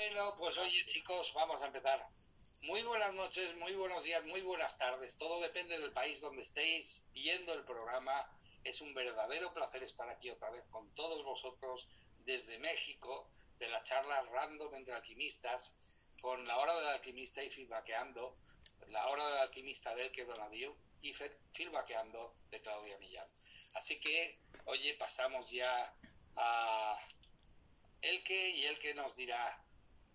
Bueno, pues oye chicos, vamos a empezar. Muy buenas noches, muy buenos días, muy buenas tardes. Todo depende del país donde estéis viendo el programa. Es un verdadero placer estar aquí otra vez con todos vosotros desde México, de la charla random entre alquimistas, con la hora del alquimista y feedbackeando, la hora del alquimista del que Donadiu y feedbackeando de Claudia Millán. Así que, oye, pasamos ya a Elke y Elke nos dirá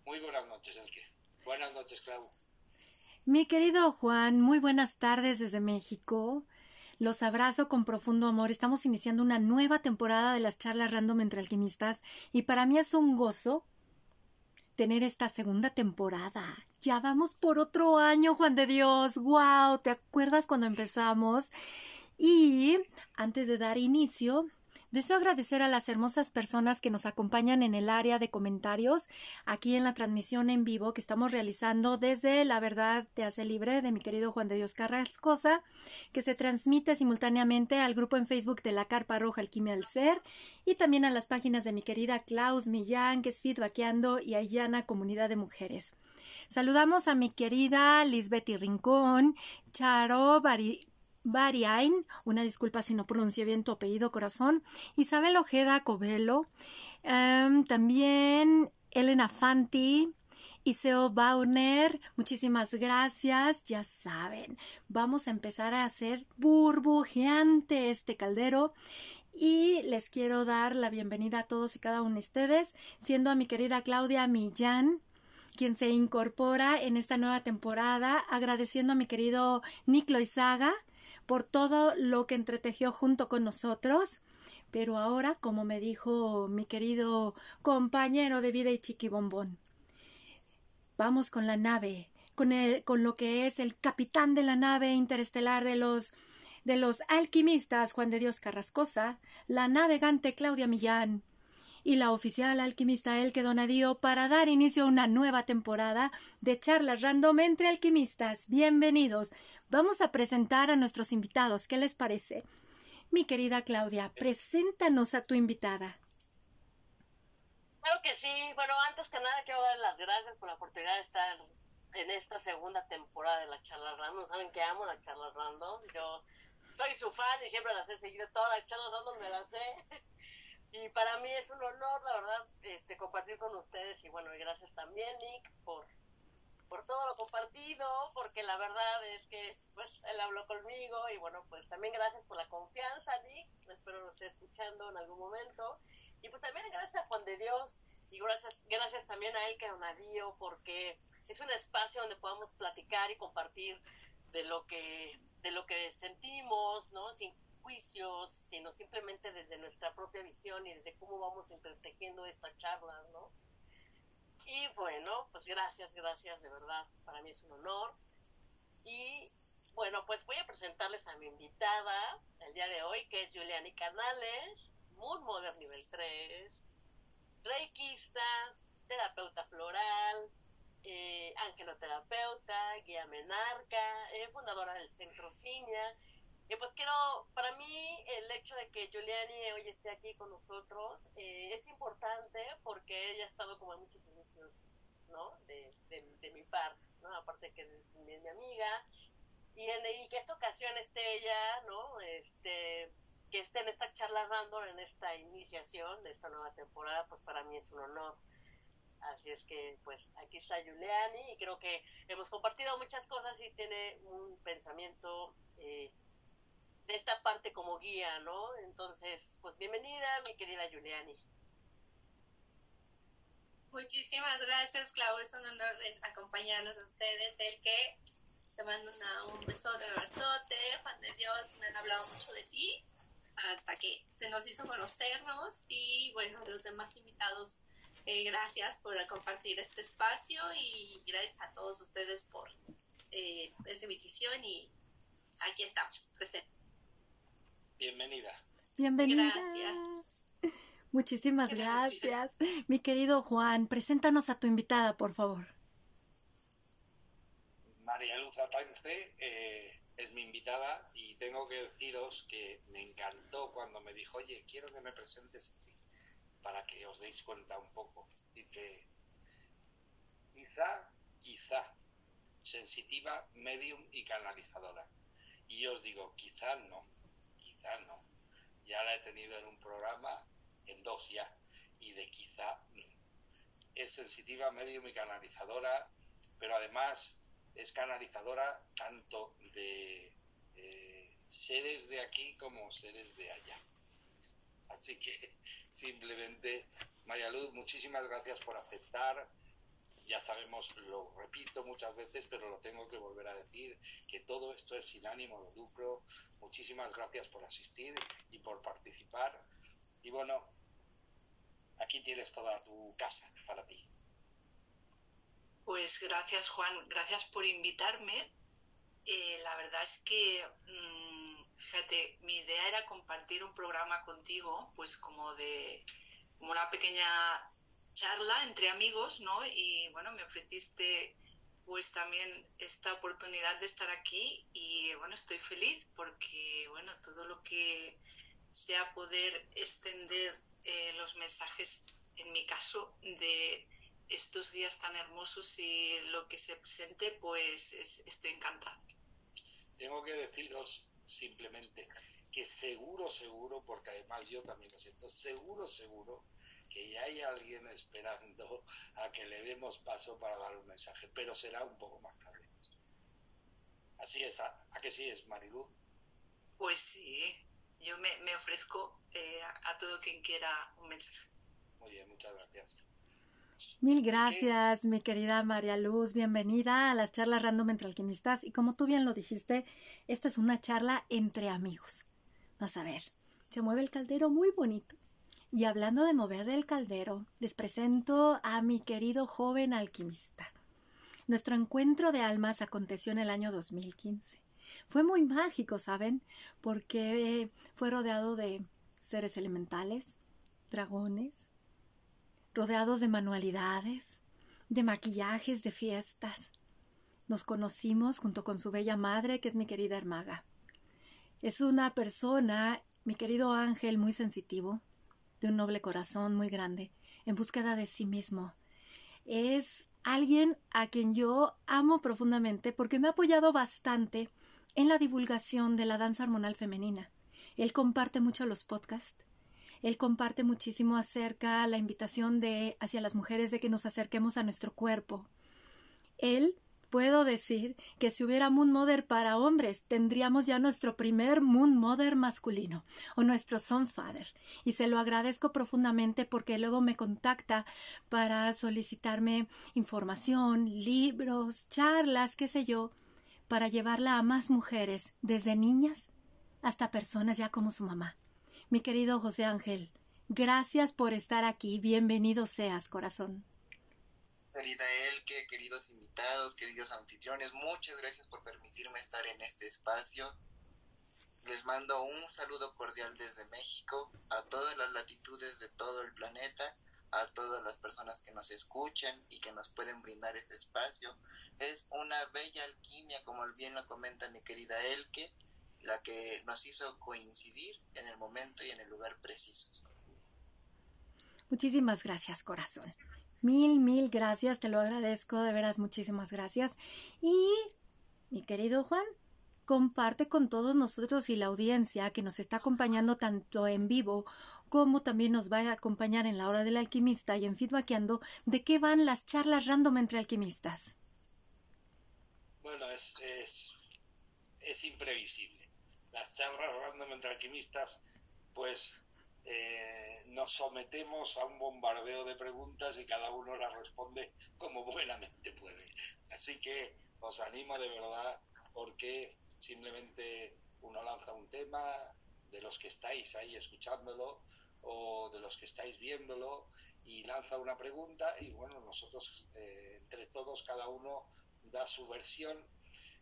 muy buenas noches, Elke. Buenas noches, Clau. Mi querido Juan, muy buenas tardes desde México. Los abrazo con profundo amor. Estamos iniciando una nueva temporada de las charlas random entre alquimistas y para mí es un gozo tener esta segunda temporada. Ya vamos por otro año, Juan de Dios. ¡Wow! ¿Te acuerdas cuando empezamos? Y antes de dar inicio, Deseo agradecer a las hermosas personas que nos acompañan en el área de comentarios aquí en la transmisión en vivo que estamos realizando desde La Verdad Te Hace Libre de mi querido Juan de Dios Carrascosa, que se transmite simultáneamente al grupo en Facebook de la Carpa Roja Alquimia al Ser y también a las páginas de mi querida Klaus Millán, que es Feedbackeando y Ayana Comunidad de Mujeres. Saludamos a mi querida Lisbeth Rincón, Charo Bari Variain, una disculpa si no pronuncié bien tu apellido, corazón, Isabel Ojeda Covelo, em, también Elena Fanti, Iseo Bauner, muchísimas gracias. Ya saben, vamos a empezar a hacer burbujeante este caldero. Y les quiero dar la bienvenida a todos y cada uno de ustedes, siendo a mi querida Claudia Millán, quien se incorpora en esta nueva temporada, agradeciendo a mi querido Nick Loizaga, por todo lo que entretejió junto con nosotros. Pero ahora, como me dijo mi querido compañero de vida y chiquibombón, vamos con la nave, con, el, con lo que es el capitán de la nave interestelar de los de los alquimistas Juan de Dios Carrascosa, la navegante Claudia Millán y la oficial alquimista Elke Donadío para dar inicio a una nueva temporada de charlas random entre alquimistas. Bienvenidos. Vamos a presentar a nuestros invitados. ¿Qué les parece? Mi querida Claudia, preséntanos a tu invitada. Claro que sí. Bueno, antes que nada quiero dar las gracias por la oportunidad de estar en esta segunda temporada de la charla random. Saben que amo la charla random. Yo soy su fan y siempre las he seguido todas las charlas random, me las sé. Y para mí es un honor, la verdad, este, compartir con ustedes. Y bueno, gracias también, Nick, por por todo lo compartido, porque la verdad es que pues él habló conmigo y bueno, pues también gracias por la confianza, Nick, espero lo esté escuchando en algún momento. Y pues también gracias a Juan de Dios y gracias, gracias también a él, Nadío, porque es un espacio donde podamos platicar y compartir de lo que, de lo que sentimos, ¿no? Sin juicios, sino simplemente desde nuestra propia visión y desde cómo vamos entretejiendo esta charla, ¿no? Y bueno, pues gracias, gracias, de verdad, para mí es un honor. Y bueno, pues voy a presentarles a mi invitada el día de hoy, que es Juliani Canales, Moon Modern Nivel 3, reikista, terapeuta floral, eh, angeloterapeuta, guía menarca, eh, fundadora del Centro Ciña, y pues quiero, para mí el hecho de que Giuliani hoy esté aquí con nosotros eh, es importante porque ella ha estado como en muchos inicios, ¿no? De, de, mi par, ¿no? Aparte que es mi, amiga. Y, en, y que esta ocasión esté ella, ¿no? Este, que esté en esta charla random, en esta iniciación de esta nueva temporada, pues para mí es un honor. Así es que, pues, aquí está Giuliani y creo que hemos compartido muchas cosas y tiene un pensamiento eh, de esta parte como guía, ¿no? Entonces, pues bienvenida, mi querida Juliani. Muchísimas gracias, Clau. Es un honor acompañarlos a ustedes. El que te mando un besote, un abrazote. Juan de Dios, me han hablado mucho de ti hasta que se nos hizo conocernos. Y bueno, los demás invitados, eh, gracias por compartir este espacio y gracias a todos ustedes por eh, esta invitación. Y aquí estamos, presentes. Bienvenida. Bienvenida. Gracias. Muchísimas gracias. Mi querido Juan, preséntanos a tu invitada, por favor. María Luz Atance eh, es mi invitada y tengo que deciros que me encantó cuando me dijo, oye, quiero que me presentes así, para que os deis cuenta un poco. Dice, sensitiva, medium y canalizadora. Y yo os digo, quizás no, quizás no. Ya la he tenido en un programa, en dos ya, y de quizá no. Es sensitiva, medium y canalizadora, pero además es canalizadora tanto de seres de aquí como seres de allá. Así que simplemente, María Luz, muchísimas gracias por aceptar ya sabemos, lo repito muchas veces, pero lo tengo que volver a decir, que todo esto es sin ánimo de lucro. Muchísimas gracias por asistir y por participar. Y bueno, aquí tienes toda tu casa para ti. Pues gracias Juan, gracias por invitarme. Eh, la verdad es que, mm, fíjate, mi idea era compartir un programa contigo, pues como de como una pequeña charla entre amigos, ¿no? Y bueno, me ofreciste pues también esta oportunidad de estar aquí y bueno, estoy feliz porque bueno, todo lo que sea poder extender eh, los mensajes, en mi caso, de estos días tan hermosos y lo que se presente, pues estoy encantada. Tengo que deciros simplemente que seguro, seguro, porque además yo también lo siento, seguro, seguro, que ya hay alguien esperando a que le demos paso para dar un mensaje, pero será un poco más tarde. Así es, ¿a, que sí es, Marilu? Pues sí, yo me, ofrezco eh, a, todo quien quiera un mensaje. Muy bien, muchas gracias. Mil gracias, mi querida María Luz. Bienvenida a las charlas random entre alquimistas. Y como tú bien lo dijiste, esta es una charla entre amigos. Vas a ver, se mueve el caldero muy bonito. Y hablando de mover el caldero, les presento a mi querido joven alquimista. Nuestro encuentro de almas aconteció en el año 2015. Fue muy mágico, ¿saben? Porque fue rodeado de seres elementales, dragones, rodeados de manualidades, de maquillajes, de fiestas. Nos conocimos junto con su bella madre, que es mi querida Hermaga. Es una persona, mi querido ángel, muy sensitivo, de un noble corazón muy grande, en búsqueda de sí mismo. Es alguien a quien yo amo profundamente porque me ha apoyado bastante en la divulgación de la danza hormonal femenina. Él comparte mucho los podcasts. Él comparte muchísimo acerca la invitación de hacia las mujeres de que nos acerquemos a nuestro cuerpo. Él puedo decir que si hubiera Moon Mother para hombres, tendríamos ya nuestro primer Moon Mother masculino o nuestro Son Father. Y se lo agradezco profundamente porque luego me contacta para solicitarme información, libros, charlas, qué sé yo, para llevarla a más mujeres, desde niñas hasta personas ya como su mamá. Mi querido José Ángel, gracias por estar aquí. Bienvenido seas, corazón querida Elke, queridos invitados, queridos anfitriones, muchas gracias por permitirme estar en este espacio. Les mando un saludo cordial desde México, a todas las latitudes de todo el planeta, a todas las personas que nos escuchan y que nos pueden brindar este espacio. Es una bella alquimia, como bien lo comenta mi querida Elke, la que nos hizo coincidir en el momento y en el lugar preciso. Muchísimas gracias, corazón. Mil, mil gracias, te lo agradezco, de veras, muchísimas gracias. Y, mi querido Juan, comparte con todos nosotros y la audiencia que nos está acompañando tanto en vivo como también nos va a acompañar en la hora del alquimista y en feedbackeando de qué van las charlas random entre alquimistas. Bueno, es, es, es imprevisible. Las charlas random entre alquimistas, pues eh, nos sometemos a un bombardeo de preguntas y cada uno las responde como buenamente puede. Así que os animo de verdad porque simplemente uno lanza un tema de los que estáis ahí escuchándolo o de los que estáis viéndolo y lanza una pregunta y bueno, nosotros eh, entre todos cada uno da su versión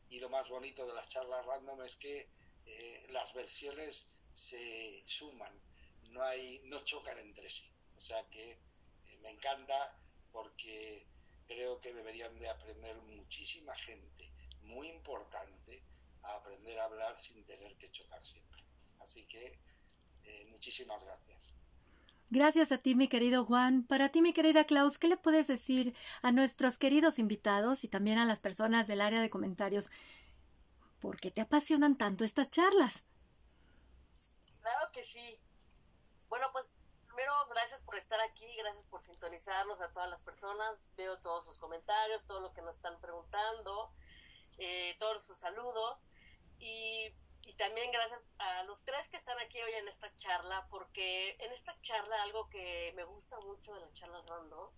y lo más bonito de las charlas random es que eh, las versiones se suman no hay, no chocan entre sí. O sea que eh, me encanta porque creo que deberían de aprender muchísima gente muy importante a aprender a hablar sin tener que chocar siempre. Así que eh, muchísimas gracias. Gracias a ti, mi querido Juan. Para ti, mi querida Klaus, ¿qué le puedes decir a nuestros queridos invitados y también a las personas del área de comentarios? ¿Por qué te apasionan tanto estas charlas? Claro que sí. Bueno, pues primero gracias por estar aquí, gracias por sintonizarnos a todas las personas. Veo todos sus comentarios, todo lo que nos están preguntando, eh, todos sus saludos. Y y también gracias a los tres que están aquí hoy en esta charla, porque en esta charla algo que me gusta mucho de la charla Rondo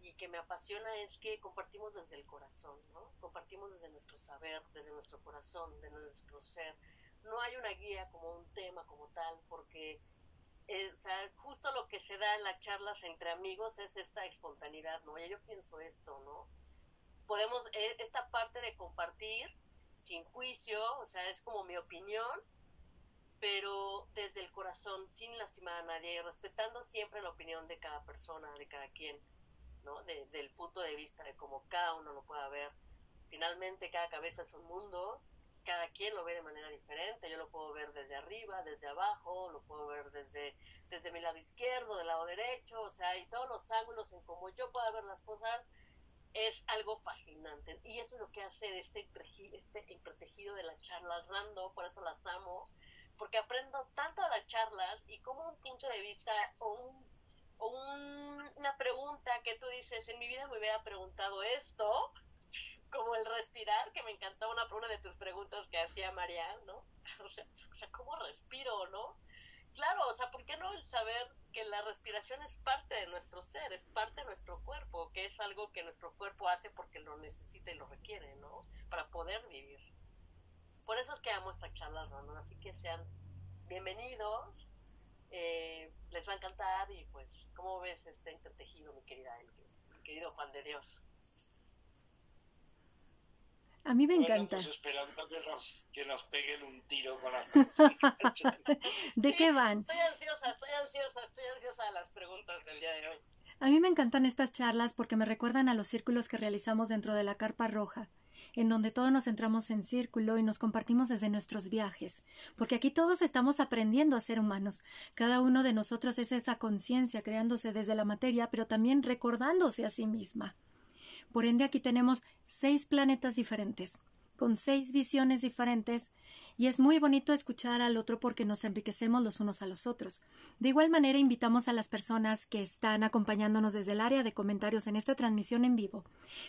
y que me apasiona es que compartimos desde el corazón, ¿no? Compartimos desde nuestro saber, desde nuestro corazón, de nuestro ser. No hay una guía como un tema como tal, porque eh, o sea, justo lo que se da en las charlas entre amigos es esta espontaneidad, ¿no? yo pienso esto, ¿no? Podemos, eh, esta parte de compartir sin juicio, o sea, es como mi opinión, pero desde el corazón, sin lastimar a nadie, y respetando siempre la opinión de cada persona, de cada quien, del punto de vista de cómo cada uno lo pueda ver. Finalmente, cada cabeza es un mundo, cada quien lo ve de manera diferente. Yo lo puedo ver desde arriba, desde abajo, lo puedo ver desde, desde mi lado izquierdo, del lado derecho, o sea, y todos los ángulos en cómo yo pueda ver las cosas es algo fascinante. Y eso es lo que hace este, este entretejido de las charlas random, por eso las amo, porque aprendo tanto de las charlas y como un punto de vista o, un, una pregunta que tú dices, en mi vida me hubiera preguntado esto, como el respirar, que me encantó una, una de tus preguntas que hacía María, ¿no? O sea, o sea, ¿cómo respiro, no? Claro, o sea, ¿por qué no saber que la respiración es parte de nuestro ser, es parte de nuestro cuerpo, que es algo que nuestro cuerpo hace porque lo necesita y lo requiere, ¿no? Para poder vivir. Por eso es que amo esta charla, ¿no? Así que sean bienvenidos, eh, les va a encantar y pues, ¿cómo ves este entretejido, mi querida mi querido Juan de Dios? A mí me encanta. Pues esperando que nos, que nos peguen un tiro con las ¿De qué van? Estoy ansiosa, estoy ansiosa, estoy ansiosa de las preguntas del día de hoy. A mí me encantan estas charlas porque me recuerdan a los círculos que realizamos dentro de la carpa roja, en donde todos nos centramos en círculo y nos compartimos desde nuestros viajes, porque aquí todos estamos aprendiendo a ser humanos. Cada uno de nosotros es esa conciencia creándose desde la materia, pero también recordándose a sí misma. Por ende, aquí tenemos seis planetas diferentes, con seis visiones diferentes, y es muy bonito escuchar al otro porque nos enriquecemos los unos a los otros. De igual manera, invitamos a las personas que están acompañándonos desde el área de comentarios en esta transmisión en vivo.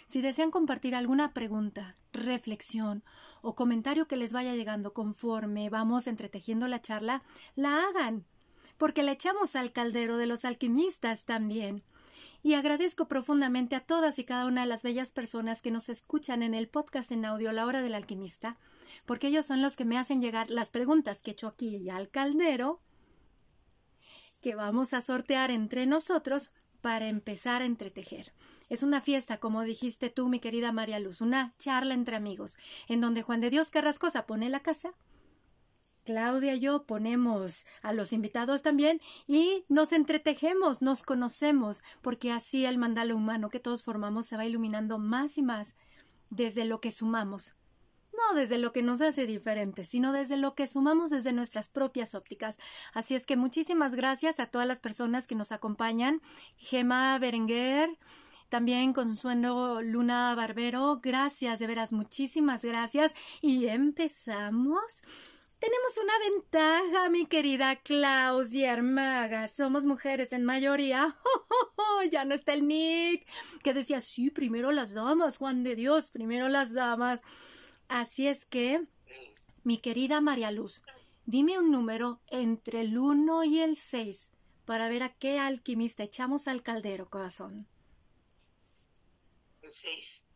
Si desean compartir alguna pregunta, reflexión o comentario que les vaya llegando conforme vamos entretejiendo la charla, la hagan, porque le echamos al caldero de los alquimistas también y agradezco profundamente a todas y cada una de las bellas personas que nos escuchan en el podcast en audio La Hora del Alquimista, porque ellos son los que me hacen llegar las preguntas que he hecho aquí y al caldero, que vamos a sortear entre nosotros para empezar a entretejer. Es una fiesta, como dijiste tú, mi querida María Luz, una charla entre amigos, en donde Juan de Dios Carrascosa pone la casa Claudia y yo ponemos a los invitados también y nos entretejemos, nos conocemos, porque así el mandalo humano que todos formamos se va iluminando más y más desde lo que sumamos. No desde lo que nos hace diferentes, sino desde lo que sumamos desde nuestras propias ópticas. Así es que muchísimas gracias a todas las personas que nos acompañan. Gema Berenguer, también Consuelo Luna Barbero, gracias, de veras, muchísimas gracias. Y empezamos. Tenemos una ventaja, mi querida Klaus y Armaga. Somos mujeres en mayoría. ya no está el Nick, que decía, sí, primero las damas, Juan de Dios, primero las damas. Así es que, mi querida María Luz, dime un número entre el 1 y el 6 para ver a qué alquimista echamos al caldero, corazón. El 6.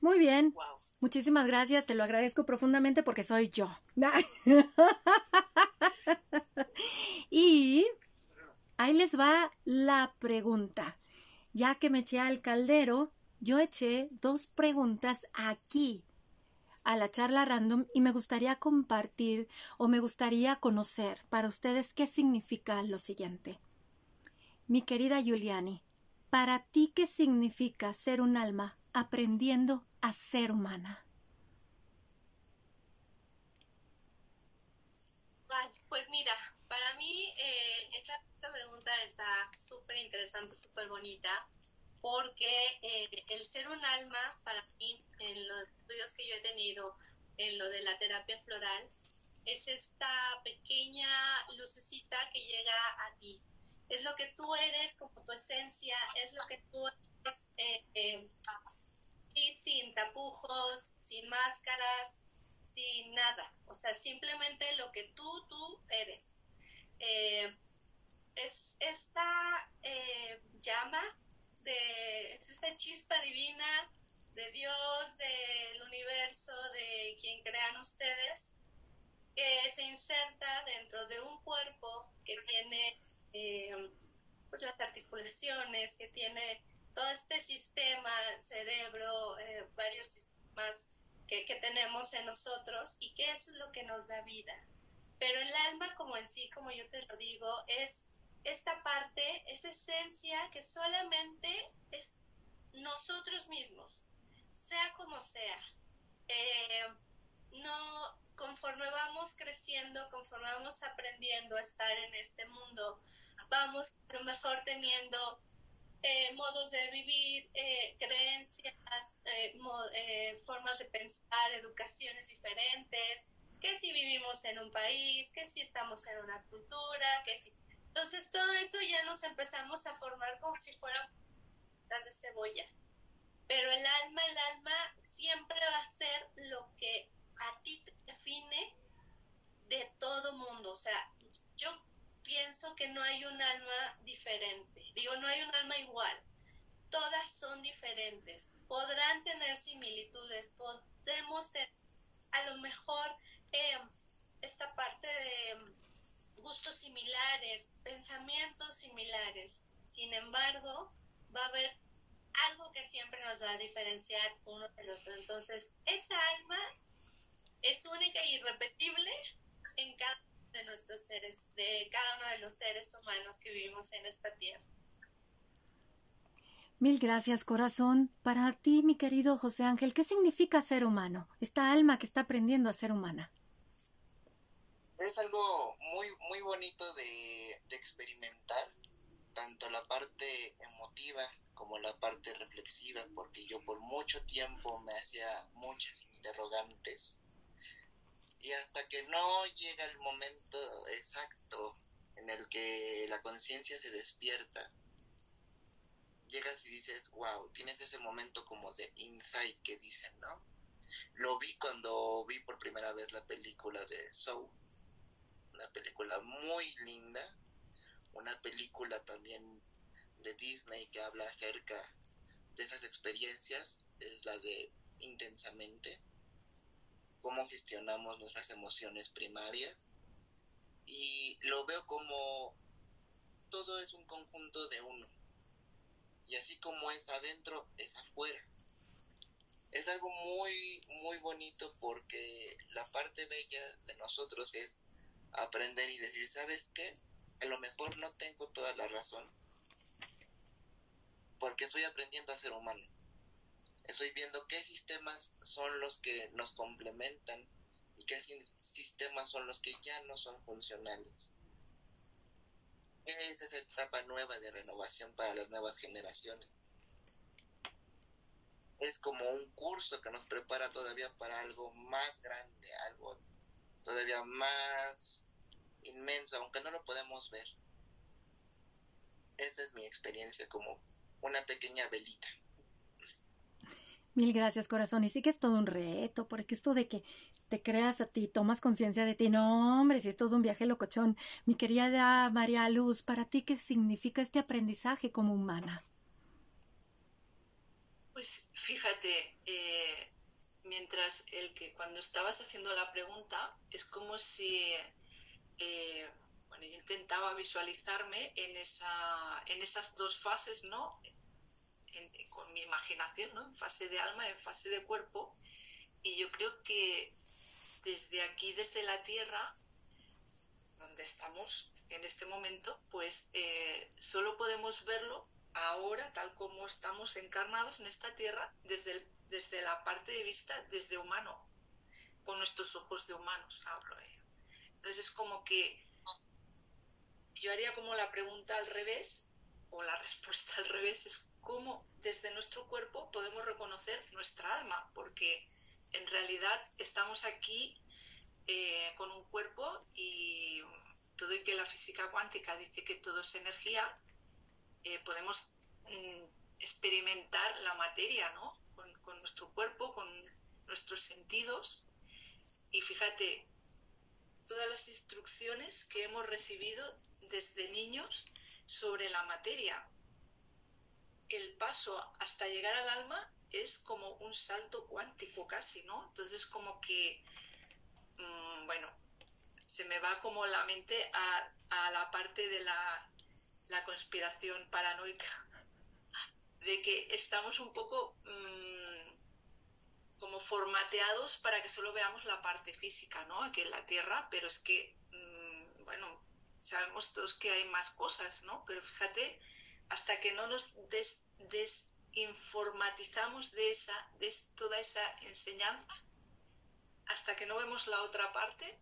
Muy bien. Muchísimas gracias, te lo agradezco profundamente porque soy yo. y ahí les va la pregunta. Ya que me eché al caldero, yo eché dos preguntas aquí a la charla random y me gustaría compartir o me gustaría conocer para ustedes qué significa lo siguiente. Mi querida Giuliani, ¿para ti qué significa ser un alma aprendiendo a ser humana? Pues mira, Para mí, eh, esa, pregunta está súper interesante, súper bonita, porque eh, el ser un alma, para mí, en los estudios que yo he tenido, en lo de la terapia floral, es esta pequeña lucecita que llega a ti. Es lo que tú eres como tu esencia, es lo que tú eres eh, eh, sin tapujos, sin máscaras, sin nada. O sea, simplemente lo que tú, tú eres. Eh, es esta llama, de, es esta chispa divina de Dios, del universo, de quien crean ustedes, que se inserta dentro de un cuerpo que tiene eh, pues las articulaciones, que tiene todo este sistema, cerebro, eh, varios sistemas que, que, tenemos en nosotros y que eso es lo que nos da vida. Pero el alma como en sí, como yo te lo digo, es esta parte, esa esencia que solamente es nosotros mismos, sea como sea. Eh, no, conforme vamos creciendo, conforme vamos aprendiendo a estar en este mundo, vamos a lo mejor teniendo eh, modos de vivir, eh, creencias, eh, formas de pensar, educaciones diferentes, que si vivimos en un país, que si estamos en una cultura, que si... Entonces todo eso ya nos empezamos a formar como si fueran de cebolla. Pero el alma, el alma siempre va a ser lo que a ti te define de todo mundo. O sea, yo pienso que no hay un alma diferente. Digo, no hay un alma igual. Todas son diferentes. Podrán tener similitudes, podemos tener a lo mejor em, esta parte de em, gustos similares, pensamientos similares. Sin embargo, va a haber algo que siempre nos va a diferenciar uno del otro. Entonces, esa alma es única e irrepetible en cada de nuestros seres, de cada uno de los seres humanos que vivimos en esta tierra. Mil gracias, corazón. Para ti, mi querido José Ángel, ¿qué significa ser humano? Esta alma que está aprendiendo a ser humana. Es algo muy, muy bonito de, de experimentar, tanto la parte emotiva como la parte reflexiva, porque yo por mucho tiempo me hacía muchas interrogantes y hasta que no llega el momento exacto en el que la conciencia se despierta, llegas y dices, wow, tienes ese momento como de insight que dicen, ¿no? Lo vi cuando vi por primera vez la película de Soul, una película muy linda, una película también de Disney que habla acerca de esas experiencias, es la de Intensamente cómo gestionamos nuestras emociones primarias y lo veo como todo es un conjunto de uno. Y así como es adentro, es afuera. Es algo muy, muy bonito porque la parte bella de nosotros es aprender y decir, ¿sabes qué? A lo mejor no tengo toda la razón. Porque estoy aprendiendo a ser humano estoy viendo qué sistemas son los que nos complementan y qué sistemas son los que ya no son funcionales. Es esa etapa nueva de renovación para las nuevas generaciones. Es como un curso que nos prepara todavía para algo más grande, algo todavía más inmenso, aunque no lo podemos ver. Esa es mi experiencia como una pequeña velita. Mil gracias, corazón. Y sí que es todo un reto, porque esto de que te creas a ti, tomas conciencia de ti, no, hombre, si es todo un viaje locochón. Mi querida María Luz, ¿para ti qué significa este aprendizaje como humana? Pues fíjate, eh, mientras el que cuando estabas haciendo la pregunta, es como si, eh, bueno, yo intentaba visualizarme en, esa, en esas dos fases, ¿no? Con mi imaginación, ¿no? En fase de alma, en fase de cuerpo. Y yo creo que desde aquí, desde la Tierra, donde estamos en este momento, pues eh, solo podemos verlo ahora, tal como estamos encarnados en esta Tierra, desde, desde la parte de vista, desde humano, con nuestros ojos de humanos, hablo. Eh. Entonces es como que yo haría como la pregunta al revés, o la respuesta al revés, es cómo desde nuestro cuerpo podemos reconocer nuestra alma, porque en realidad estamos aquí eh, con un cuerpo y todo y que la física cuántica dice que todo es energía, eh, podemos mm, experimentar la materia, ¿no? Con, con, nuestro cuerpo, con nuestros sentidos. Y fíjate, todas las instrucciones que hemos recibido desde niños sobre la materia. El paso hasta llegar al alma es como un salto cuántico casi, ¿no? Entonces como que, mmm, bueno, se me va como la mente a, a la parte de la, la, conspiración paranoica, de que estamos un poco mmm, como formateados para que solo veamos la parte física, ¿no? Aquí en la Tierra, pero es que, mmm, bueno, sabemos todos que hay más cosas, ¿no? Pero fíjate, hasta que no nos des, desinformatizamos de, esa, de toda esa enseñanza, hasta que no vemos la otra parte,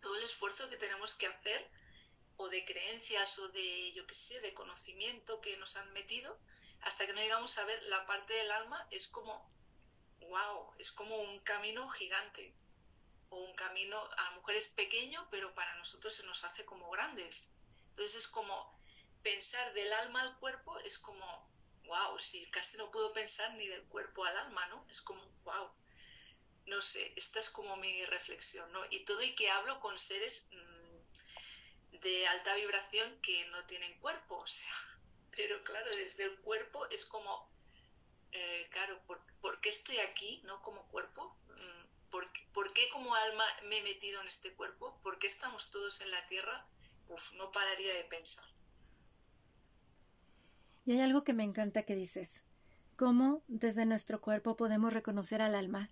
todo el esfuerzo que tenemos que hacer, o de creencias, o de, yo qué sé, de conocimiento que nos han metido, hasta que no llegamos a ver la parte del alma, es como, wow, es como un camino gigante o un camino a lo mejor es pequeño, pero para nosotros se nos hace como grandes. Entonces es como pensar del alma al cuerpo, es como, wow, si casi no puedo pensar ni del cuerpo al alma, ¿no? Es como, wow. No sé, esta es como mi reflexión, ¿no? Y todo y que hablo con seres mmm, de alta vibración que no tienen cuerpo, o sea, pero claro, desde el cuerpo es como, eh, claro, ¿por, ¿por, qué estoy aquí, no como cuerpo? ¿Por, ¿Por, qué como alma me he metido en este cuerpo? ¿Por qué estamos todos en la tierra? Uf, no pararía de pensar. Y hay algo que me encanta que dices. ¿Cómo desde nuestro cuerpo podemos reconocer al alma?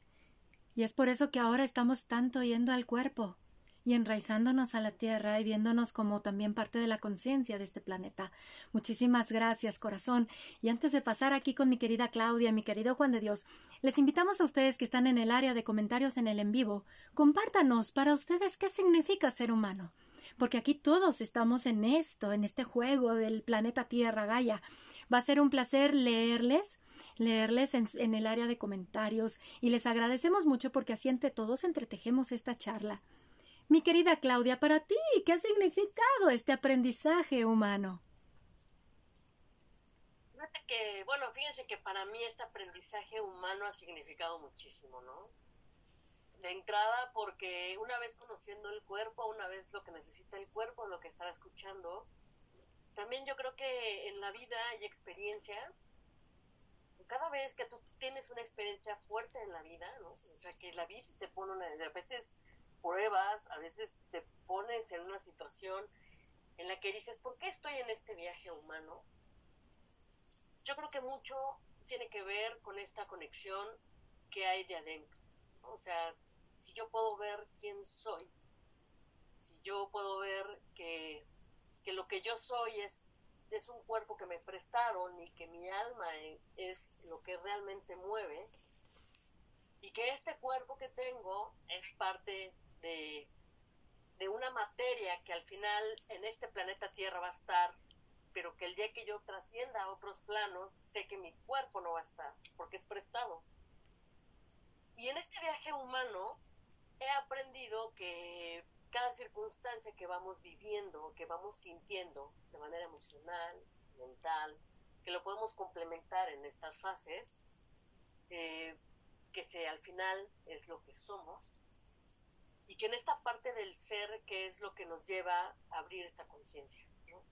Y es por eso que ahora estamos tanto yendo al cuerpo y enraizándonos a la tierra y viéndonos como también parte de la conciencia de este planeta. Muchísimas gracias, corazón. Y antes de pasar aquí con mi querida Claudia mi querido Juan de Dios, les invitamos a ustedes que están en el área de comentarios en el en vivo, compártanos para ustedes qué significa ser humano. Porque aquí todos estamos en esto, en este juego del planeta Tierra Gaia. Va a ser un placer leerles leerles en, el área de comentarios y les agradecemos mucho porque así entre todos entretejemos esta charla. Mi querida Claudia, para ti, ¿qué ha significado este aprendizaje humano? Fíjate que, bueno, fíjense que para mí este aprendizaje humano ha significado muchísimo, ¿no? De entrada, porque una vez conociendo el cuerpo, una vez lo que necesita el cuerpo, lo que estaba escuchando, también yo creo que en la vida hay experiencias. Cada vez que tú tienes una experiencia fuerte en la vida, ¿no? O sea, que la vida te pone una, a veces pruebas, a veces te pones en una situación en la que dices, ¿por qué estoy en este viaje humano? Yo creo que mucho tiene que ver con esta conexión que hay de adentro. O sea, si yo puedo ver quién soy, si yo puedo ver que, que lo que yo soy es, es un cuerpo que me prestaron y que mi alma es lo que realmente mueve, y que este cuerpo que tengo es parte de, de una materia que al final en este planeta Tierra va a estar, pero que el día que yo trascienda a otros planos, sé que mi cuerpo no va a estar, porque es prestado. Y en este viaje humano he aprendido que cada circunstancia que vamos viviendo, que vamos sintiendo de manera emocional, mental, que lo podemos complementar en estas fases, eh, que se, al final es lo que somos, y que en esta parte del ser que es lo que nos lleva a abrir esta conciencia.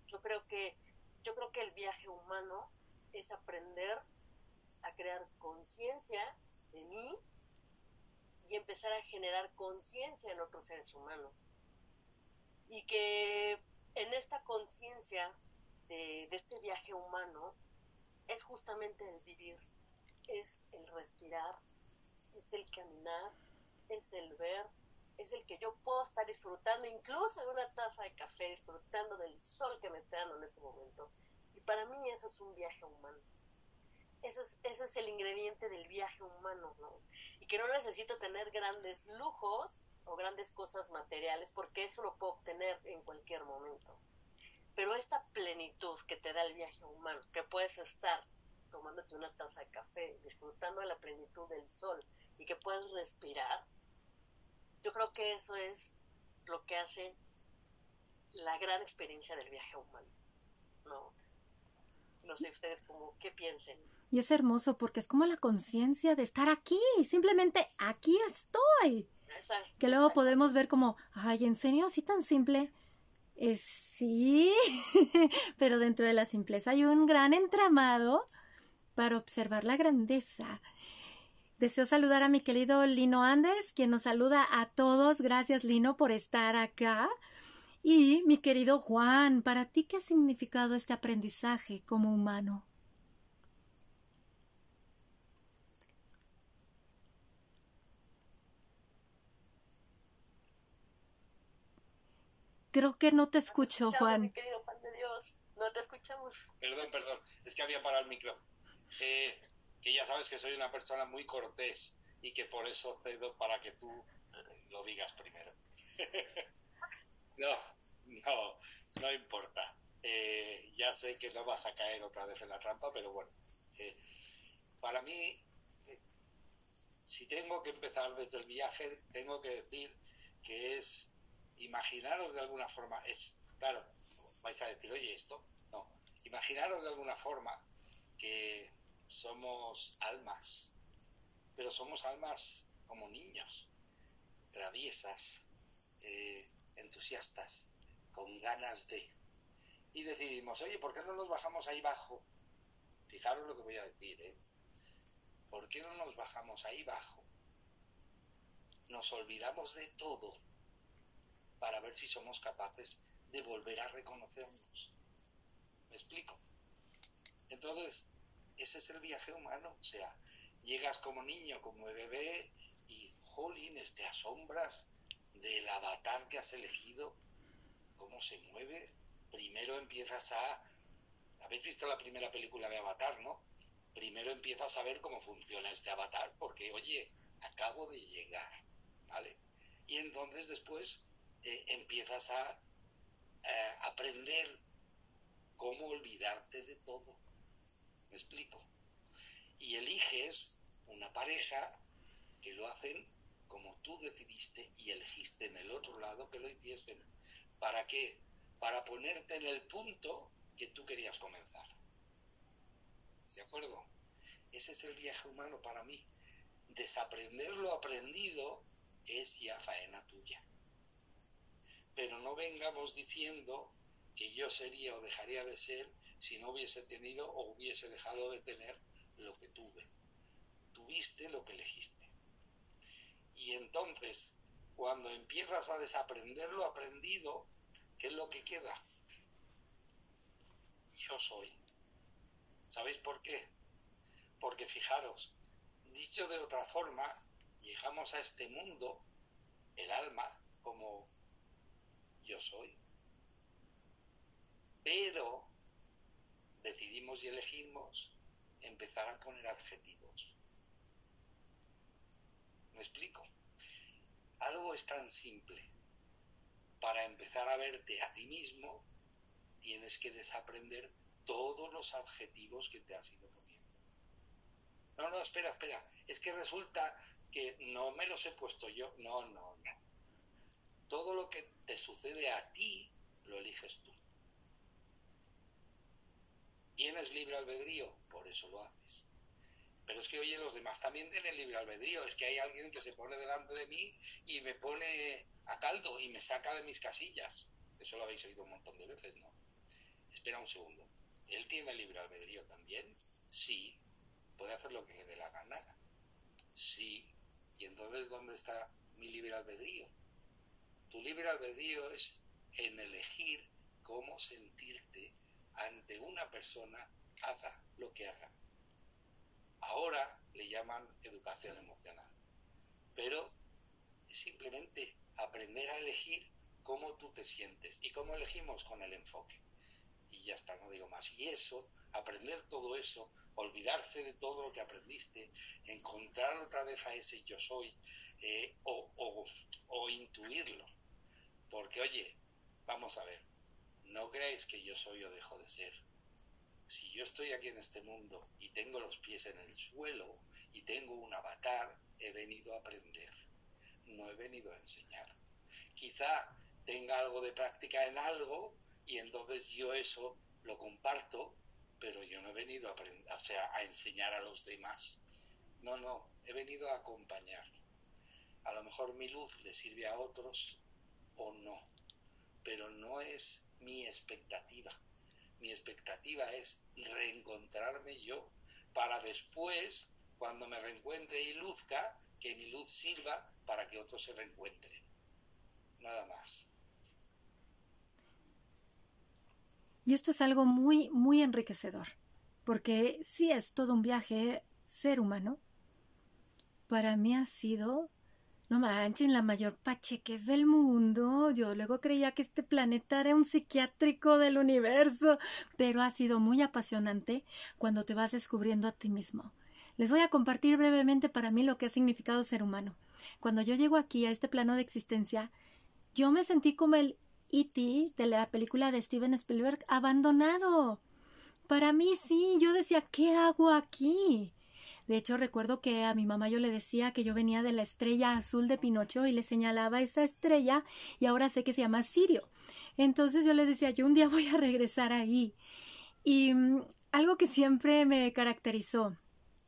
Yo creo que yo creo que el viaje humano es aprender a crear conciencia de mí y empezar a generar conciencia en otros seres humanos. Y que en esta conciencia de, este viaje humano es justamente el vivir, es el respirar, es el caminar, es el ver, es el que yo puedo estar disfrutando incluso de una taza de café, disfrutando del sol que me está dando en ese momento. Y para mí eso es un viaje humano. Eso es, ese es el ingrediente del viaje humano, ¿no? Y que no necesito tener grandes lujos o grandes cosas materiales porque eso lo puedo obtener en cualquier momento. Pero esta plenitud que te da el viaje humano, que puedes estar tomándote una taza de café, disfrutando de la plenitud del sol y que puedes respirar, yo creo que eso es lo que hace la gran experiencia del viaje humano. No, no sé ustedes como qué piensen. Y es hermoso porque es como la conciencia de estar aquí, simplemente aquí estoy. que luego podemos ver como, ay, ¿en serio? Así tan simple. Eh, sí, pero dentro de la simpleza hay un gran entramado para observar la grandeza. Deseo saludar a mi querido Lino Anders, quien nos saluda a todos. Gracias, Lino, por estar acá. Y mi querido Juan, ¿para ti qué ha significado este aprendizaje como humano? Creo que no te escucho, Juan. Mi querido Juan de Dios, no te escuchamos. Perdón, perdón, es que había parado el micro. Eh, que ya sabes que soy una persona muy cortés y que por eso cedo para que tú eh, lo digas primero. no, no, no importa. Eh, ya sé que no vas a caer otra vez en la trampa, pero bueno, para mí, si tengo que empezar desde el viaje, tengo que decir que es imaginaros de alguna forma, es, claro, vais a decir, oye, esto, no, imaginaros de alguna forma que somos almas, pero somos almas como niños, traviesas, eh, entusiastas, con ganas de. Y decidimos, oye, ¿por qué no nos bajamos ahí abajo? Fijaros lo que voy a decir, ¿eh? ¿Por qué no nos bajamos ahí abajo? Nos olvidamos de todo para ver si somos capaces de volver a reconocernos. ¿Me explico? Entonces, ese es el viaje humano. O sea, llegas como niño, como bebé, y, jolines, te asombras del avatar que has elegido, cómo se mueve. Primero empiezas a... Habéis visto la primera película de Avatar, ¿no? Primero empiezas a ver cómo funciona este avatar, porque, oye, acabo de llegar, ¿vale? Y entonces después empiezas a eh, aprender cómo olvidarte de todo. ¿Me explico? Y eliges una pareja que lo hacen como tú decidiste y elegiste en el otro lado que lo hiciesen. ¿Para qué? Para ponerte en el punto que tú querías comenzar. ¿De acuerdo? Ese es el viaje humano para mí. Desaprender lo aprendido es ya faena tuya pero no vengamos diciendo que yo sería o dejaría de ser si no hubiese tenido o hubiese dejado de tener lo que tuve. Tuviste lo que elegiste. Y entonces, cuando empiezas a desaprender lo aprendido, ¿qué es lo que queda? Yo soy. ¿Sabéis por qué? Porque fijaros, dicho de otra forma, llegamos a este mundo, el alma, como yo soy. Pero decidimos y elegimos empezar a poner adjetivos. ¿Me explico? Algo es tan simple. Para empezar a verte a ti mismo, tienes que desaprender todos los adjetivos que te has ido poniendo. No, no, espera, espera. Es que resulta que no me los he puesto yo. No, no, no todo lo que te sucede a ti lo eliges tú. Tienes libre albedrío, por eso lo haces. Pero es que, oye, los demás también tienen libre albedrío. Es que hay alguien que se pone delante de mí y me pone a caldo y me saca de mis casillas. Eso lo habéis oído un montón de veces, ¿no? Espera un segundo. ¿Él tiene libre albedrío también? Sí. ¿Puede hacer lo que le dé la gana? Sí. ¿Y entonces dónde está mi libre albedrío? Tu libre albedrío es en elegir cómo sentirte ante una persona, haga lo que haga. Ahora le llaman educación emocional, pero es simplemente aprender a elegir cómo tú te sientes y cómo elegimos con el enfoque. Y ya está, no digo más. Y eso, aprender todo eso, olvidarse de todo lo que aprendiste, encontrar otra vez a ese yo soy eh, o, intuirlo porque, oye, vamos a ver, no creáis que yo soy o dejo de ser. Si yo estoy aquí en este mundo y tengo los pies en el suelo y tengo un avatar, he venido a aprender, no he venido a enseñar. Quizá tenga algo de práctica en algo y entonces yo eso lo comparto, pero yo no he venido a, aprender, a enseñar a los demás. No, no, he venido a acompañar. A lo mejor mi luz le sirve a otros o no, pero no es mi expectativa. Mi expectativa es reencontrarme yo para después, cuando me reencuentre y luzca, que mi luz sirva para que otros se reencuentren. Nada más. Y esto es algo muy, muy enriquecedor, porque sí es todo un viaje ser humano. Para mí ha sido no manchen, la mayor pacheques del mundo. Yo luego creía que este planeta era un psiquiátrico del universo, pero ha sido muy apasionante cuando te vas descubriendo a ti mismo. Les voy a compartir brevemente para mí lo que ha significado ser humano. Cuando yo llego aquí a este plano de existencia, yo me sentí como el E.T. de la película de Steven Spielberg abandonado. Para mí sí, yo decía, ¿qué hago aquí? De hecho, recuerdo que a mi mamá yo le decía que yo venía de la estrella azul de Pinocho y le señalaba esa estrella y ahora sé que se llama Sirio. Entonces yo le decía, yo un día voy a regresar ahí. Y mm, algo que siempre me caracterizó,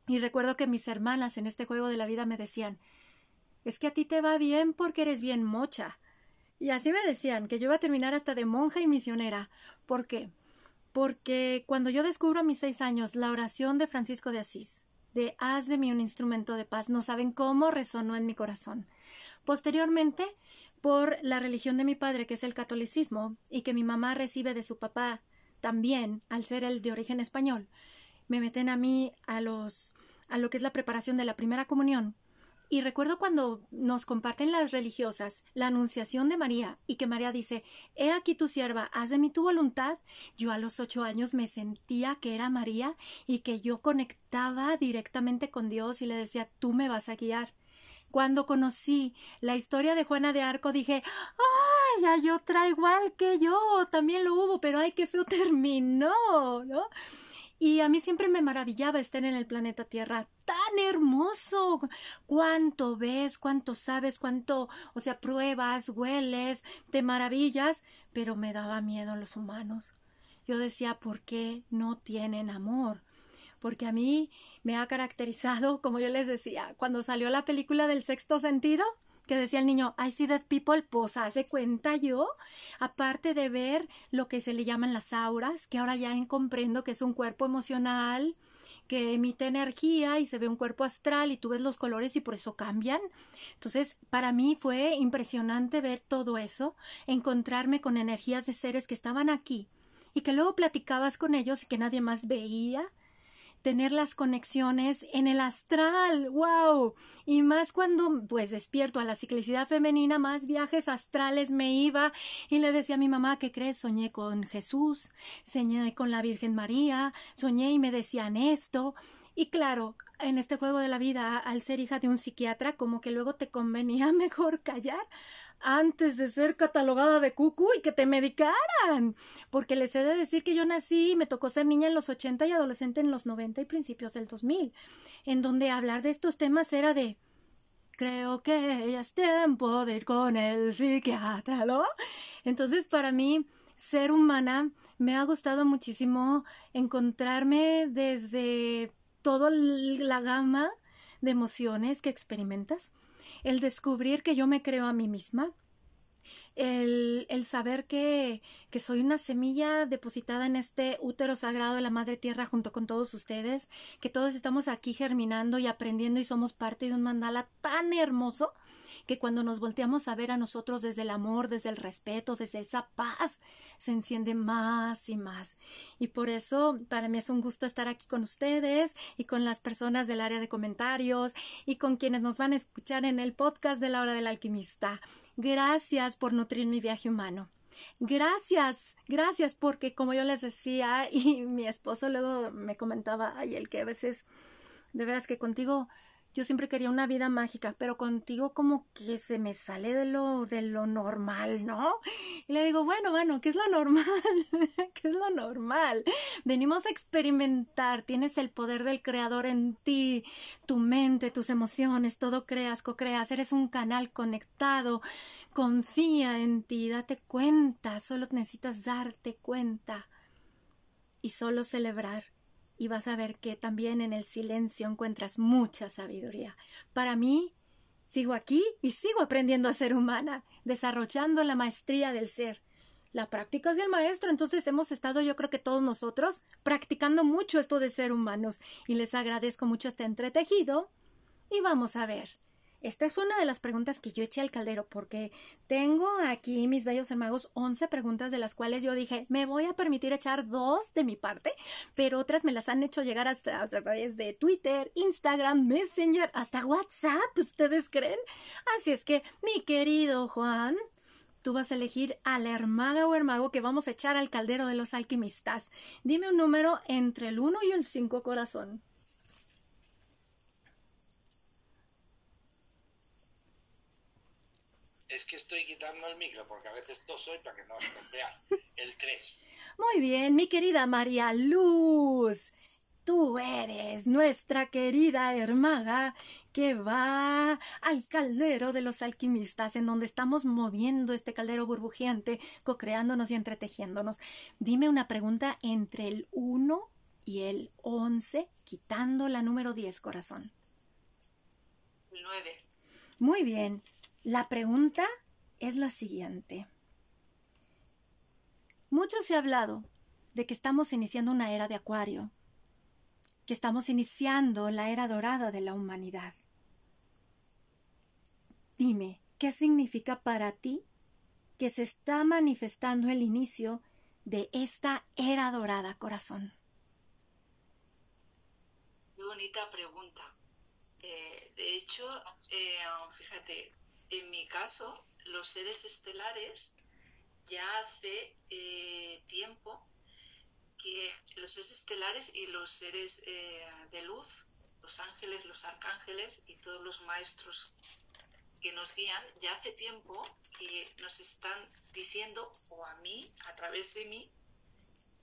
y recuerdo que mis hermanas en este juego de la vida me decían, es que a ti te va bien porque eres bien mocha. Y así me decían, que yo iba a terminar hasta de monja y misionera. ¿Por qué? Porque cuando yo descubro a mis seis años la oración de Francisco de Asís, de haz de mí un instrumento de paz. No saben cómo resonó en mi corazón. Posteriormente, por la religión de mi padre, que es el catolicismo, y que mi mamá recibe de su papá también, al ser el de origen español, me meten a mí a los a lo que es la preparación de la primera comunión y recuerdo cuando nos comparten las religiosas la anunciación de María y que María dice, He aquí tu sierva, haz de mí tu voluntad. Yo a los ocho años me sentía que era María y que yo conectaba directamente con Dios y le decía, tú me vas a guiar. Cuando conocí la historia de Juana de Arco dije, ay, hay otra igual que yo, también lo hubo, pero ay, qué feo terminó, ¿no? Y a mí siempre me maravillaba estar en el planeta Tierra. Tan hermoso. Cuánto ves, cuánto sabes, cuánto, o sea, pruebas, hueles, te maravillas, pero me daba miedo los humanos. Yo decía, ¿por qué no tienen amor? Porque a mí me ha caracterizado, como yo les decía, cuando salió la película del sexto sentido, que decía el niño, I see dead people, pues hace cuenta yo, aparte de ver lo que se le llaman las auras, que ahora ya comprendo que es un cuerpo emocional, que emite energía y se ve un cuerpo astral y tú ves los colores y por eso cambian. Entonces, para mí fue impresionante ver todo eso, encontrarme con energías de seres que estaban aquí y que luego platicabas con ellos y que nadie más veía tener las conexiones en el astral, wow. Y más cuando pues despierto a la ciclicidad femenina, más viajes astrales me iba y le decía a mi mamá, ¿qué crees? Soñé con Jesús, soñé con la Virgen María, soñé y me decían esto. Y claro, en este juego de la vida, al ser hija de un psiquiatra, como que luego te convenía mejor callar antes de ser catalogada de cucu y que te medicaran. Porque les he de decir que yo nací, me tocó ser niña en los 80 y adolescente en los 90 y principios del 2000, en donde hablar de estos temas era de creo que ya es tiempo de ir con el psiquiatra, ¿no? Entonces, para mí, ser humana me ha gustado muchísimo encontrarme desde toda la gama de emociones que experimentas el descubrir que yo me creo a mí misma, el, el saber que, que, soy una semilla depositada en este útero sagrado de la Madre Tierra junto con todos ustedes, que todos estamos aquí germinando y aprendiendo y somos parte de un mandala tan hermoso que cuando nos volteamos a ver a nosotros desde el amor, desde el respeto, desde esa paz, se enciende más y más. Y por eso para mí es un gusto estar aquí con ustedes y con las personas del área de comentarios y con quienes nos van a escuchar en el podcast de la hora del alquimista. Gracias por nutrir mi viaje humano. Gracias, gracias, porque como yo les decía y mi esposo luego me comentaba, ay, el que a veces, de veras que contigo yo siempre quería una vida mágica, pero contigo como que se me sale de lo, de lo normal, ¿no? Y le digo, bueno, bueno, ¿qué es lo normal? ¿Qué es lo normal? Venimos a experimentar, tienes el poder del creador en ti, tu mente, tus emociones, todo creas, co-creas, eres un canal conectado, confía en ti, date cuenta, solo necesitas darte cuenta y solo celebrar y vas a ver que también en el silencio encuentras mucha sabiduría. Para mí, sigo aquí y sigo aprendiendo a ser humana, desarrollando la maestría del ser. La práctica es el maestro, entonces hemos estado yo creo que todos nosotros practicando mucho esto de ser humanos y les agradezco mucho este entretejido y vamos a ver esta fue una de las preguntas que yo eché al caldero porque tengo aquí mis bellos hermagos 11 preguntas de las cuales yo dije, me voy a permitir echar dos de mi parte, pero otras me las han hecho llegar hasta a través de Twitter, Instagram, Messenger, hasta WhatsApp, ¿ustedes creen? Así es que, mi querido Juan, tú vas a elegir al hermaga o hermago que vamos a echar al caldero de los alquimistas. Dime un número entre el 1 y el 5 corazón. Es que estoy quitando el micro porque a veces soy para que no estropear. El 3. Muy bien, mi querida María Luz. Tú eres nuestra querida hermaga que va al caldero de los alquimistas, en donde estamos moviendo este caldero burbujeante, co-creándonos y entretejiéndonos. Dime una pregunta entre el 1 y el 11, quitando la número 10, corazón. 9. Muy bien. La pregunta es la siguiente. Mucho se ha hablado de que estamos iniciando una era de Acuario, que estamos iniciando la era dorada de la humanidad. Dime, ¿qué significa para ti que se está manifestando el inicio de esta era dorada, corazón? Qué bonita pregunta. Eh, de hecho, eh, fíjate, en mi caso, los seres estelares ya hace eh, tiempo que los seres estelares y los seres eh, de luz, los ángeles, los arcángeles y todos los maestros que nos guían, ya hace tiempo que nos están diciendo, o a mí, a través de mí,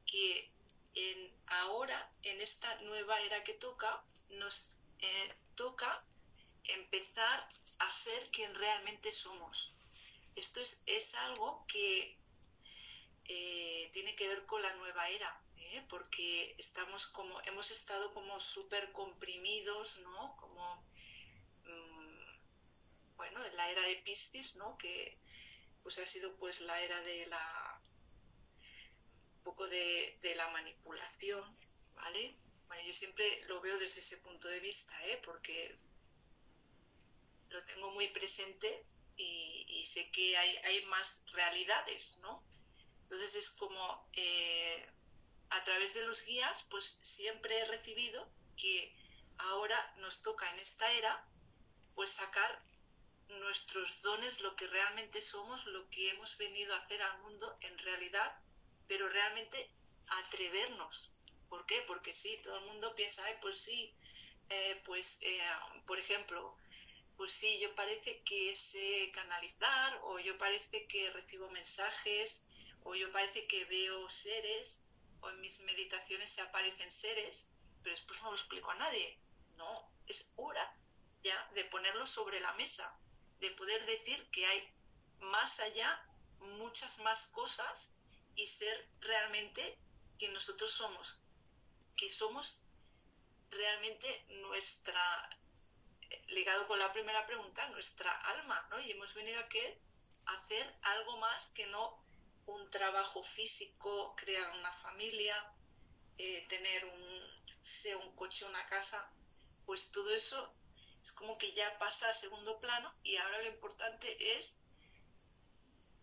que en, ahora, en esta nueva era que toca, nos eh, toca empezar a ser quien realmente somos. Esto es, es algo que eh, tiene que ver con la nueva era, ¿eh? porque estamos como, hemos estado como súper comprimidos, ¿no? Como, mm, bueno, en la era de Piscis, ¿no? Que pues ha sido pues la era de la, un poco de, de la manipulación, ¿vale? Bueno, yo siempre lo veo desde ese punto de vista, ¿eh? Porque lo tengo muy presente y, sé que hay, hay, más realidades, ¿no? Entonces es como eh, a través de los guías, pues siempre he recibido que ahora nos toca en esta era, pues sacar nuestros dones, lo que realmente somos, lo que hemos venido a hacer al mundo en realidad, pero realmente atrevernos. ¿Por qué? Porque sí, todo el mundo piensa, pues sí, eh, pues, eh, por ejemplo, pues sí, yo parece que sé canalizar, o yo parece que recibo mensajes, o yo parece que veo seres, o en mis meditaciones se aparecen seres, pero después no lo explico a nadie. No, es hora ya de ponerlo sobre la mesa, de poder decir que hay más allá muchas más cosas y ser realmente quien nosotros somos, que somos realmente nuestra ligado con la primera pregunta, nuestra alma, ¿no? Y hemos venido aquí a hacer algo más que no un trabajo físico, crear una familia, eh, tener un, sea un coche, una casa, pues todo eso es como que ya pasa a segundo plano y ahora lo importante es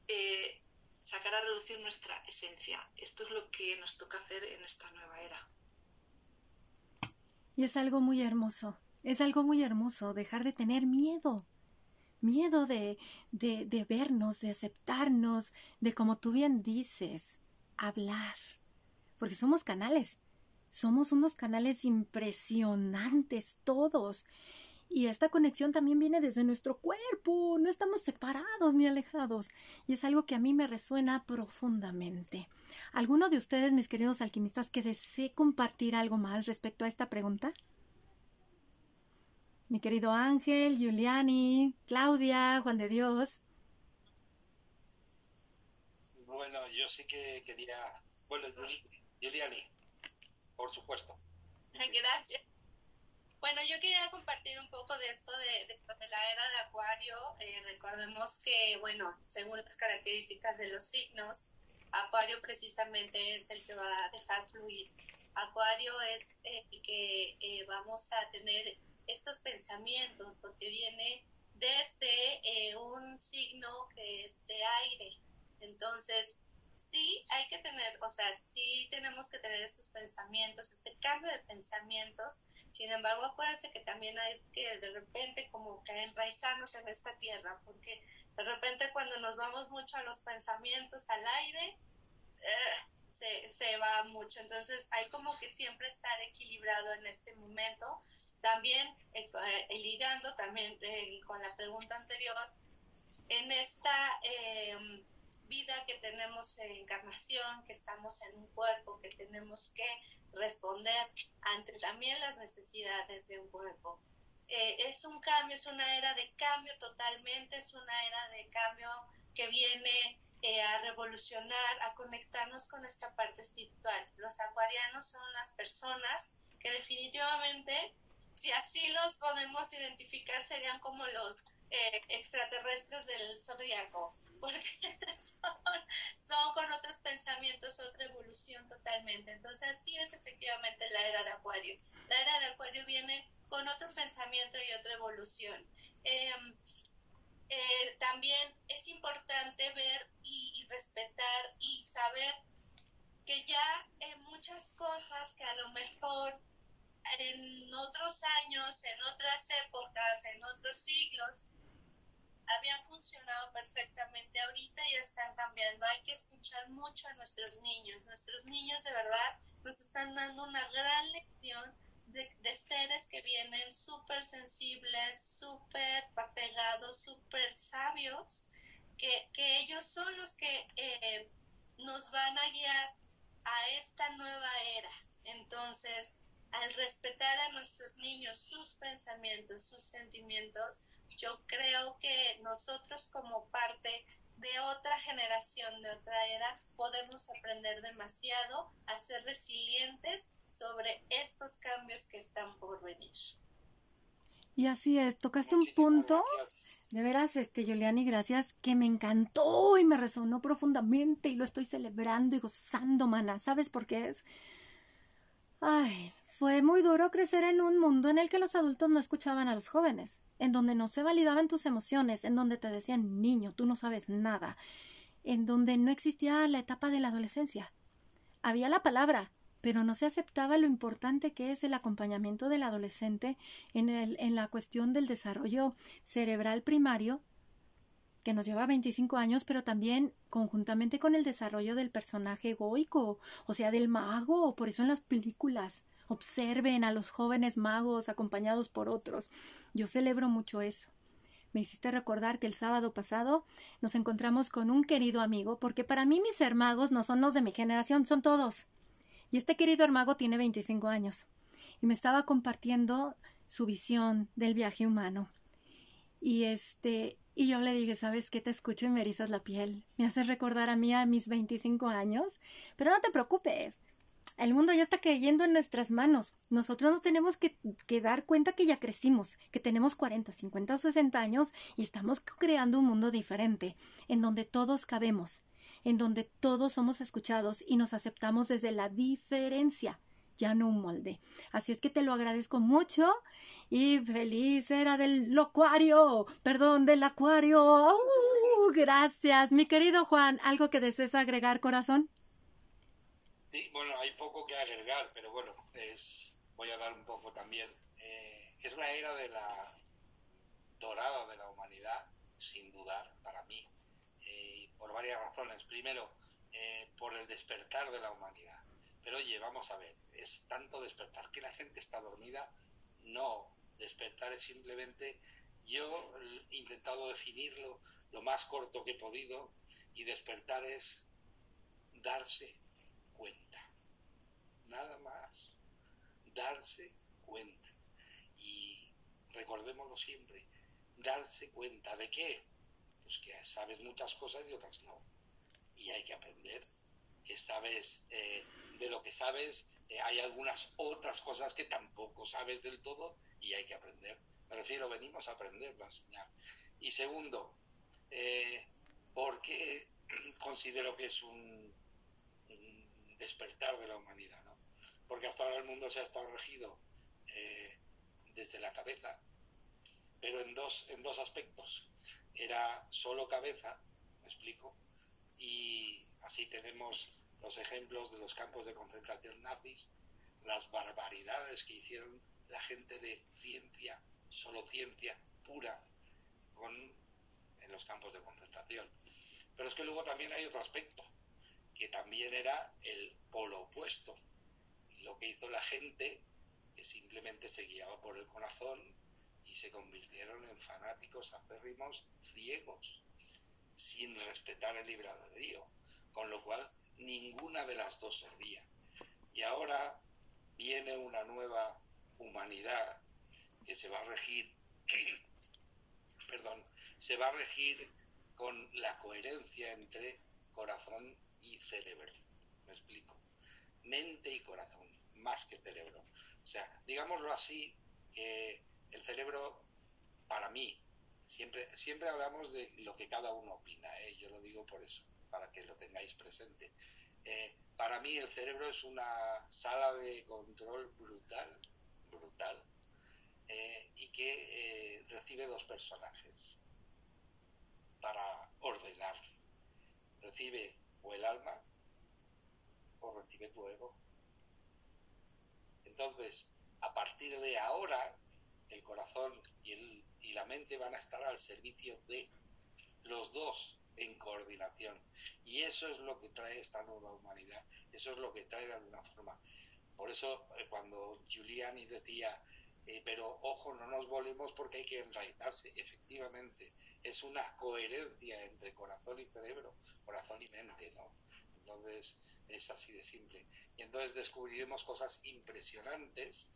eh, sacar a reducir nuestra esencia. Esto es lo que nos toca hacer en esta nueva era. Y es algo muy hermoso, es algo muy hermoso dejar de tener miedo. Miedo de, de, vernos, de aceptarnos, de como tú bien dices, hablar. Porque somos canales. Somos unos canales impresionantes todos. Y esta conexión también viene desde nuestro cuerpo, no estamos separados ni alejados. Y es algo que a mí me resuena profundamente. ¿Alguno de ustedes, mis queridos alquimistas, que desee compartir algo más respecto a esta pregunta? Mi querido Ángel, Giuliani, Claudia, Juan de Dios. Bueno, yo sí que quería. Bueno, Giuliani, por supuesto. Gracias. Bueno, yo quería compartir un poco de esto de, la era de Acuario. Eh, recordemos que, bueno, según las características de los signos, Acuario precisamente es el que va a dejar fluir. Acuario es el que eh, vamos a tener estos pensamientos, porque viene desde eh, un signo que es de aire. Entonces, sí hay que tener, o sea, sí tenemos que tener estos pensamientos, este cambio de pensamientos. Sin embargo, acuérdense que también hay que de repente como que enraizarnos en esta tierra, porque de repente cuando nos vamos mucho a los pensamientos al aire, eh, se, va mucho. Entonces hay como que siempre estar equilibrado en este momento. También eh, eh, ligando también con la pregunta anterior, en esta vida que tenemos en encarnación, que estamos en un cuerpo, que tenemos que responder ante también las necesidades de un cuerpo. Eh, es un cambio, es una era de cambio totalmente, es una era de cambio que viene eh, a revolucionar, a conectarnos con esta parte espiritual. Los acuarianos son las personas que definitivamente, si así los podemos identificar, serían como los eh, extraterrestres del zodiaco porque son, con otros pensamientos, otra evolución totalmente. Entonces, sí es efectivamente la era de Acuario. La era de Acuario viene con otro pensamiento y otra evolución. Em, eh, también es importante ver y, respetar y saber que ya en muchas cosas que a lo mejor en otros años, en otras épocas, en otros siglos, habían funcionado perfectamente, ahorita ya están cambiando. Hay que escuchar mucho a nuestros niños. Nuestros niños de verdad nos están dando una gran lección de, seres que vienen súper sensibles, súper apegados, súper sabios, que, que, ellos son los que eh, nos van a guiar a esta nueva era. Entonces, al respetar a nuestros niños, sus pensamientos, sus sentimientos, yo creo que nosotros como parte de otra generación, de otra era, podemos aprender demasiado a ser resilientes sobre estos cambios que están por venir. Y así es, tocaste un punto, de veras, este, Juliani, gracias, que me encantó y me resonó profundamente y lo estoy celebrando y gozando, mana. ¿Sabes por qué es? Ay, fue muy duro crecer en un mundo en el que los adultos no escuchaban a los jóvenes en donde no se validaban tus emociones, en donde te decían niño, tú no sabes nada, en donde no existía la etapa de la adolescencia. Había la palabra, pero no se aceptaba lo importante que es el acompañamiento del adolescente en, el, en la cuestión del desarrollo cerebral primario, que nos lleva 25 años, pero también conjuntamente con el desarrollo del personaje egoico, o sea, del mago, por eso en las películas Observen a los jóvenes magos acompañados por otros. Yo celebro mucho eso. Me hiciste recordar que el sábado pasado nos encontramos con un querido amigo, porque para mí mis hermagos no son los de mi generación, son todos. Y este querido hermago tiene 25 años y me estaba compartiendo su visión del viaje humano. Y este, y yo le dije, ¿sabes qué? Te escucho y me erizas la piel. Me haces recordar a mí a mis 25 años. Pero no te preocupes, el mundo ya está cayendo en nuestras manos. Nosotros nos tenemos que, dar cuenta que ya crecimos, que tenemos 40, 50 o 60 años y estamos creando un mundo diferente, en donde todos cabemos, en donde todos somos escuchados y nos aceptamos desde la diferencia, ya no un molde. Así es que te lo agradezco mucho y feliz era del locuario, perdón, del acuario. gracias, mi querido Juan. ¿Algo que desees agregar, corazón? Sí, bueno, hay poco que agregar, pero bueno, es, voy a dar un poco también. Eh, es la era de la dorada de la humanidad, sin dudar, para mí, eh, por varias razones. Primero, eh, por el despertar de la humanidad. Pero oye, vamos a ver, es tanto despertar que la gente está dormida. No, Despertar es simplemente, yo he intentado definirlo lo más corto que he podido, y despertar es darse cuenta. Nada más. Darse cuenta. Y recordémoslo siempre, darse cuenta de qué? Pues que sabes muchas cosas y otras no. Y hay que aprender que sabes eh, de lo que sabes, eh, hay algunas otras cosas que tampoco sabes del todo y hay que aprender. Me refiero, venimos a aprender, a enseñar. Y segundo, eh, ¿por qué considero que es un, despertar de la humanidad? ¿no? Porque hasta ahora el mundo se ha estado regido desde la cabeza, pero en dos, en dos aspectos. Era solo cabeza, me explico, y así tenemos los ejemplos de los campos de concentración nazis, las barbaridades que hicieron la gente de ciencia, solo ciencia pura, con, en los campos de concentración. Pero es que luego también hay otro aspecto, que también era el polo opuesto. Y lo que hizo la gente, que simplemente se guiaba por el corazón y se convirtieron en fanáticos acérrimos ciegos, sin respetar el libre albedrío. Con lo cual ninguna de las dos servía. Y ahora viene una nueva humanidad que se va a regir, perdón, se va a regir con la coherencia entre corazón y cerebro. ¿Me explico? Mente y corazón, más que cerebro. O sea, digámoslo así, que el cerebro, para mí, siempre, siempre hablamos de lo que cada uno opina, ¿eh? yo lo digo por eso para que lo tengáis presente. Eh, para mí el cerebro es una sala de control brutal, brutal, eh, y que eh, recibe dos personajes para ordenar. Recibe o el alma recibe tu ego. Entonces, a partir de ahora, el corazón y, el, y la mente van a estar al servicio de los dos en coordinación. Y eso es lo que trae esta nueva humanidad, eso es lo que trae de alguna forma. Por eso eh, cuando Giuliani decía, eh, pero ojo, no nos volvemos porque hay que enraizarse, efectivamente, es una coherencia entre corazón y cerebro, corazón y mente, ¿no? Entonces es así de simple. Y entonces descubriremos cosas impresionantes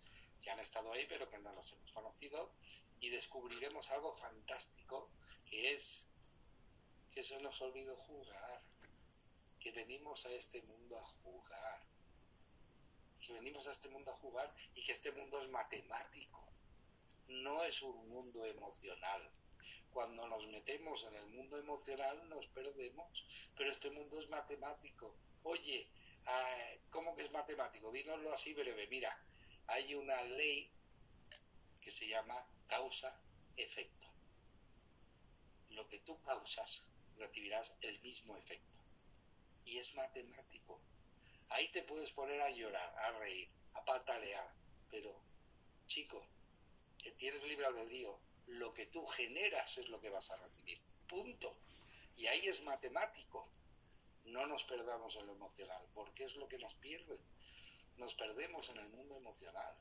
que han estado ahí pero que no las hemos conocido y descubriremos algo fantástico que es que se nos olvidó jugar, que venimos a este mundo a jugar, que venimos a este mundo a jugar y que este mundo es matemático, no es un mundo emocional. Cuando nos metemos en el mundo emocional nos perdemos, pero este mundo es matemático. Oye, ah, ¿cómo que es matemático? Dínoslo así breve. Mira, hay una ley que se llama causa-efecto. Lo que tú causas recibirás el mismo efecto. Y es matemático. Ahí te puedes poner a llorar, a reír, a patalear, pero chico, que tienes libre albedrío, lo que tú generas es lo que vas a recibir. Punto. Y ahí es matemático. No nos perdamos en lo emocional, porque es lo que nos pierde. Nos perdemos en el mundo emocional.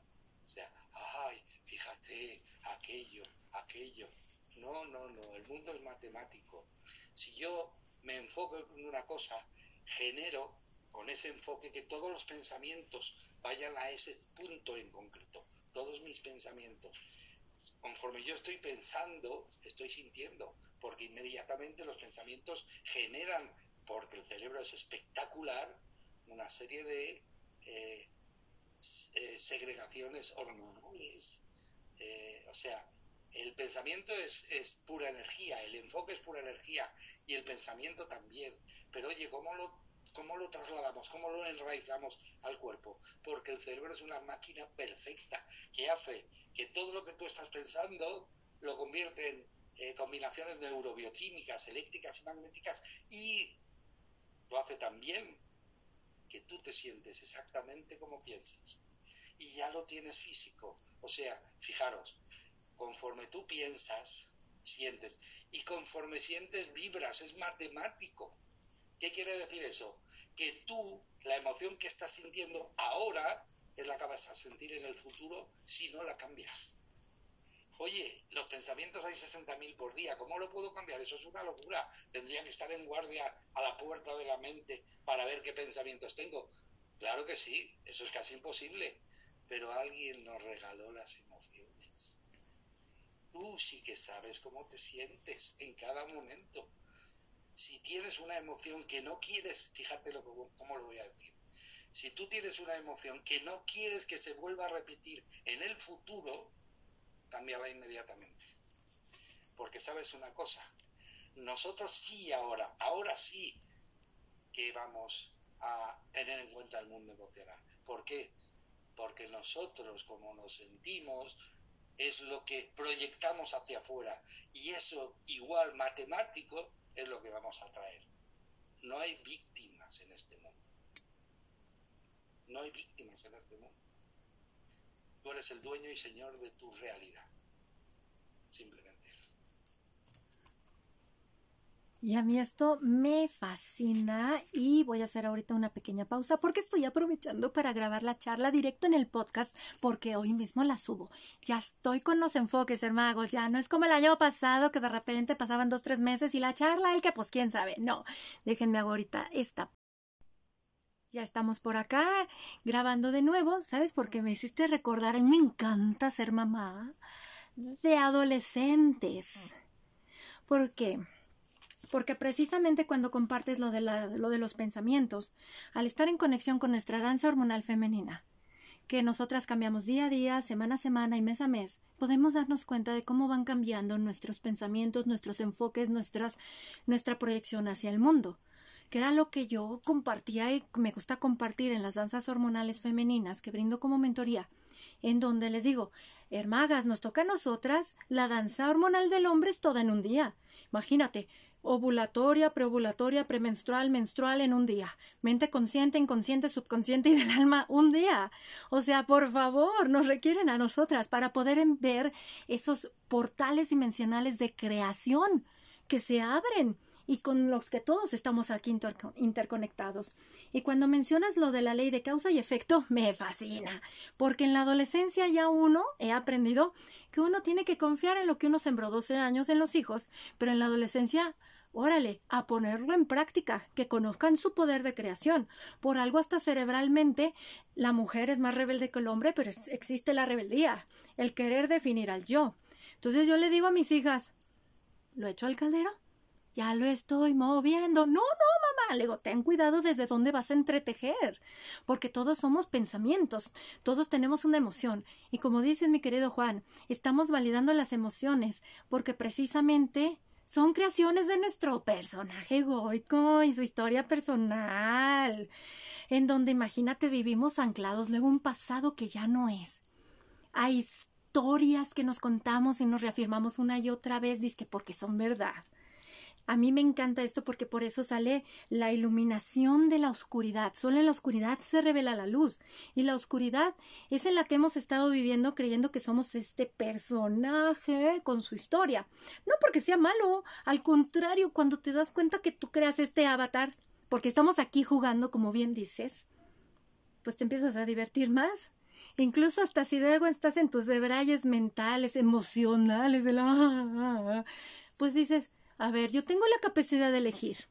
O sea, ay, fíjate, aquello, aquello. No, no, no, el mundo es matemático. Si yo me enfoco en una cosa, genero con ese enfoque que todos los pensamientos vayan a ese punto en concreto, todos mis pensamientos. Conforme yo estoy pensando, estoy sintiendo, porque inmediatamente los pensamientos generan, porque el cerebro es espectacular, una serie de eh, eh, segregaciones hormonales. Eh, o sea, el pensamiento es, pura energía, el enfoque es pura energía y el pensamiento también. Pero oye, ¿cómo lo, ¿cómo lo trasladamos? ¿Cómo lo enraizamos al cuerpo? Porque el cerebro es una máquina perfecta que hace que todo lo que tú estás pensando lo convierte en eh, combinaciones neurobioquímicas, eléctricas y magnéticas y lo hace también que tú te sientes exactamente como piensas. Y ya lo tienes físico. O sea, fijaros, Conforme tú piensas, sientes. Y conforme sientes, vibras. Es matemático. ¿Qué quiere decir eso? Que tú, la emoción que estás sintiendo ahora, es la que vas a sentir en el futuro si no la cambias. Oye, los pensamientos hay 60.000 por día, ¿cómo lo puedo cambiar? Eso es una locura. Tendría que estar en guardia a la puerta de la mente para ver qué pensamientos tengo. Claro que sí, eso es casi imposible, pero alguien nos regaló las emociones. Tú sí que sabes cómo te sientes en cada momento. Si tienes una emoción que no quieres, fíjate lo, cómo lo voy a decir. Si tú tienes una emoción que no quieres que se vuelva a repetir en el futuro, cámbiala inmediatamente. Porque sabes una cosa, nosotros sí ahora, ahora sí que vamos a tener en cuenta el mundo emocional. ¿Por qué? Porque nosotros, como nos sentimos, es lo que proyectamos hacia afuera. Y eso, igual matemático, es lo que vamos a traer. No hay víctimas en este mundo. No hay víctimas en este mundo. Tú eres el dueño y señor de tu realidad. Simplemente. Y a mí esto me fascina y voy a hacer ahorita una pequeña pausa porque estoy aprovechando para grabar la charla directo en el podcast porque hoy mismo la subo. Ya estoy con los enfoques, hermanos, ya no es como el año pasado que de repente pasaban dos, tres meses y la charla, el que pues quién sabe. No, déjenme ahorita esta ya estamos por acá grabando de nuevo, ¿sabes? Porque me hiciste recordar, a me encanta ser mamá de adolescentes. ¿Por qué? Porque precisamente cuando compartes lo de, lo de los pensamientos, al estar en conexión con nuestra danza hormonal femenina, que nosotras cambiamos día a día, semana a semana y mes a mes, podemos darnos cuenta de cómo van cambiando nuestros pensamientos, nuestros enfoques, nuestras, nuestra proyección hacia el mundo que era lo que yo compartía y me gusta compartir en las danzas hormonales femeninas que brindo como mentoría, en donde les digo, hermagas, nos toca a nosotras, la danza hormonal del hombre es toda en un día. Imagínate, ovulatoria, preovulatoria, premenstrual, menstrual en un día. Mente consciente, inconsciente, subconsciente y del alma un día. O sea, por favor, nos requieren a nosotras para poder ver esos portales dimensionales de creación que se abren y con los que todos estamos aquí interconectados. Y cuando mencionas lo de la ley de causa y efecto, me fascina, porque en la adolescencia ya uno he aprendido que uno tiene que confiar en lo que uno sembró 12 años en los hijos, pero en la adolescencia órale, a ponerlo en práctica, que conozcan su poder de creación. Por algo hasta cerebralmente la mujer es más rebelde que el hombre, pero existe la rebeldía, el querer definir al yo. Entonces yo le digo a mis hijas, ¿lo he hecho al caldero? ya lo estoy moviendo. No, no, mamá. Le digo, ten cuidado desde dónde vas a entretejer, porque todos somos pensamientos, todos tenemos una emoción. Y como dices, mi querido Juan, estamos validando las emociones, porque precisamente son creaciones de nuestro personaje egoico y su historia personal, en donde imagínate vivimos anclados luego un pasado que ya no es. Hay historias que nos contamos y nos reafirmamos una y otra vez, dice porque son verdad. A mí me encanta esto porque por eso sale la iluminación de la oscuridad. Solo en la oscuridad se revela la luz. Y la oscuridad es en la que hemos estado viviendo creyendo que somos este personaje con su historia. No porque sea malo, al contrario, cuando te das cuenta que tú creas este avatar, porque estamos aquí jugando, como bien dices, pues te empiezas a divertir más. Incluso hasta si luego estás en tus debrayes mentales, emocionales, de la... pues dices, a ver, yo tengo la capacidad de elegir.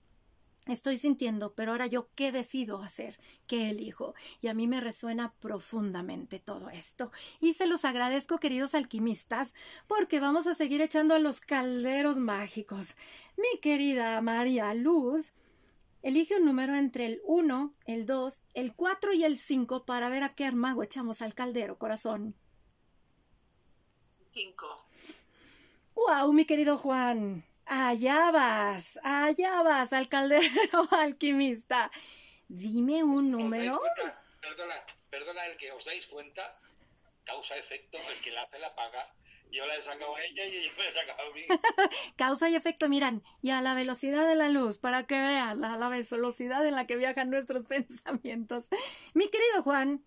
Estoy sintiendo, pero ahora yo qué decido hacer, qué elijo. Y a mí me resuena profundamente todo esto. Y se los agradezco, queridos alquimistas, porque vamos a seguir echando a los calderos mágicos. Mi querida María Luz, elige un número entre el 1, el 2, el 4 y el 5 para ver a qué armago echamos al caldero, corazón. 5. ¡Guau, mi querido Juan! Allá vas, allá vas, alcaldero alquimista. Dime un número. Perdona, perdona, el que os dais cuenta, causa-efecto, el que la hace la paga. Yo la he sacado a ella y ella me he sacado a mí. causa y efecto, miran, y a la velocidad de la luz, para que vean la, la velocidad en la que viajan nuestros pensamientos. Mi querido Juan,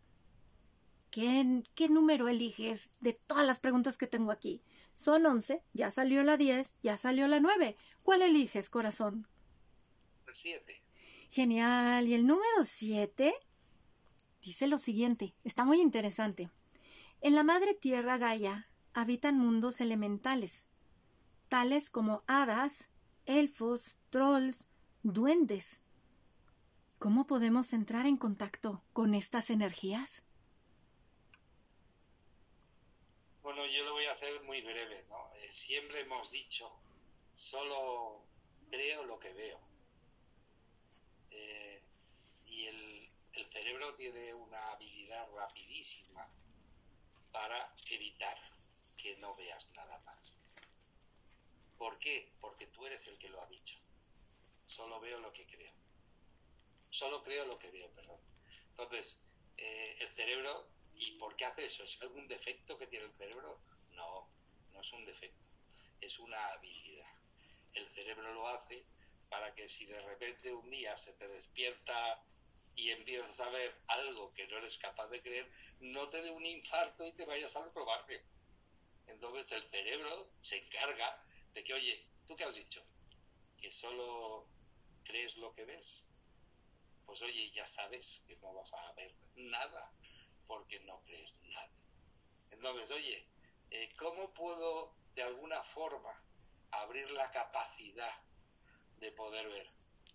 ¿qué, ¿qué número eliges de todas las preguntas que tengo aquí? Son once, ya salió la diez, ya salió la nueve. ¿Cuál eliges, corazón? El siete. Genial. ¿Y el número siete? Dice lo siguiente, está muy interesante. En la madre tierra Gaia habitan mundos elementales, tales como hadas, elfos, trolls, duendes. ¿Cómo podemos entrar en contacto con estas energías? Bueno, yo lo voy a hacer muy breve, ¿no? Eh, siempre hemos dicho, solo creo lo que veo. Eh, y el, el cerebro tiene una habilidad rapidísima para evitar que no veas nada más. ¿Por qué? Porque tú eres el que lo ha dicho. Solo veo lo que creo. Solo creo lo que veo, perdón. Entonces, eh, el cerebro, ¿y por qué hace eso? ¿Es algún defecto que tiene el cerebro? No, no es un defecto. Es una habilidad. El cerebro lo hace para que si de repente un día se te despierta y empiezas a ver algo que no eres capaz de creer, no te dé un infarto y te vayas a reprobarte. Entonces el cerebro se encarga de que, oye, ¿tú qué has dicho? Que solo crees lo que ves. Pues oye, ya sabes que no vas a ver nada porque no crees nada. Entonces, oye, eh, ¿cómo puedo de alguna forma abrir la capacidad de poder ver?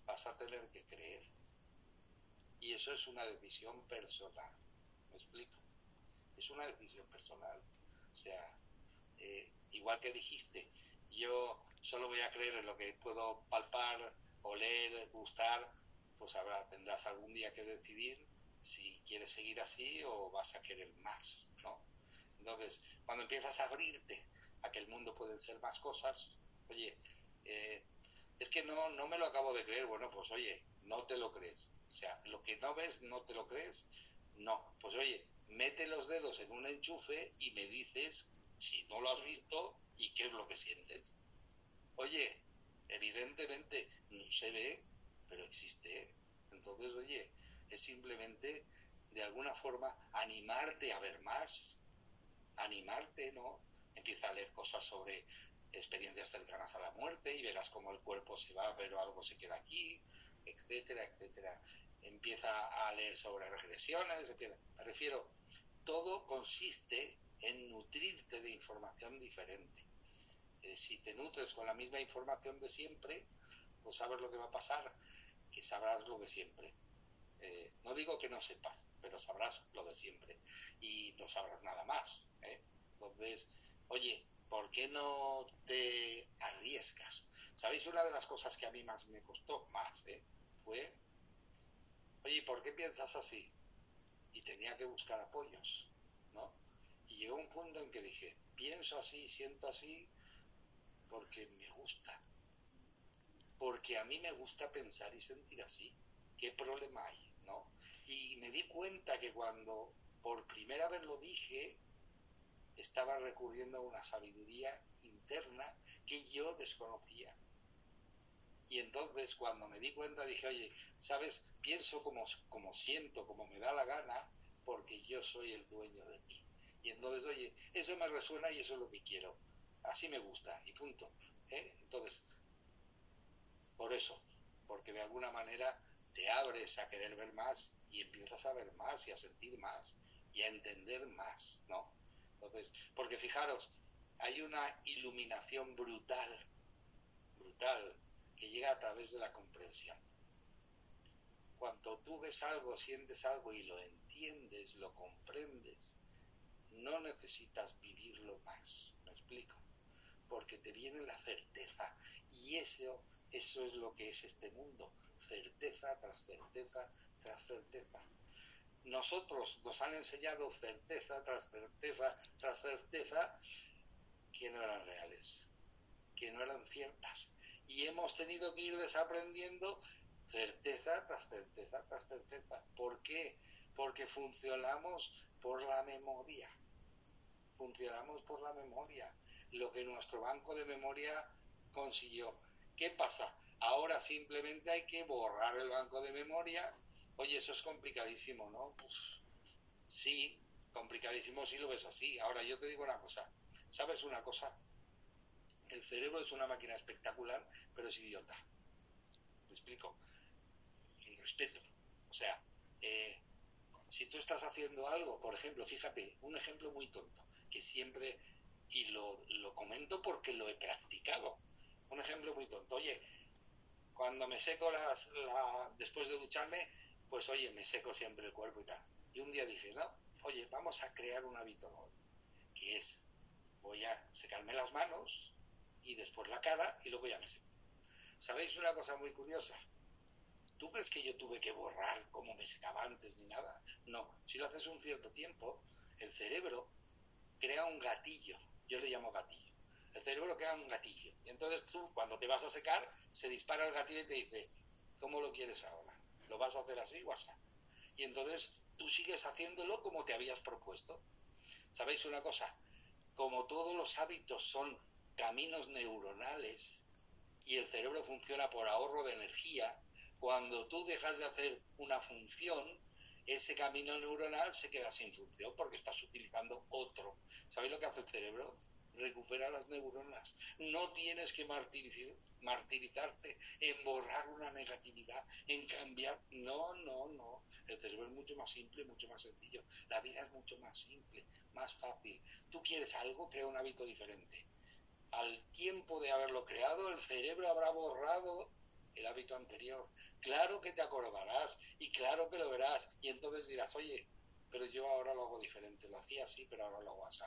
Vas a tener que creer. Y eso es una decisión personal. ¿Me explico? Es una decisión personal. O sea, eh, igual que dijiste, yo solo voy a creer en lo que puedo palpar, oler, gustar, pues habrá, tendrás algún día que decidir si quieres seguir así o vas a querer más, ¿no? Entonces, cuando empiezas a abrirte a que el mundo pueden ser más cosas, oye, eh, es que no, no me lo acabo de creer, bueno, pues oye, no te lo crees. O sea, lo que no ves, no te lo crees. No, pues oye, mete los dedos en un enchufe y me dices si no lo has visto y qué es lo que sientes. Oye, evidentemente no se ve, pero existe. Entonces, oye, es simplemente de alguna forma animarte a ver más, animarte, ¿no? Empieza a leer cosas sobre experiencias cercanas a la muerte y verás cómo el cuerpo se va, pero algo se queda aquí, etcétera, etcétera. Empieza a leer sobre regresiones, me refiero, todo consiste en nutrirte de información diferente. Eh, si te nutres con la misma información de siempre, pues sabes lo que va a pasar, que sabrás lo de siempre. Eh, no digo que no sepas, pero sabrás lo de siempre y no sabrás nada más. ¿eh? Entonces, oye, ¿por qué no te arriesgas? ¿Sabéis una de las cosas que a mí más me costó? Más, ¿eh? Fue, oye, ¿por qué piensas así? Y tenía que buscar apoyos, ¿no? Y llegó un punto en que dije, pienso así, siento así, porque me gusta. Porque a mí me gusta pensar y sentir así. ¿Qué problema hay? Y me di cuenta que cuando por primera vez lo dije, estaba recurriendo a una sabiduría interna que yo desconocía. Y entonces cuando me di cuenta dije, oye, ¿sabes? Pienso como, como siento, como me da la gana, porque yo soy el dueño de mí. Y entonces, oye, eso me resuena y eso es lo que quiero. Así me gusta y punto. ¿eh? Entonces, por eso, porque de alguna manera te abres a querer ver más y empiezas a ver más y a sentir más y a entender más, ¿no? Entonces, porque fijaros, hay una iluminación brutal, brutal, que llega a través de la comprensión. Cuando tú ves algo, sientes algo y lo entiendes, lo comprendes, no necesitas vivirlo más, ¿me explico? Porque te viene la certeza y eso, eso es lo que es este mundo, certeza tras certeza tras certeza. Nosotros nos han enseñado certeza tras certeza tras certeza que no eran reales, que no eran ciertas. Y hemos tenido que ir desaprendiendo certeza tras certeza tras certeza. ¿Por qué? Porque funcionamos por la memoria funcionamos por la memoria, lo que nuestro banco de memoria consiguió. ¿Qué pasa? Ahora simplemente hay que borrar el banco de memoria. Oye, eso es complicadísimo, ¿no? Pues sí, complicadísimo si lo ves así. Ahora yo te digo una cosa. ¿Sabes una cosa? El cerebro es una máquina espectacular, pero es idiota. ¿Me explico? Y respeto. O sea, eh, si tú estás haciendo algo, por ejemplo, fíjate, un ejemplo muy tonto que siempre y lo, lo comento porque lo he practicado. Un ejemplo muy tonto. Oye, cuando me seco las, la, después de ducharme, pues oye, me seco siempre el cuerpo y tal. Y un día dije, no, oye, vamos a crear un hábito nuevo, que es, voy a secarme las manos y después la cara y luego ya me seco. ¿Sabéis una cosa muy curiosa? ¿Tú crees que yo tuve que borrar cómo me secaba antes ni nada? No, si lo haces un cierto tiempo, el cerebro crea un gatillo, yo le llamo gatillo. El cerebro crea un gatillo. Y entonces tú, cuando te vas a secar, se dispara el gatillo y te dice, ¿cómo lo quieres ahora? ¿Lo vas a hacer así o así? Y entonces tú sigues haciéndolo como te habías propuesto. ¿Sabéis una cosa? Como todos los hábitos son caminos neuronales y el cerebro funciona por ahorro de energía, cuando tú dejas de hacer una función, ese camino neuronal se queda sin función porque estás utilizando otro. ¿Sabéis lo que hace el cerebro? Recupera las neuronas. No tienes que martirizarte en borrar una negatividad, en cambiar. No, no, no. El cerebro es mucho más simple, mucho más sencillo. La vida es mucho más simple, más fácil. Tú quieres algo, crea un hábito diferente. Al tiempo de haberlo creado, el cerebro habrá borrado el hábito anterior. Claro que te acordarás y claro que lo verás. Y entonces dirás, oye, pero yo ahora lo hago diferente. Lo hacía así, pero ahora lo hago así.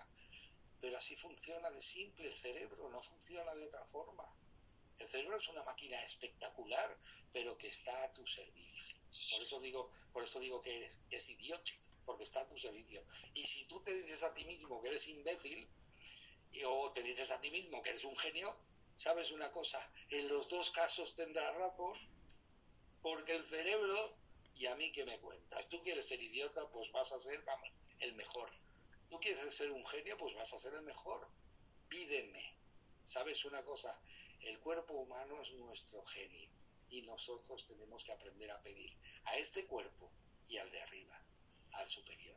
Pero así funciona de simple el cerebro, no funciona de otra forma. El cerebro es una máquina espectacular, pero que está a tu servicio. Por eso digo, por eso digo que es idiota, porque está a tu servicio. Y si tú te dices a ti mismo que eres imbécil, o te dices a ti mismo que eres un genio, sabes una cosa, en los dos casos tendrás razón, porque el cerebro, y a mí que me cuentas, tú quieres ser idiota, pues vas a ser, el mejor. Tú quieres ser un genio, pues vas a ser el mejor. Pídeme. ¿Sabes una cosa? El cuerpo humano es nuestro genio y nosotros tenemos que aprender a pedir a este cuerpo y al de arriba, al superior.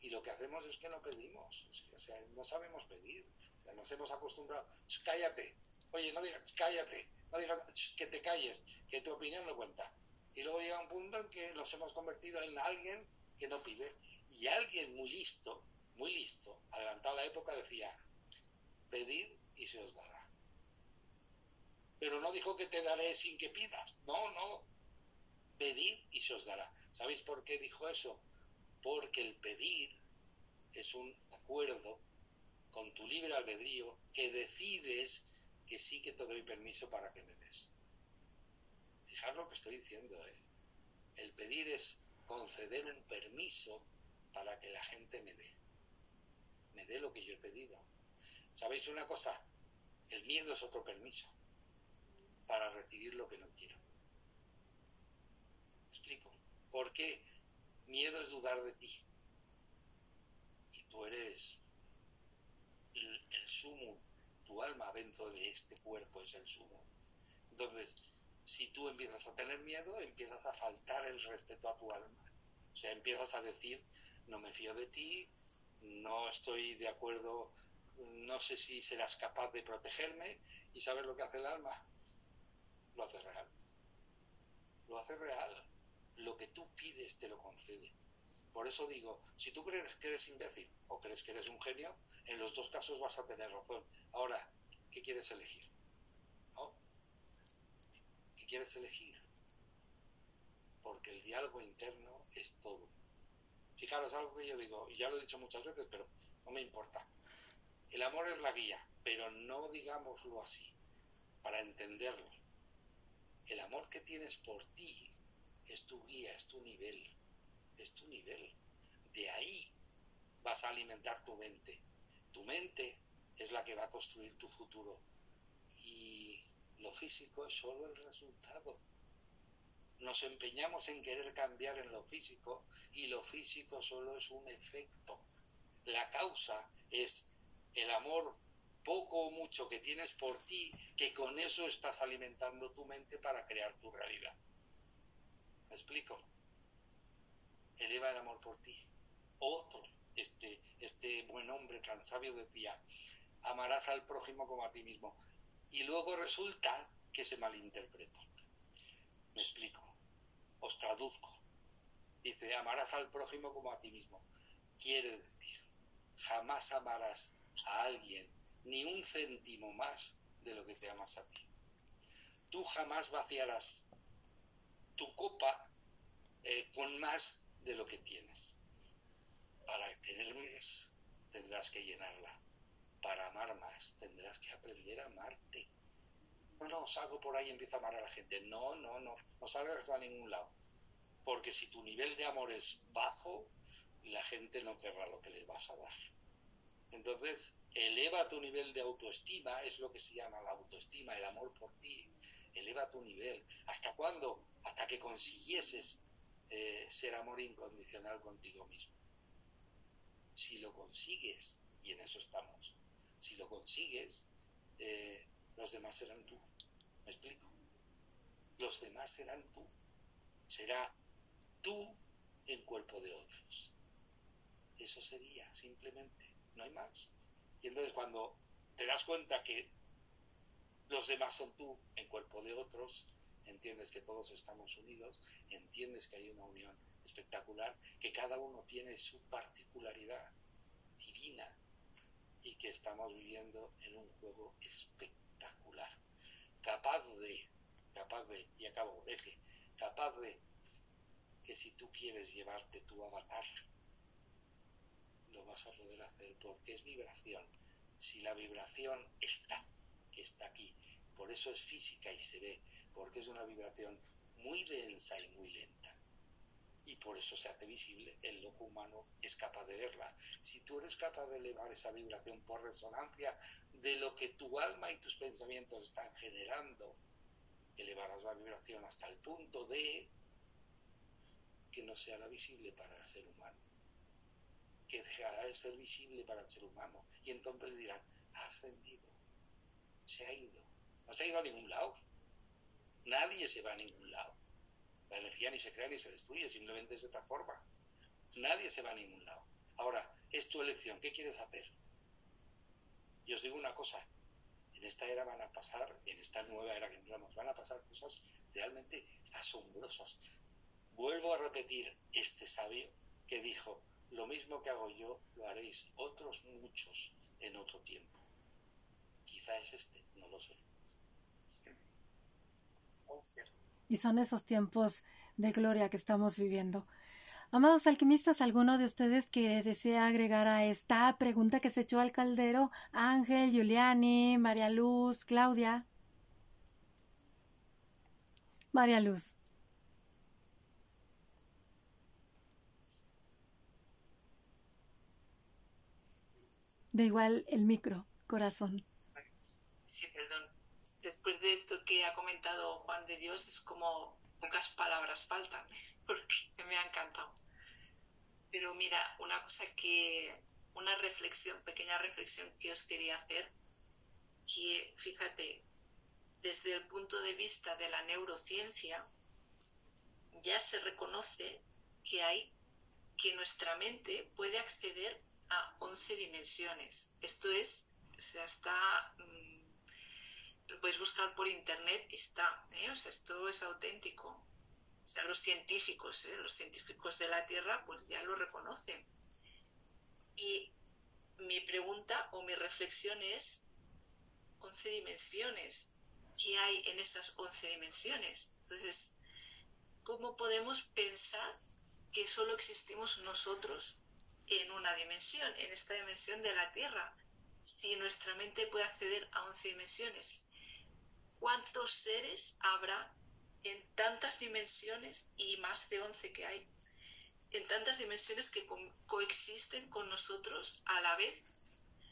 Y lo que hacemos es que no pedimos, o sea, no sabemos pedir, nos hemos acostumbrado, cállate, oye, no digas, cállate, no digas que te calles, que tu opinión no cuenta. Y luego llega un punto en que nos hemos convertido en alguien que no pide. Y alguien muy listo, muy listo, adelantado a la época, decía, pedid y se os dará. Pero no dijo que te daré sin que pidas. No, no. Pedid y se os dará. ¿Sabéis por qué dijo eso? Porque el pedir es un acuerdo con tu libre albedrío que decides que sí que te doy permiso para que me des. Fijar lo que estoy diciendo. ¿eh? El pedir es conceder un permiso para que la gente me dé. Me dé lo que yo he pedido. ¿Sabéis una cosa? El miedo es otro permiso para recibir lo que no quiero. ¿Me explico? Porque miedo es dudar de ti. Y tú eres el, el sumo, tu alma dentro de este cuerpo es el sumo. Entonces, si tú empiezas a tener miedo, empiezas a faltar el respeto a tu alma. O sea, empiezas a decir, no me fío de ti, no estoy de acuerdo, no sé si serás capaz de protegerme. ¿Y sabes lo que hace el alma? Lo hace real. Lo hace real. Lo que tú pides te lo concede. Por eso digo, si tú crees que eres imbécil o crees que eres un genio, en los dos casos vas a tener razón. Ahora, ¿qué quieres elegir? ¿Qué quieres elegir? Porque el diálogo interno es todo. Fijaros, algo que yo digo, y ya lo he dicho muchas veces, pero no me importa. El amor es la guía, pero no digámoslo así, para entenderlo. El amor que tienes por ti es tu guía, es tu nivel, es tu nivel. De ahí vas a alimentar tu mente. Tu mente es la que va a construir tu futuro. Y lo físico es solo el resultado. Nos empeñamos en querer cambiar en lo físico y lo físico solo es un efecto. La causa es el amor poco o mucho que tienes por ti, que con eso estás alimentando tu mente para crear tu realidad. ¿Me explico? Eleva el amor por ti. Otro, este, este buen hombre tan sabio decía, amarás al prójimo como a ti mismo. Y luego resulta que se malinterpreta. Me explico. Os traduzco. Dice, amarás al prójimo como a ti mismo. Quiere decir, jamás amarás a alguien ni un céntimo más de lo que te amas a ti. Tú jamás vaciarás tu copa eh, con más de lo que tienes. Para tener más tendrás que llenarla. Para amar más tendrás que aprender a amarte. No, no, salgo por ahí y empiezo a amar a la gente. No, no, no, no salgas a ningún lado. Porque si tu nivel de amor es bajo, la gente no querrá lo que les vas a dar. Entonces, eleva tu nivel de autoestima, es lo que se llama la autoestima, el amor por ti. Eleva tu nivel. ¿Hasta cuándo? Hasta que consiguieses eh, ser amor incondicional contigo mismo. Si lo consigues, y en eso estamos, si lo consigues, eh, los demás serán tú. ¿Me explico? Los demás serán tú. Será tú en cuerpo de otros. Eso sería, simplemente. No hay más. Y entonces cuando te das cuenta que los demás son tú en cuerpo de otros, entiendes que todos estamos unidos, entiendes que hay una unión espectacular, que cada uno tiene su particularidad divina y que estamos viviendo en un juego espectacular, capaz de, capaz de, y acabo, eje, capaz de que si tú quieres llevarte tu avatar, lo vas a poder hacer porque es vibración. Si la vibración está, que está aquí, por eso es física y se ve, porque es una vibración muy densa y muy lenta. Y por eso se hace visible, el loco humano es capaz de verla. Si tú eres capaz de elevar esa vibración por resonancia de lo que tu alma y tus pensamientos están generando, elevarás la vibración hasta el punto de que no sea la visible para el ser humano, que dejará de ser visible para el ser humano. Y entonces dirán, ha ascendido, se ha ido, no se ha ido a ningún lado. Nadie se va a ningún lado. La energía ni se crea ni se destruye, simplemente se transforma. Nadie se va a ningún lado. Ahora, es tu elección, ¿qué quieres hacer? Y os digo una cosa, en esta era van a pasar, en esta nueva era que entramos, van a pasar cosas realmente asombrosas. Vuelvo a repetir este sabio que dijo, lo mismo que hago yo, lo haréis otros muchos en otro tiempo. Quizá es este, no lo sé. Y son esos tiempos de gloria que estamos viviendo. Amados alquimistas, ¿alguno de ustedes que desea agregar a esta pregunta que se echó al caldero? Ángel, Giuliani, María Luz, Claudia. María Luz. De igual el micro, corazón. Sí, perdón. Después de esto que ha comentado Juan de Dios, es como pocas palabras faltan, porque me ha encantado. Pero mira, una cosa que, una reflexión, pequeña reflexión que os quería hacer, que fíjate, desde el punto de vista de la neurociencia, ya se reconoce que hay, que nuestra mente puede acceder a 11 dimensiones. Esto es, o sea, está, mm, lo podéis buscar por internet, está, ¿eh? o sea, esto es auténtico. O sea, los científicos, ¿eh? los científicos de la Tierra, pues ya lo reconocen. Y mi pregunta o mi reflexión es, 11 dimensiones, ¿qué hay en esas 11 dimensiones? Entonces, ¿cómo podemos pensar que solo existimos nosotros en una dimensión, en esta dimensión de la Tierra. Si nuestra mente puede acceder a 11 dimensiones, ¿cuántos seres habrá en tantas dimensiones y más de 11 que hay? En tantas dimensiones que coexisten con nosotros a la vez.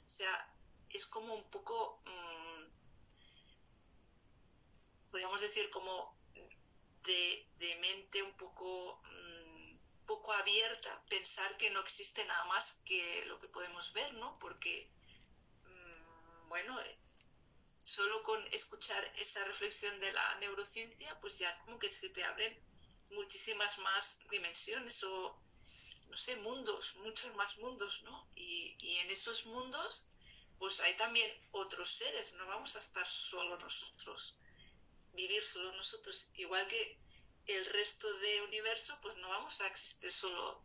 O sea, es como un poco, mmm, podríamos decir, como de, de mente un poco poco abierta, pensar que no existe nada más que lo que podemos ver, ¿no? Porque, mm, bueno, solo con escuchar esa reflexión de la neurociencia, pues ya como que se te abren muchísimas más dimensiones o, no sé, mundos, muchos más mundos, ¿no? Y, y en esos mundos, pues hay también otros seres, no vamos a estar solo nosotros, vivir solo nosotros, igual que el resto de universo, pues no vamos a existir solo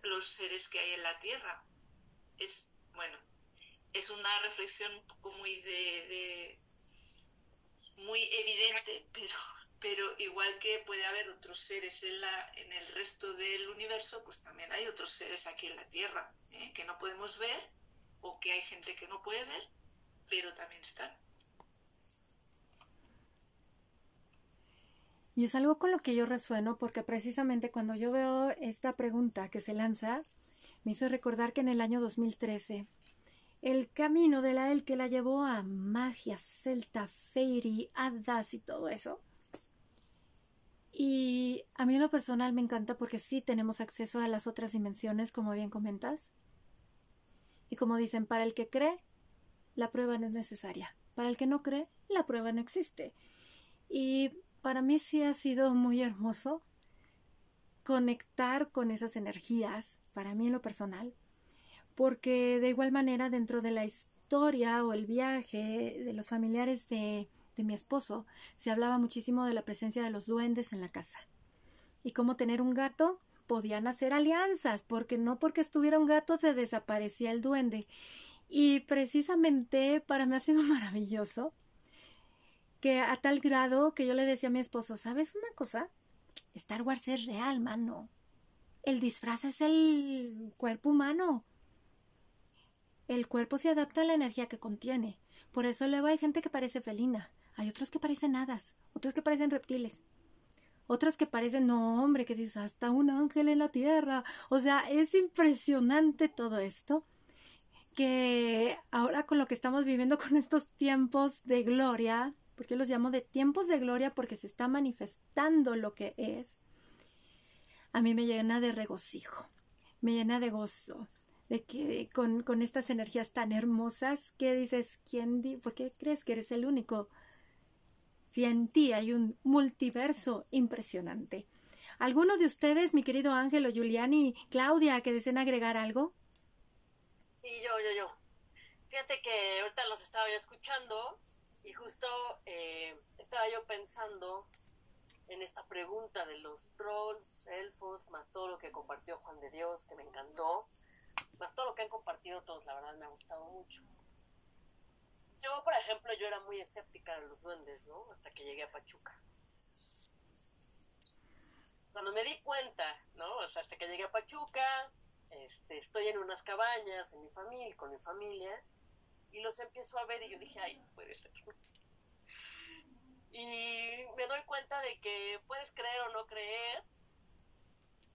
los seres que hay en la Tierra. Es, bueno, es una reflexión un poco muy de, muy evidente, pero, pero igual que puede haber otros seres en, la, en el resto del universo, pues también hay otros seres aquí en la Tierra ¿eh? que no podemos ver o que hay gente que no puede ver, pero también están. Y es algo con lo que yo resueno porque precisamente cuando yo veo esta pregunta que se lanza, me hizo recordar que en el año 2013 el camino de la él que la llevó a magia, celta, fairy, hadas y todo eso. Y a mí en lo personal me encanta porque sí tenemos acceso a las otras dimensiones, como bien comentas. Y como dicen, para el que cree, la prueba no es necesaria. Para el que no cree, la prueba no existe. Y para mí sí ha sido muy hermoso conectar con esas energías, para mí en lo personal, porque de igual manera dentro de la historia o el viaje de los familiares de, de mi esposo se hablaba muchísimo de la presencia de los duendes en la casa y cómo tener un gato podían hacer alianzas, porque no porque estuviera un gato se desaparecía el duende. Y precisamente para mí ha sido maravilloso que a tal grado que yo le decía a mi esposo, ¿sabes una cosa? Star Wars es real, mano. El disfraz es el cuerpo humano. El cuerpo se adapta a la energía que contiene. Por eso luego hay gente que parece felina, hay otros que parecen hadas, otros que parecen reptiles, otros que parecen, no hombre, que dices, hasta un ángel en la tierra. O sea, es impresionante todo esto que ahora con lo que estamos viviendo con estos tiempos de gloria, porque los llamo de tiempos de gloria porque se está manifestando lo que es, a mí me llena de regocijo, me llena de gozo, de que con, con estas energías tan hermosas que dices, ¿quién di ¿por qué crees que eres el único? Si en ti hay un multiverso impresionante. ¿Alguno de ustedes, mi querido Ángelo, Giuliani, Claudia, que deseen agregar algo? Sí, yo, yo, yo. Fíjate que ahorita los estaba ya escuchando y justo eh, estaba yo pensando en esta pregunta de los trolls, elfos, más todo lo que compartió Juan de Dios, que me encantó, más todo lo que han compartido todos, la verdad me ha gustado mucho. Yo, por ejemplo, yo era muy escéptica de los duendes, ¿no? Hasta que llegué a Pachuca. Cuando me di cuenta, ¿no? O sea, hasta que llegué a Pachuca, este, estoy en unas cabañas en mi familia, con mi familia, y los empiezo a ver y yo dije, ay, puede ser. Y me doy cuenta de que puedes creer o no creer,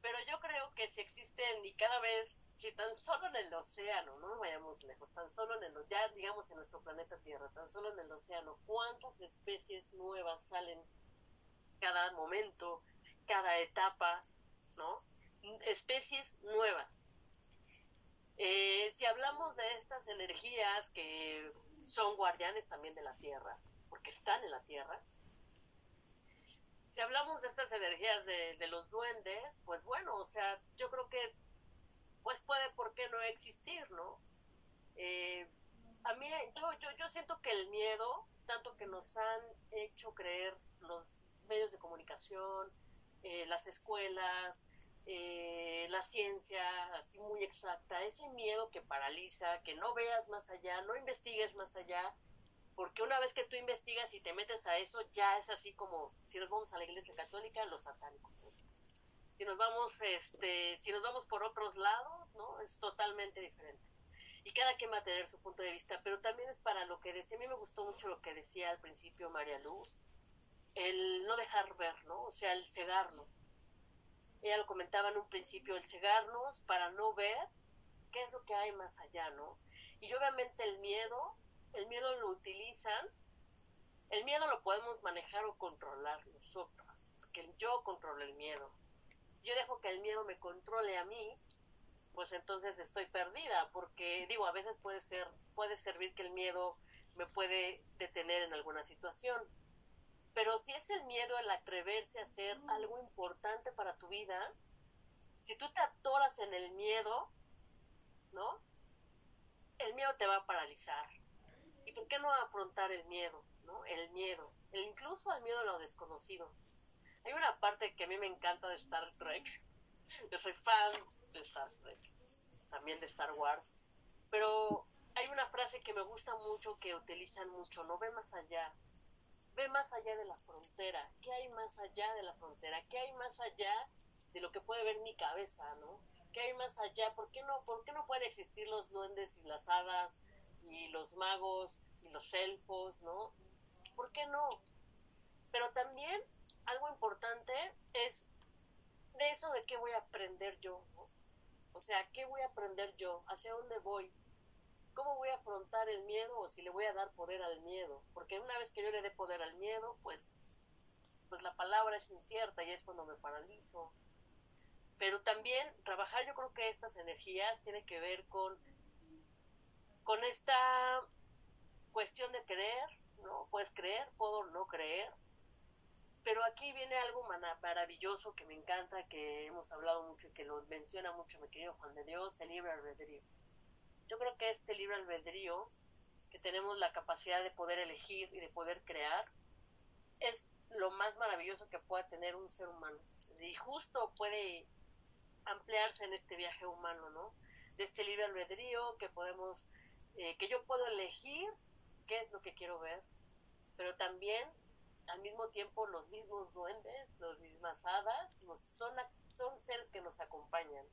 pero yo creo que si existen y cada vez, si tan solo en el océano, no vayamos lejos, tan solo en el, ya digamos en nuestro planeta Tierra, tan solo en el océano, cuántas especies nuevas salen cada momento, cada etapa, ¿no? Especies nuevas. Eh, si hablamos de estas energías que son guardianes también de la Tierra, porque están en la Tierra, si hablamos de estas energías de, los duendes, pues bueno, o sea, yo creo que pues puede, ¿por qué no existir, no? Eh, a mí, yo, yo, yo siento que el miedo, tanto que nos han hecho creer los medios de comunicación, eh, las escuelas, eh, la ciencia así muy exacta, ese miedo que paraliza, que no veas más allá, no investigues más allá, porque una vez que tú investigas y te metes a eso, ya es así como si nos vamos a la iglesia católica, los satánicos. Si nos vamos, este, si nos vamos por otros lados, ¿no? Es totalmente diferente. Y cada quien va a tener su punto de vista, pero también es para lo que decía, a mí me gustó mucho lo que decía al principio María Luz, el no dejar ver, ¿no? O sea, el cegarnos ella lo comentaba en un principio, el cegarnos para no ver qué es lo que hay más allá, ¿no? Y obviamente el miedo, el miedo lo utilizan, el miedo lo podemos manejar o controlar nosotros, porque yo controlo el miedo. Si yo dejo que el miedo me controle a mí, pues entonces estoy perdida, porque digo, a veces puede ser, puede servir que el miedo me puede detener en alguna situación, pero si es el miedo, el atreverse a hacer algo importante para tu vida, si tú te atoras en el miedo, ¿no? El miedo te va a paralizar. ¿Y por qué no afrontar el miedo, ¿no? El miedo, el, incluso el miedo a lo desconocido. Hay una parte que a mí me encanta de Star Trek. Yo soy fan de Star Trek, también de Star Wars. Pero hay una frase que me gusta mucho que utilizan mucho, no ve más allá, ve más allá de la frontera, ¿qué hay más allá de la frontera? ¿Qué hay más allá de lo que puede ver mi cabeza, ¿no? ¿Qué hay más allá? ¿Por qué no, por qué no pueden existir los duendes y las hadas y los magos y los elfos, ¿no? ¿Por qué no? Pero también algo importante es de eso de qué voy a aprender yo, ¿no? O sea, ¿qué voy a aprender yo? ¿Hacia dónde voy? ¿Cómo voy a afrontar el miedo o si le voy a dar poder al miedo? Porque una vez que yo le dé poder al miedo, pues, pues la palabra es incierta y es cuando me paralizo. Pero también trabajar, yo creo que estas energías tiene que ver con, con esta cuestión de creer, ¿no? Puedes creer, puedo no creer. Pero aquí viene algo maravilloso que me encanta, que hemos hablado mucho que lo menciona mucho mi querido Juan de Dios, el libre albedrío. Yo creo que este libre albedrío, que tenemos la capacidad de poder elegir y de poder crear, es lo más maravilloso que pueda tener un ser humano. Y justo puede ampliarse en este viaje humano, ¿no? De este libre albedrío que podemos, eh, que yo puedo elegir qué es lo que quiero ver, pero también al mismo tiempo los mismos duendes, las mismas hadas, son, son seres que nos acompañan,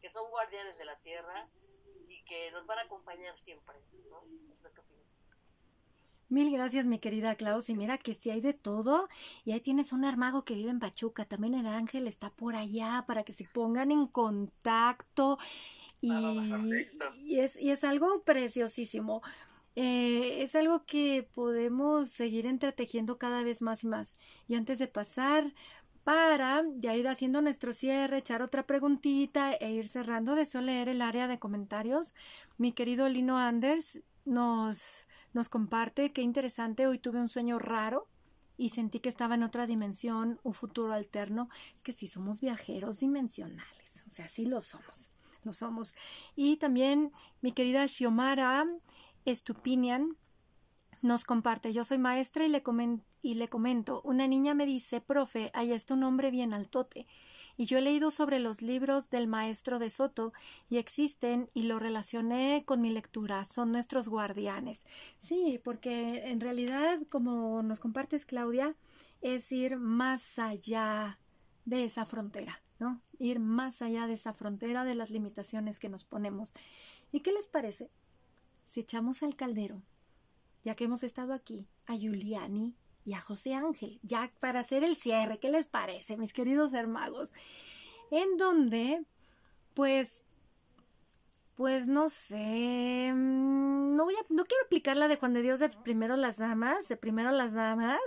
que son guardianes de la tierra y que nos van a acompañar siempre, ¿no? Es lo que opino. Mil gracias, mi querida Klaus. Y mira que si hay de todo. Y ahí tienes un armago que vive en Pachuca. También el ángel está por allá para que se pongan en contacto. Y, y, es, y es algo preciosísimo. Eh, es algo que podemos seguir entretejiendo cada vez más y más. Y antes de pasar para ya ir haciendo nuestro cierre, echar otra preguntita e ir cerrando, deseo leer el área de comentarios. Mi querido Lino Anders nos nos comparte qué interesante, hoy tuve un sueño raro y sentí que estaba en otra dimensión, un futuro alterno. Es que sí somos viajeros dimensionales, o sea, sí lo somos, lo somos. Y también mi querida Xiomara Stupinian nos comparte, yo soy maestra y le, y le comento, una niña me dice, profe, ahí está un hombre bien altote y yo he leído sobre los libros del maestro de Soto y existen y lo relacioné con mi lectura, son nuestros guardianes. Sí, porque en realidad, como nos compartes Claudia, es ir más allá de esa frontera, ¿no? Ir más allá de esa frontera de las limitaciones que nos ponemos. ¿Y qué les parece si echamos al caldero, ya que hemos estado aquí, a Giuliani y a José Ángel, ya para hacer el cierre, ¿qué les parece, mis queridos hermagos? En donde, pues, pues no sé, mm, no voy no quiero aplicar la de Juan de Dios de primero las damas, de primero las damas,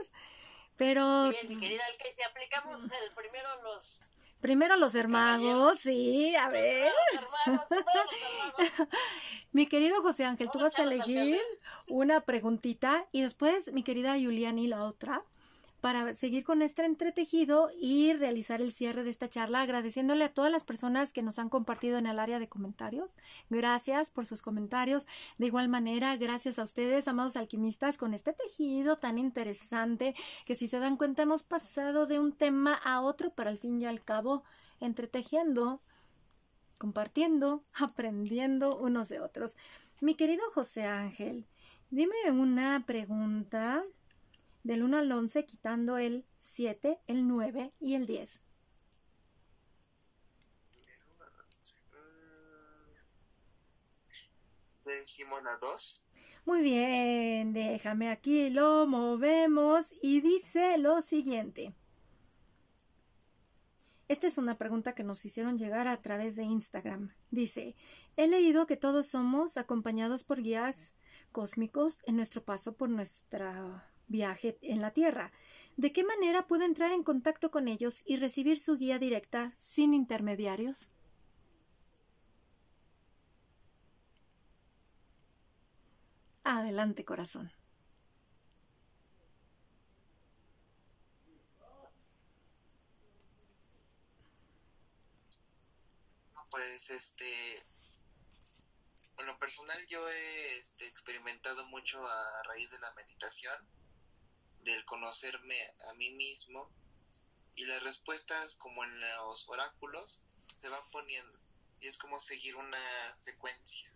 pero... Bien, mi querida, que si aplicamos el primero los... Primero los hermagos, sí, a ver. mi querido José Ángel, tú vas a elegir una preguntita y después mi querida Juliani la otra para seguir con este entretejido y realizar el cierre de esta charla, agradeciéndole a todas las personas que nos han compartido en el área de comentarios. Gracias por sus comentarios. De igual manera, gracias a ustedes, amados alquimistas, con este tejido tan interesante que si se dan cuenta hemos pasado de un tema a otro, pero al fin y al cabo entretejiendo, compartiendo, aprendiendo unos de otros. Mi querido José Ángel, dime una pregunta del 1 al 11 quitando el 7, el 9 y el 10. Decimos la 2. Muy bien, déjame aquí, lo movemos y dice lo siguiente. Esta es una pregunta que nos hicieron llegar a través de Instagram. Dice, he leído que todos somos acompañados por guías cósmicos en nuestro paso por nuestra viaje en la Tierra. ¿De qué manera puedo entrar en contacto con ellos y recibir su guía directa sin intermediarios? Adelante, corazón. Pues este, en lo personal yo he este, experimentado mucho a raíz de la meditación del conocerme a mí mismo y las respuestas como en los oráculos se van poniendo y es como seguir una secuencia.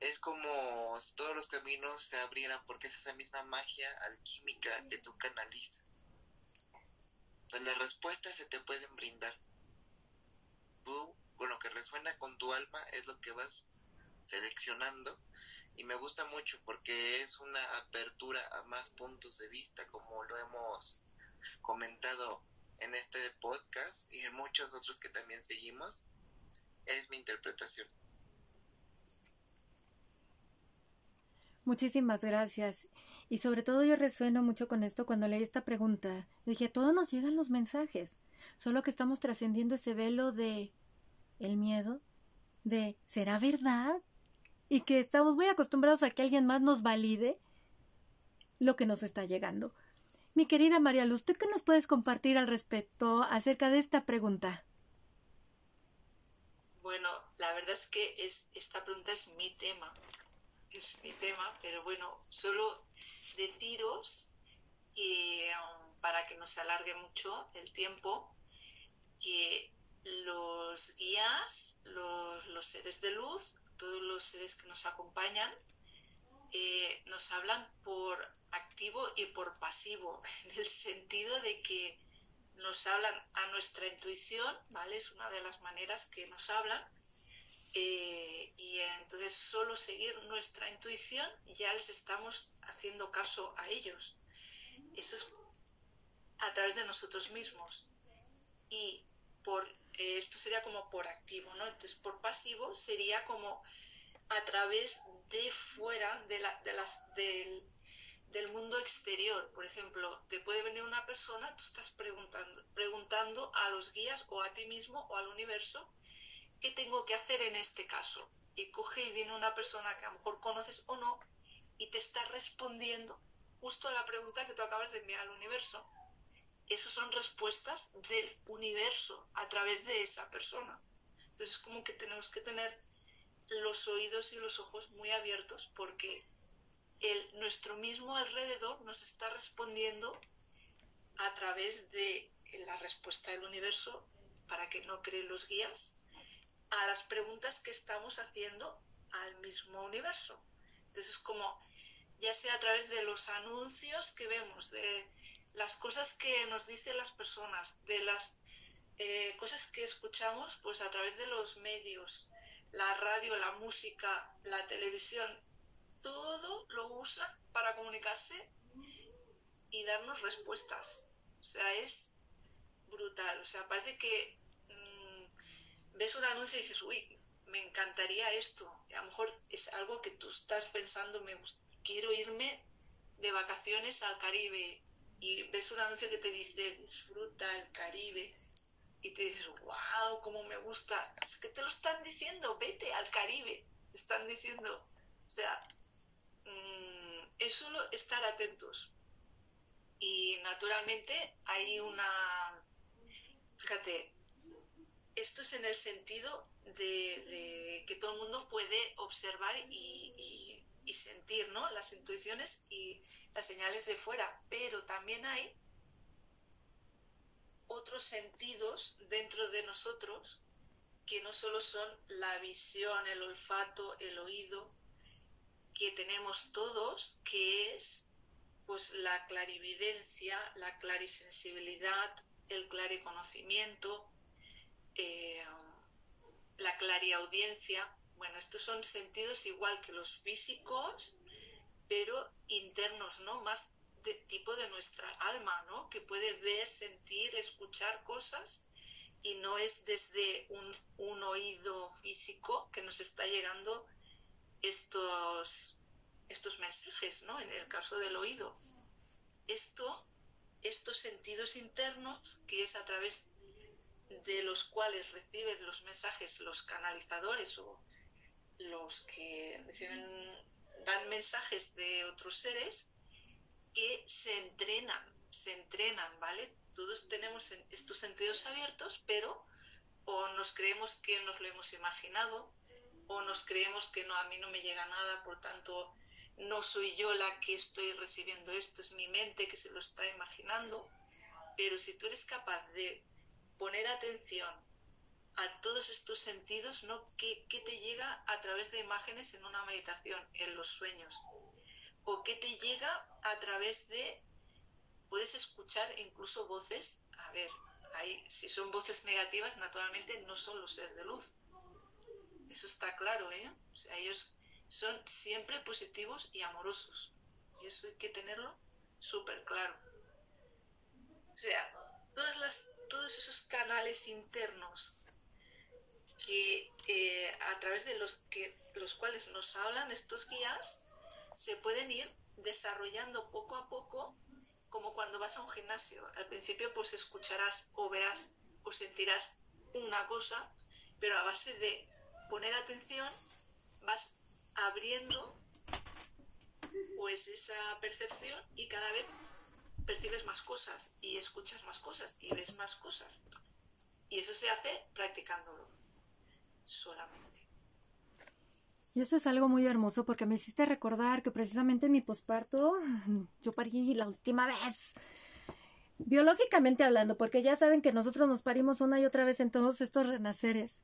es como si todos los caminos se abrieran porque es esa misma magia alquímica que tú canalizas. Entonces las respuestas se te pueden brindar. Tú, con lo que resuena con tu alma, es lo que vas seleccionando. Y me gusta mucho porque es una apertura a más puntos de vista, como lo hemos comentado en este podcast y en muchos otros que también seguimos. Es mi interpretación. Muchísimas gracias. Y sobre todo yo resueno mucho con esto cuando leí esta pregunta. Dije, todos nos llegan los mensajes, solo que estamos trascendiendo ese velo de el miedo, de ¿será verdad? Y que estamos muy acostumbrados a que alguien más nos valide lo que nos está llegando. Mi querida María Luz, ¿tú qué nos puedes compartir al respecto acerca de esta pregunta? Bueno, la verdad es que es, esta pregunta es mi tema es mi tema, pero bueno, solo deciros que um, para que no se alargue mucho el tiempo, que los guías, los, seres de luz, todos los seres que nos acompañan, eh, nos hablan por activo y por pasivo, en el sentido de que nos hablan a nuestra intuición, ¿vale? Es una de las maneras que nos hablan, eh, y entonces solo seguir nuestra intuición ya les estamos haciendo caso a ellos. Eso es a través de nosotros mismos. Y por esto sería como por activo, ¿no? Entonces por pasivo sería como a través de fuera de, la, de las, del, del mundo exterior. Por ejemplo, te puede venir una persona, tú estás preguntando, preguntando a los guías o a ti mismo o al universo ¿qué tengo que hacer en este caso? Y coge y viene una persona que a lo mejor conoces o no y te está respondiendo justo la pregunta que tú acabas de enviar al universo. Esas son respuestas del universo a través de esa persona. Entonces es como que tenemos que tener los oídos y los ojos muy abiertos porque el, nuestro mismo alrededor nos está respondiendo a través de la respuesta del universo para que no creen los guías a las preguntas que estamos haciendo al mismo universo. Entonces, como ya sea a través de los anuncios que vemos, de las cosas que nos dicen las personas, de las eh, cosas que escuchamos, pues a través de los medios, la radio, la música, la televisión, todo lo usa para comunicarse y darnos respuestas. O sea, es brutal. O sea, parece que ves un anuncio y dices, uy, me encantaría esto. a lo mejor es algo que tú estás pensando, me quiero irme de vacaciones al Caribe. Y ves un anuncio que te dice, disfruta el Caribe. Y te dices, wow, cómo me gusta. Es que te lo están diciendo, vete al Caribe. están diciendo, o sea, mm, es solo estar atentos. Y naturalmente hay una, fíjate, esto es en el sentido de, que todo el mundo puede observar y, sentir ¿no? las intuiciones y las señales de fuera, pero también hay otros sentidos dentro de nosotros que no solo son la visión, el olfato, el oído, que tenemos todos, que es pues la clarividencia, la clarisensibilidad, el clariconocimiento, eh, la clariaudiencia. Bueno, estos son sentidos igual que los físicos, pero internos, ¿no? Más de tipo de nuestra alma, ¿no? Que puede ver, sentir, escuchar cosas y no es desde un, un oído físico que nos está llegando estos, estos mensajes, ¿no? En el caso del oído. Esto, estos sentidos internos, que es a través de los cuales reciben los mensajes los canalizadores o los que reciben, dan mensajes de otros seres que se entrenan, se entrenan, ¿vale? Todos tenemos estos sentidos abiertos, pero o nos creemos que nos lo hemos imaginado, o nos creemos que no, a mí no me llega nada, por tanto, no soy yo la que estoy recibiendo esto, es mi mente que se lo está imaginando. Pero si tú eres capaz de poner atención a todos estos sentidos, ¿no? ¿Qué, ¿Qué, te llega a través de imágenes en una meditación, en los sueños? ¿O qué te llega a través de... Puedes escuchar incluso voces, a ver, hay, si son voces negativas, naturalmente no son los seres de luz. Eso está claro, ¿eh? O sea, ellos son siempre positivos y amorosos. Y eso hay que tenerlo súper claro. O sea, todas las, todos esos canales internos que eh, a través de los que los cuales nos hablan estos guías se pueden ir desarrollando poco a poco como cuando vas a un gimnasio. Al principio pues escucharás o verás o sentirás una cosa pero a base de poner atención vas abriendo pues esa percepción y cada vez percibes más cosas y escuchas más cosas y ves más cosas. Y eso se hace practicándolo solamente. Y eso es algo muy hermoso porque me hiciste recordar que precisamente en mi posparto yo parí la última vez. Biológicamente hablando, porque ya saben que nosotros nos parimos una y otra vez en todos estos renaceres.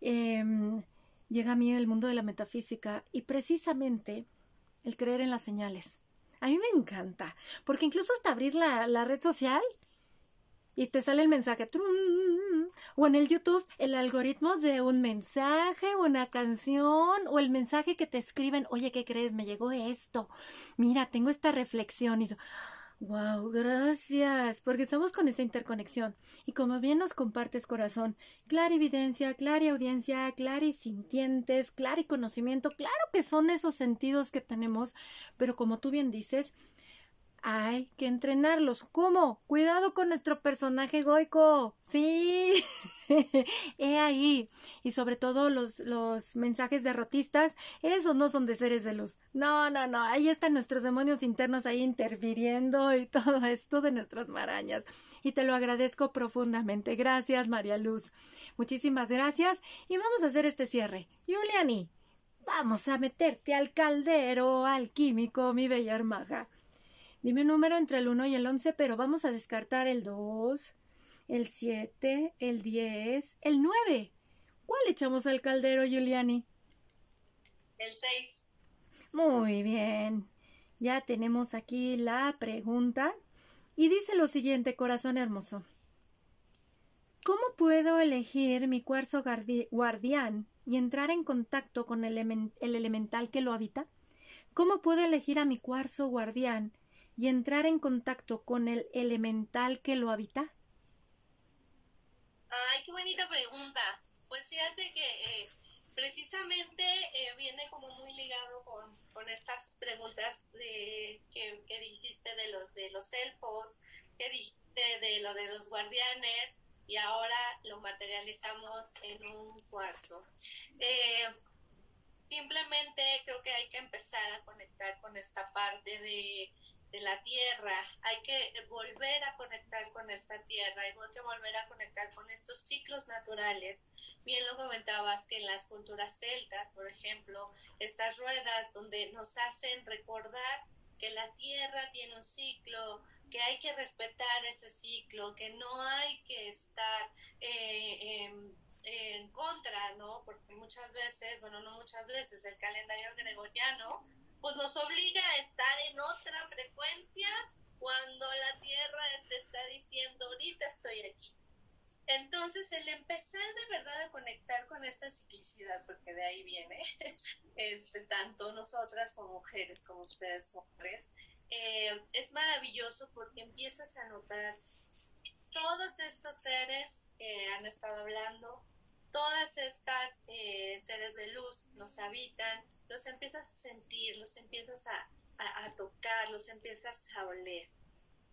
Em, llega a mí el mundo de la metafísica y precisamente el creer en las señales. A mí me encanta, porque incluso hasta abrir la, la red social y te sale el mensaje. O en el YouTube el algoritmo de un mensaje, una canción o el mensaje que te escriben, oye, ¿qué crees? Me llegó esto. Mira, tengo esta reflexión y Wow, gracias, porque estamos con esa interconexión. Y como bien nos compartes, corazón, clarividencia, audiencia, clarisintientes, conocimiento, claro que son esos sentidos que tenemos, pero como tú bien dices, hay que entrenarlos. ¿Cómo? Cuidado con nuestro personaje goico. Sí, he ahí. Y sobre todo los, los mensajes derrotistas, esos no son de seres de luz. No, no, no. Ahí están nuestros demonios internos ahí interfiriendo y todo esto de nuestras marañas. Y te lo agradezco profundamente. Gracias, María Luz. Muchísimas gracias. Y vamos a hacer este cierre. Juliani, vamos a meterte al caldero alquímico, mi bella hermaga. Dime un número entre el 1 y el 11, pero vamos a descartar el 2, el 7, el 10, el 9. ¿Cuál echamos al caldero, Giuliani? El 6. Muy bien. Ya tenemos aquí la pregunta. Y dice lo siguiente, corazón hermoso. ¿Cómo puedo elegir mi cuarzo guardián y entrar en contacto con el, el elemental que lo habita? ¿Cómo puedo elegir a mi cuarzo guardián y entrar en contacto con el elemental que lo habita? Ay, qué bonita pregunta. Pues fíjate que eh, precisamente eh, viene como muy ligado con, con estas preguntas de, que, dijiste de los, de los elfos, que dijiste de lo de los guardianes y ahora lo materializamos en un cuarzo. Eh, simplemente creo que hay que empezar a conectar con esta parte de de la tierra, hay que volver a conectar con esta tierra, hay que volver a conectar con estos ciclos naturales. Bien lo comentabas que en las culturas celtas, por ejemplo, estas ruedas donde nos hacen recordar que la tierra tiene un ciclo, que hay que respetar ese ciclo, que no hay que estar eh, en contra, ¿no? Porque muchas veces, bueno, no muchas veces, el calendario gregoriano pues nos obliga a estar en otra frecuencia cuando la Tierra te está diciendo, ahorita estoy aquí. Entonces, el empezar de verdad a conectar con esta ciclicidad, porque de ahí viene, este, tanto nosotras como mujeres, como ustedes hombres, eh, es maravilloso porque empiezas a notar todos estos seres que han estado hablando, todas estas eh, seres de luz nos habitan, los empiezas a sentir, los empiezas a, tocar, los empiezas a oler.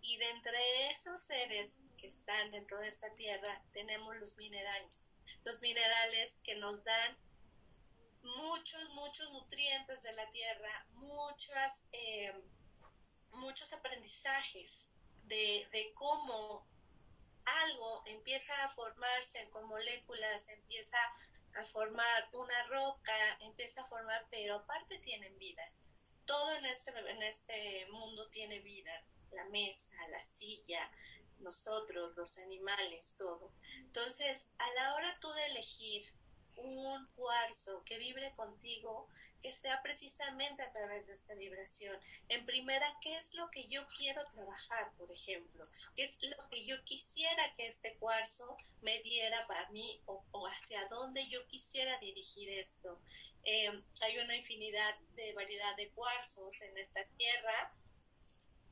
Y de entre esos seres que están dentro de esta tierra tenemos los minerales, los minerales que nos dan muchos, muchos nutrientes de la tierra, muchas, eh, muchos aprendizajes de, de, cómo algo empieza a formarse con moléculas, empieza a formar una roca, empieza a formar, pero aparte tienen vida. Todo en este, en este mundo tiene vida. La mesa, la silla, nosotros, los animales, todo. Entonces, a la hora tú de elegir un cuarzo que vibre contigo, que sea precisamente a través de esta vibración. En primera, ¿qué es lo que yo quiero trabajar, por ejemplo? ¿Qué es lo que yo quisiera que este cuarzo me diera para mí o, hacia dónde yo quisiera dirigir esto? Eh, hay una infinidad de variedad de cuarzos en esta tierra,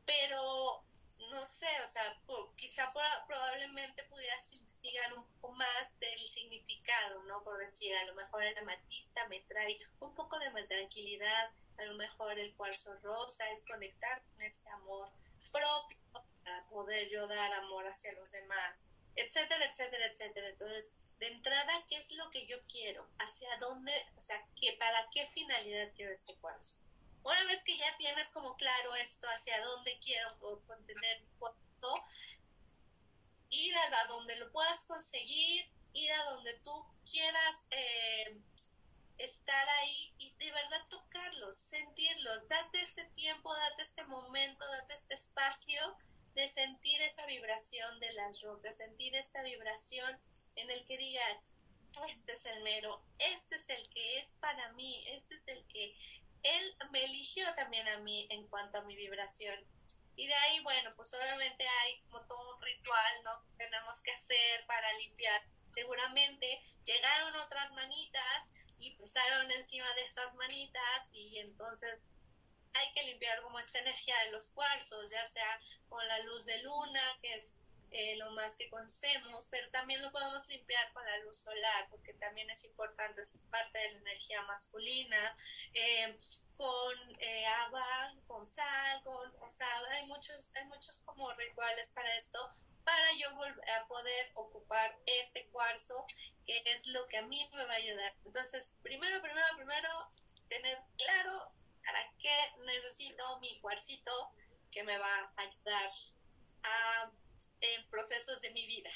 pero no sé, o sea, quizá probablemente pudieras investigar un poco más del significado, ¿no? Por decir, a lo mejor el amatista me trae un poco de tranquilidad, a lo mejor el cuarzo rosa es conectar con este amor propio para poder yo dar amor hacia los demás, etcétera, etcétera, etcétera. Entonces, de entrada, ¿qué es lo que yo quiero? ¿Hacia dónde? O sea, ¿qué, ¿para qué finalidad quiero este cuarzo? Una vez que ya tienes como claro esto, hacia dónde quiero contener mi cuerpo, ir a donde lo puedas conseguir, ir a donde tú quieras eh, estar ahí y de verdad tocarlos, sentirlos, date este tiempo, date este momento, date este espacio de sentir esa vibración de las rocas, sentir esta vibración en el que digas, este es el mero, este es el que es para mí, este es el que él me eligió también a mí en cuanto a mi vibración. Y de ahí, bueno, pues obviamente hay como todo un ritual, ¿no? Tenemos que hacer para limpiar. Seguramente llegaron otras manitas y pesaron encima de esas manitas y entonces hay que limpiar como esta energía de los cuarzos, ya sea con la luz de luna, que es eh, lo más que conocemos, pero también lo podemos limpiar con la luz solar, porque también es importante, es parte de la energía masculina, eh, con eh, agua, con sal, con, o sea, hay muchos, hay muchos como rituales para esto, para yo poder ocupar este cuarzo, que es lo que a mí me va a ayudar. Entonces, primero, primero, primero, tener claro para qué necesito mi cuarcito que me va a ayudar a en procesos de mi vida.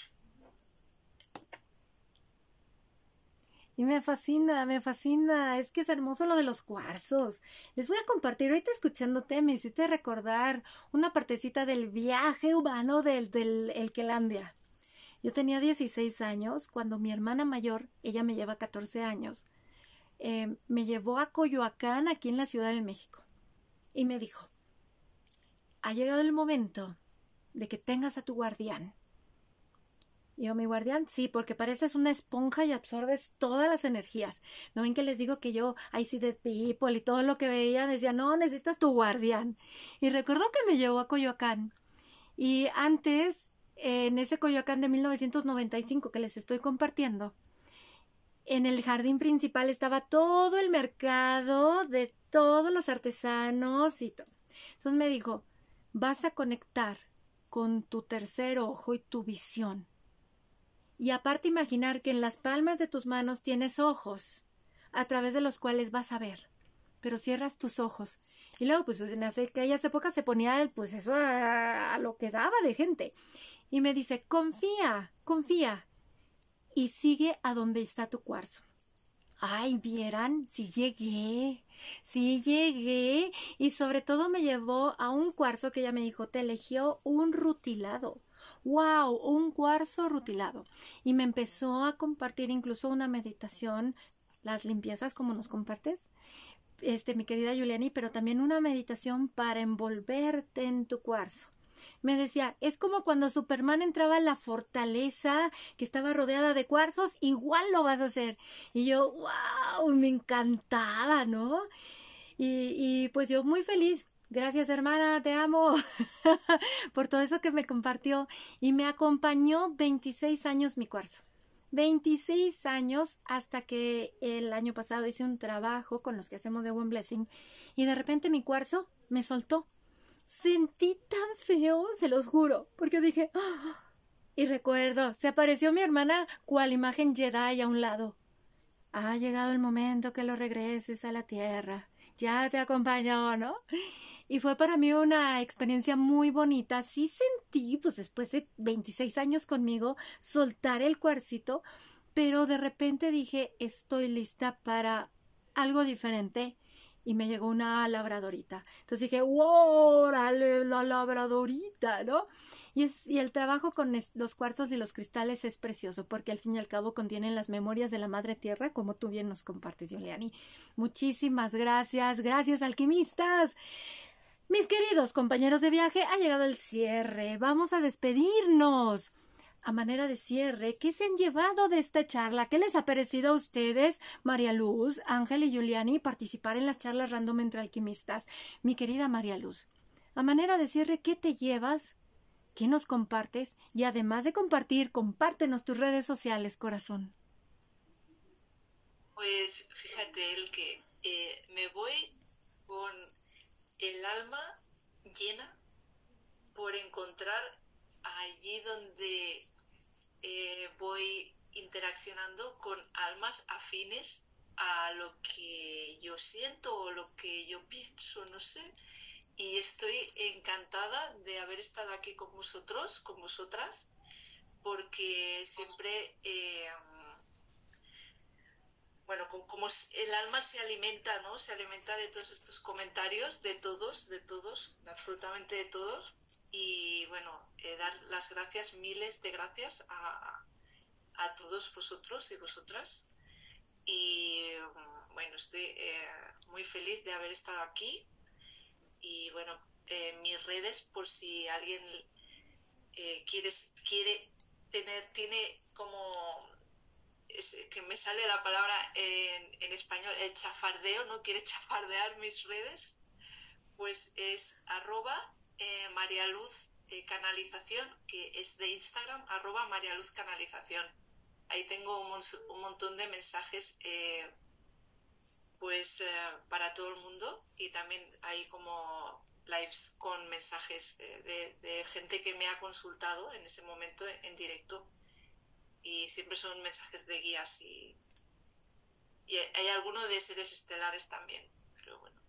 Y me fascina, me fascina. Es que es hermoso lo de los cuarzos. Les voy a compartir, ahorita escuchándote, me hiciste recordar una partecita del viaje humano del, del. Yo tenía 16 años cuando mi hermana mayor, ella me lleva 14 años, eh, me llevó a Coyoacán, aquí en la Ciudad de México. Y me dijo, ha llegado el momento de que tengas a tu guardián. Y yo, mi guardián, sí, porque pareces una esponja y absorbes todas las energías. ¿No ven que les digo que yo, I see the people y todo lo que veía, decía, no, necesitas tu guardián. Y recuerdo que me llevó a Coyoacán. Y antes, en ese Coyoacán de 1995 que les estoy compartiendo, en el jardín principal estaba todo el mercado de todos los artesanos y todo. Entonces me dijo, vas a conectar con tu tercer ojo y tu visión. Y aparte imaginar que en las palmas de tus manos tienes ojos a través de los cuales vas a ver. Pero cierras tus ojos. Y luego, pues en aquellas épocas se ponía, pues eso a, a lo que daba de gente. Y me dice, confía, confía. Y sigue a donde está tu cuarzo. Ay, vieran, si llegué, si llegué y sobre todo me llevó a un cuarzo que ella me dijo, te eligió un rutilado. ¡Wow! Un cuarzo rutilado. Y me empezó a compartir incluso una meditación, las limpiezas como nos compartes, este, mi querida Juliani, pero también una meditación para envolverte en tu cuarzo me decía, es como cuando Superman entraba a la fortaleza que estaba rodeada de cuarzos, igual lo vas a hacer. Y yo, wow, me encantaba, ¿no? Y, pues yo muy feliz. Gracias hermana, te amo por todo eso que me compartió y me acompañó 26 años mi cuarzo. 26 años hasta que el año pasado hice un trabajo con los que hacemos de One Blessing y de repente mi cuarzo me soltó sentí tan feo, se los juro, porque dije, ¡Ah! y recuerdo, se apareció mi hermana cual imagen Jedi a un lado. Ha llegado el momento que lo regreses a la tierra. Ya te acompañó, ¿no? Y fue para mí una experiencia muy bonita. Sí sentí, pues después de 26 años conmigo, soltar el cuarcito, pero de repente dije, estoy lista para algo diferente y me llegó una labradorita. Entonces dije, wow, palabradorita, ¿no? Y, es, el trabajo con los cuarzos y los cristales es precioso porque al fin y al cabo contienen las memorias de la Madre Tierra, como tú bien nos compartes, Juliani. Muchísimas gracias, gracias alquimistas. Mis queridos compañeros de viaje, ha llegado el cierre. Vamos a despedirnos. A manera de cierre, ¿qué se han llevado de esta charla? ¿Qué les ha parecido a ustedes, María Luz, Ángel y Giuliani, participar en las charlas random entre alquimistas? Mi querida María Luz, a manera de cierre, ¿qué te llevas? ¿Qué nos compartes? Y además de compartir, compártenos tus redes sociales, corazón. Pues fíjate, el que eh, me voy con el alma llena por encontrar allí donde eh, voy interaccionando con almas afines a lo que yo siento o lo que yo pienso, no sé. Y estoy encantada de haber estado aquí con vosotros, con vosotras, porque siempre eh, bueno, como el alma se alimenta, ¿no? Se alimenta de todos estos comentarios, de todos, de todos, absolutamente de todos. Y bueno, eh, dar las gracias, miles de gracias a, a todos vosotros y vosotras. Y bueno, estoy eh, muy feliz de haber estado aquí. Y bueno, eh, mis redes, por si alguien quiere, quiere tener, tiene como que me sale la palabra en, español, el chafardeo, no quiere chafardear mis redes, pues es arroba eh, María Luz eh, Canalización, que es de Instagram, arroba María Luz Canalización. Ahí tengo un, montón de mensajes eh, pues para todo el mundo y también hay como lives con mensajes de, de gente que me ha consultado en ese momento en directo y siempre son mensajes de guías y, y hay algunos de seres estelares también, pero bueno.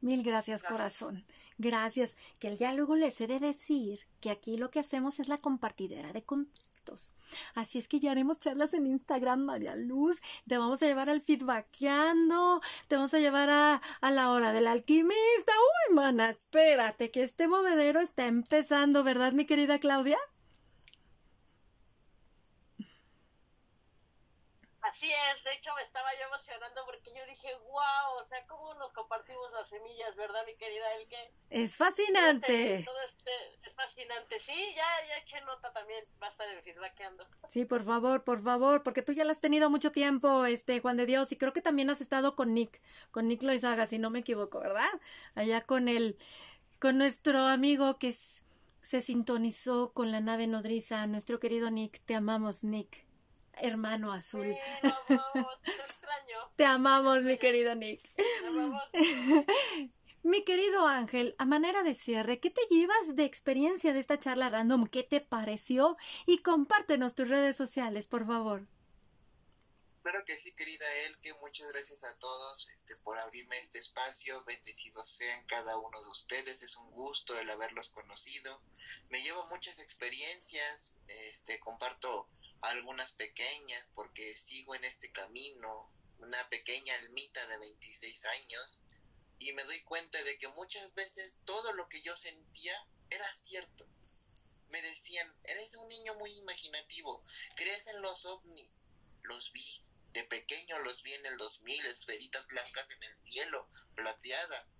Mil gracias, corazón. Gracias. Que ya luego les he de decir que aquí lo que hacemos es la compartidera de contactos. Así es que ya haremos charlas en Instagram, María Luz. Te vamos a llevar al feedbackeando. Te vamos a llevar a, a la hora del alquimista. Uy, mana, espérate, que este movedero está empezando, ¿verdad, mi querida Claudia? Así es, de hecho me estaba yo emocionando porque yo dije, wow, o sea, cómo nos compartimos las semillas, ¿verdad, mi querida Elke? Es fascinante. Todo este, es fascinante, sí, ya, ya eché nota también, basta de feedbackeando. Sí, por favor, por favor, porque tú ya la has tenido mucho tiempo, este, Juan de Dios, y creo que también has estado con Nick, con Nick Loizaga, si no me equivoco, ¿verdad? Allá con el, con nuestro amigo que se sintonizó con la nave nodriza, nuestro querido Nick, te amamos, Nick hermano azul. te, amamos, mi querido Nick. mi querido Ángel, a manera de cierre, ¿qué te llevas de experiencia de esta charla random? ¿Qué te pareció? Y compártenos tus redes sociales, por favor. Claro que sí, querida que muchas gracias a todos este, por abrirme este espacio. Bendecidos sean cada uno de ustedes. Es un gusto el haberlos conocido. Me llevo muchas experiencias. Este, comparto algunas pequeñas porque sigo en este camino. Una pequeña almita de 26 años. Y me doy cuenta de que muchas veces todo lo que yo sentía era cierto. Me decían, eres un niño muy imaginativo, crees en los ovnis. Los vi, de pequeño los vi en el 2000, esferitas blancas en el cielo, plateadas.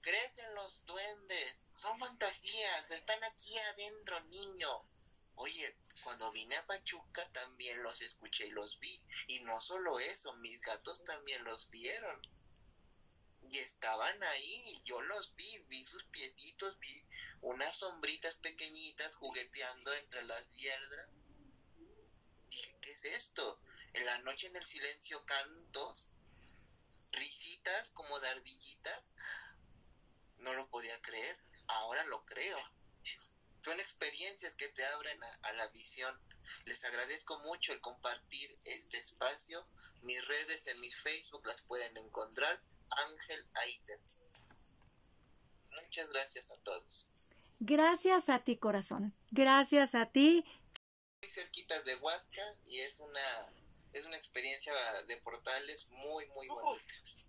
Crecen los duendes, son fantasías, están aquí adentro, niño. Oye, cuando vine a Pachuca también los escuché y los vi. Y no solo eso, mis gatos también los vieron. Y estaban ahí y yo los vi, vi sus piecitos, vi unas sombritas pequeñitas jugueteando entre las hiedras. Dije, ¿qué es esto? En la noche en el silencio cantos, risitas como de ardillitas. No lo podía creer, ahora lo creo. Son experiencias que te abren a, la visión. Les agradezco mucho el compartir este espacio. Mis redes en mi Facebook las pueden encontrar. Ángel Aiter. Muchas gracias a todos. Gracias a ti, corazón. Gracias a ti. Muy cerquitas de Huasca y es una es una experiencia de portales muy, muy bonita.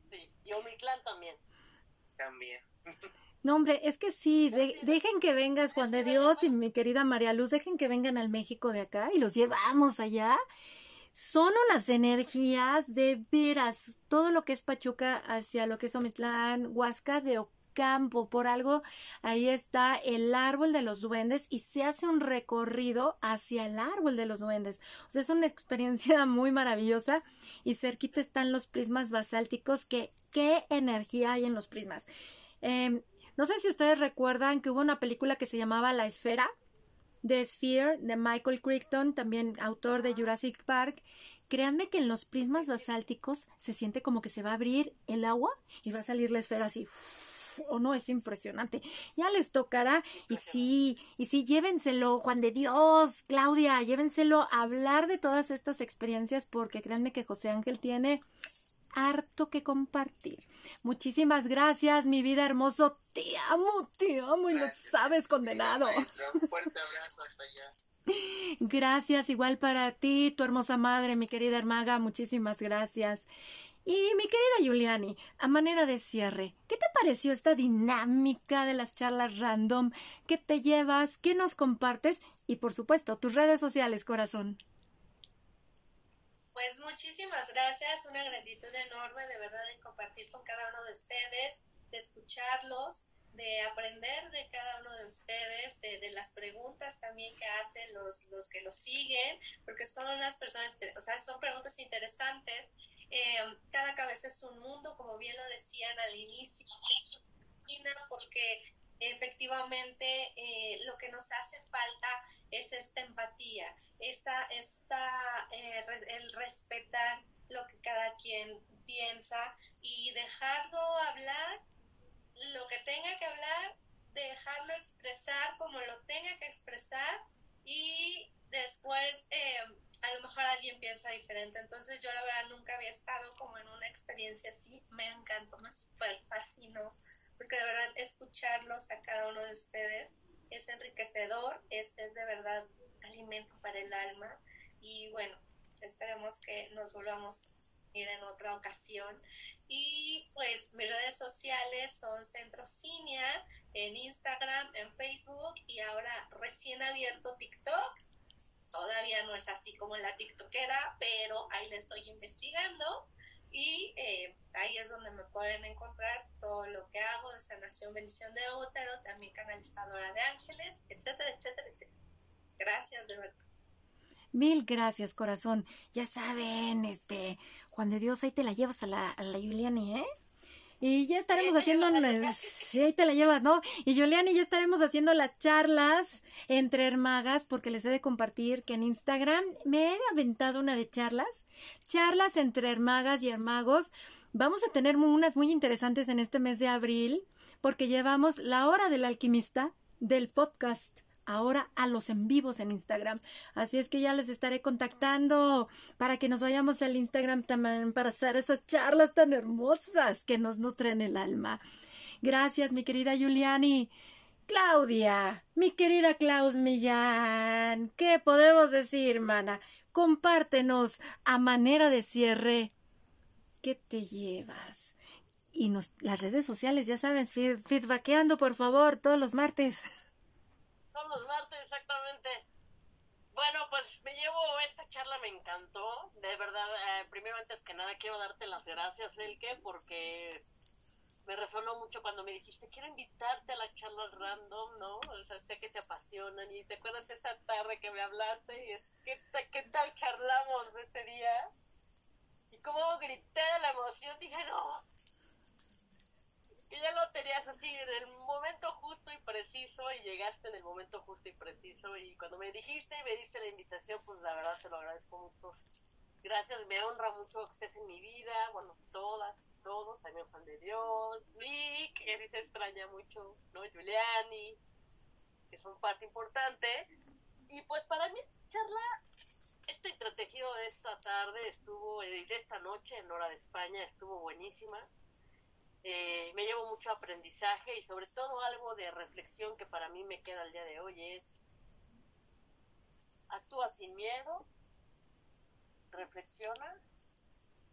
Sí, y Omiclán también. cambien. No, hombre, es que sí, dejen que vengas, Juan de Dios y mi querida María Luz, dejen que vengan al México de acá y los llevamos allá. Son unas energías de veras, todo lo que es Pachuca hacia lo que es Omitlán, Huasca de Ocampo, por algo ahí está el árbol de los duendes y se hace un recorrido hacia el árbol de los duendes. O sea, es una experiencia muy maravillosa y cerquita están los prismas basálticos, que qué energía hay en los prismas. Eh, no sé si ustedes recuerdan que hubo una película que se llamaba La Esfera, The Sphere, de Michael Crichton, también autor de Jurassic Park. Créanme que en los prismas basálticos se siente como que se va a abrir el agua y va a salir la esfera así. O no, es impresionante. Ya les tocará. Y sí, y sí, llévenselo, Juan de Dios, Claudia, llévenselo a hablar de todas estas experiencias porque créanme que José Ángel tiene harto que compartir. Muchísimas gracias, mi vida hermoso. Te amo, te amo y lo sabes, condenado. Un fuerte abrazo hasta allá. Gracias, igual para ti, tu hermosa madre, mi querida hermaga, muchísimas gracias. Y mi querida Giuliani, a manera de cierre, ¿qué te pareció esta dinámica de las charlas random? ¿Qué te llevas? ¿Qué nos compartes? Y por supuesto, tus redes sociales, corazón. Pues muchísimas gracias, una gratitud enorme de verdad de compartir con cada uno de ustedes, de escucharlos, de aprender de cada uno de ustedes, de, las preguntas también que hacen los, los que los siguen, porque son unas personas, o sea, son preguntas interesantes. Eh, cada cabeza es un mundo, como bien lo decían al inicio, porque efectivamente eh, lo que nos hace falta es esta empatía, esta, esta, eh, el respetar lo que cada quien piensa y dejarlo hablar lo que tenga que hablar, dejarlo expresar como lo tenga que expresar y después eh, a lo mejor alguien piensa diferente. Entonces yo la verdad nunca había estado como en una experiencia así, me encantó, me super fascinó, porque de verdad escucharlos a cada uno de ustedes es enriquecedor, es, es de verdad alimento para el alma y bueno, esperemos que nos volvamos en otra ocasión. Y pues mis redes sociales son Centro Cinia en Instagram, en Facebook y ahora recién abierto TikTok. Todavía no es así como la TikTokera, pero ahí le estoy investigando y eh, ahí es donde me pueden encontrar todo lo que hago de sanación, bendición de útero, también canalizadora de ángeles, etcétera, etcétera, etcétera. Gracias, verdad. Mil gracias, corazón. Ya saben, este, Juan de Dios, ahí te la llevas a la, a la ¿eh? Y ya estaremos haciendo, sí, ahí te la llevas, ¿no? Y Juliani, ya estaremos haciendo las charlas entre hermagas, porque les he de compartir que en Instagram me he aventado una de charlas, charlas entre hermagas y hermagos. Vamos a tener unas muy interesantes en este mes de abril, porque llevamos la hora del alquimista del podcast ahora a los en vivos en Instagram. Así es que ya les estaré contactando para que nos vayamos al Instagram también para hacer esas charlas tan hermosas que nos nutren el alma. Gracias, mi querida Juliani. Claudia, mi querida Klaus Millán, ¿qué podemos decir, mana? Compártenos a manera de cierre. ¿Qué te llevas? Y nos, las redes sociales, ya saben, feedbackeando, por favor, todos los martes los martes, exactamente. Bueno, pues me llevo esta charla, me encantó. De verdad, eh, primero, antes que nada, quiero darte las gracias, Elke, porque me resonó mucho cuando me dijiste, quiero invitarte a las charlas random, ¿no? O sea, sé que te apasionan y te acuerdas esa tarde que me hablaste y es, ¿qué, tal charlamos ese día? Y cómo grité de la emoción, dije, no, que ya lo tenías así en el momento justo y preciso y llegaste en el momento justo y preciso y cuando me dijiste y me diste la invitación, pues la verdad te lo agradezco mucho. Gracias, me honra mucho que estés en mi vida, bueno, todas, todos, también Juan de Dios, Vic, que dice extraña mucho, ¿no? Giuliani, que son parte importante. Y pues para mí charla, este entretejido de esta tarde estuvo, eh, de esta noche en Hora de España, estuvo buenísima eh, me llevo mucho aprendizaje y sobre todo algo de reflexión que para mí me queda el día de hoy es actúa sin miedo, reflexiona,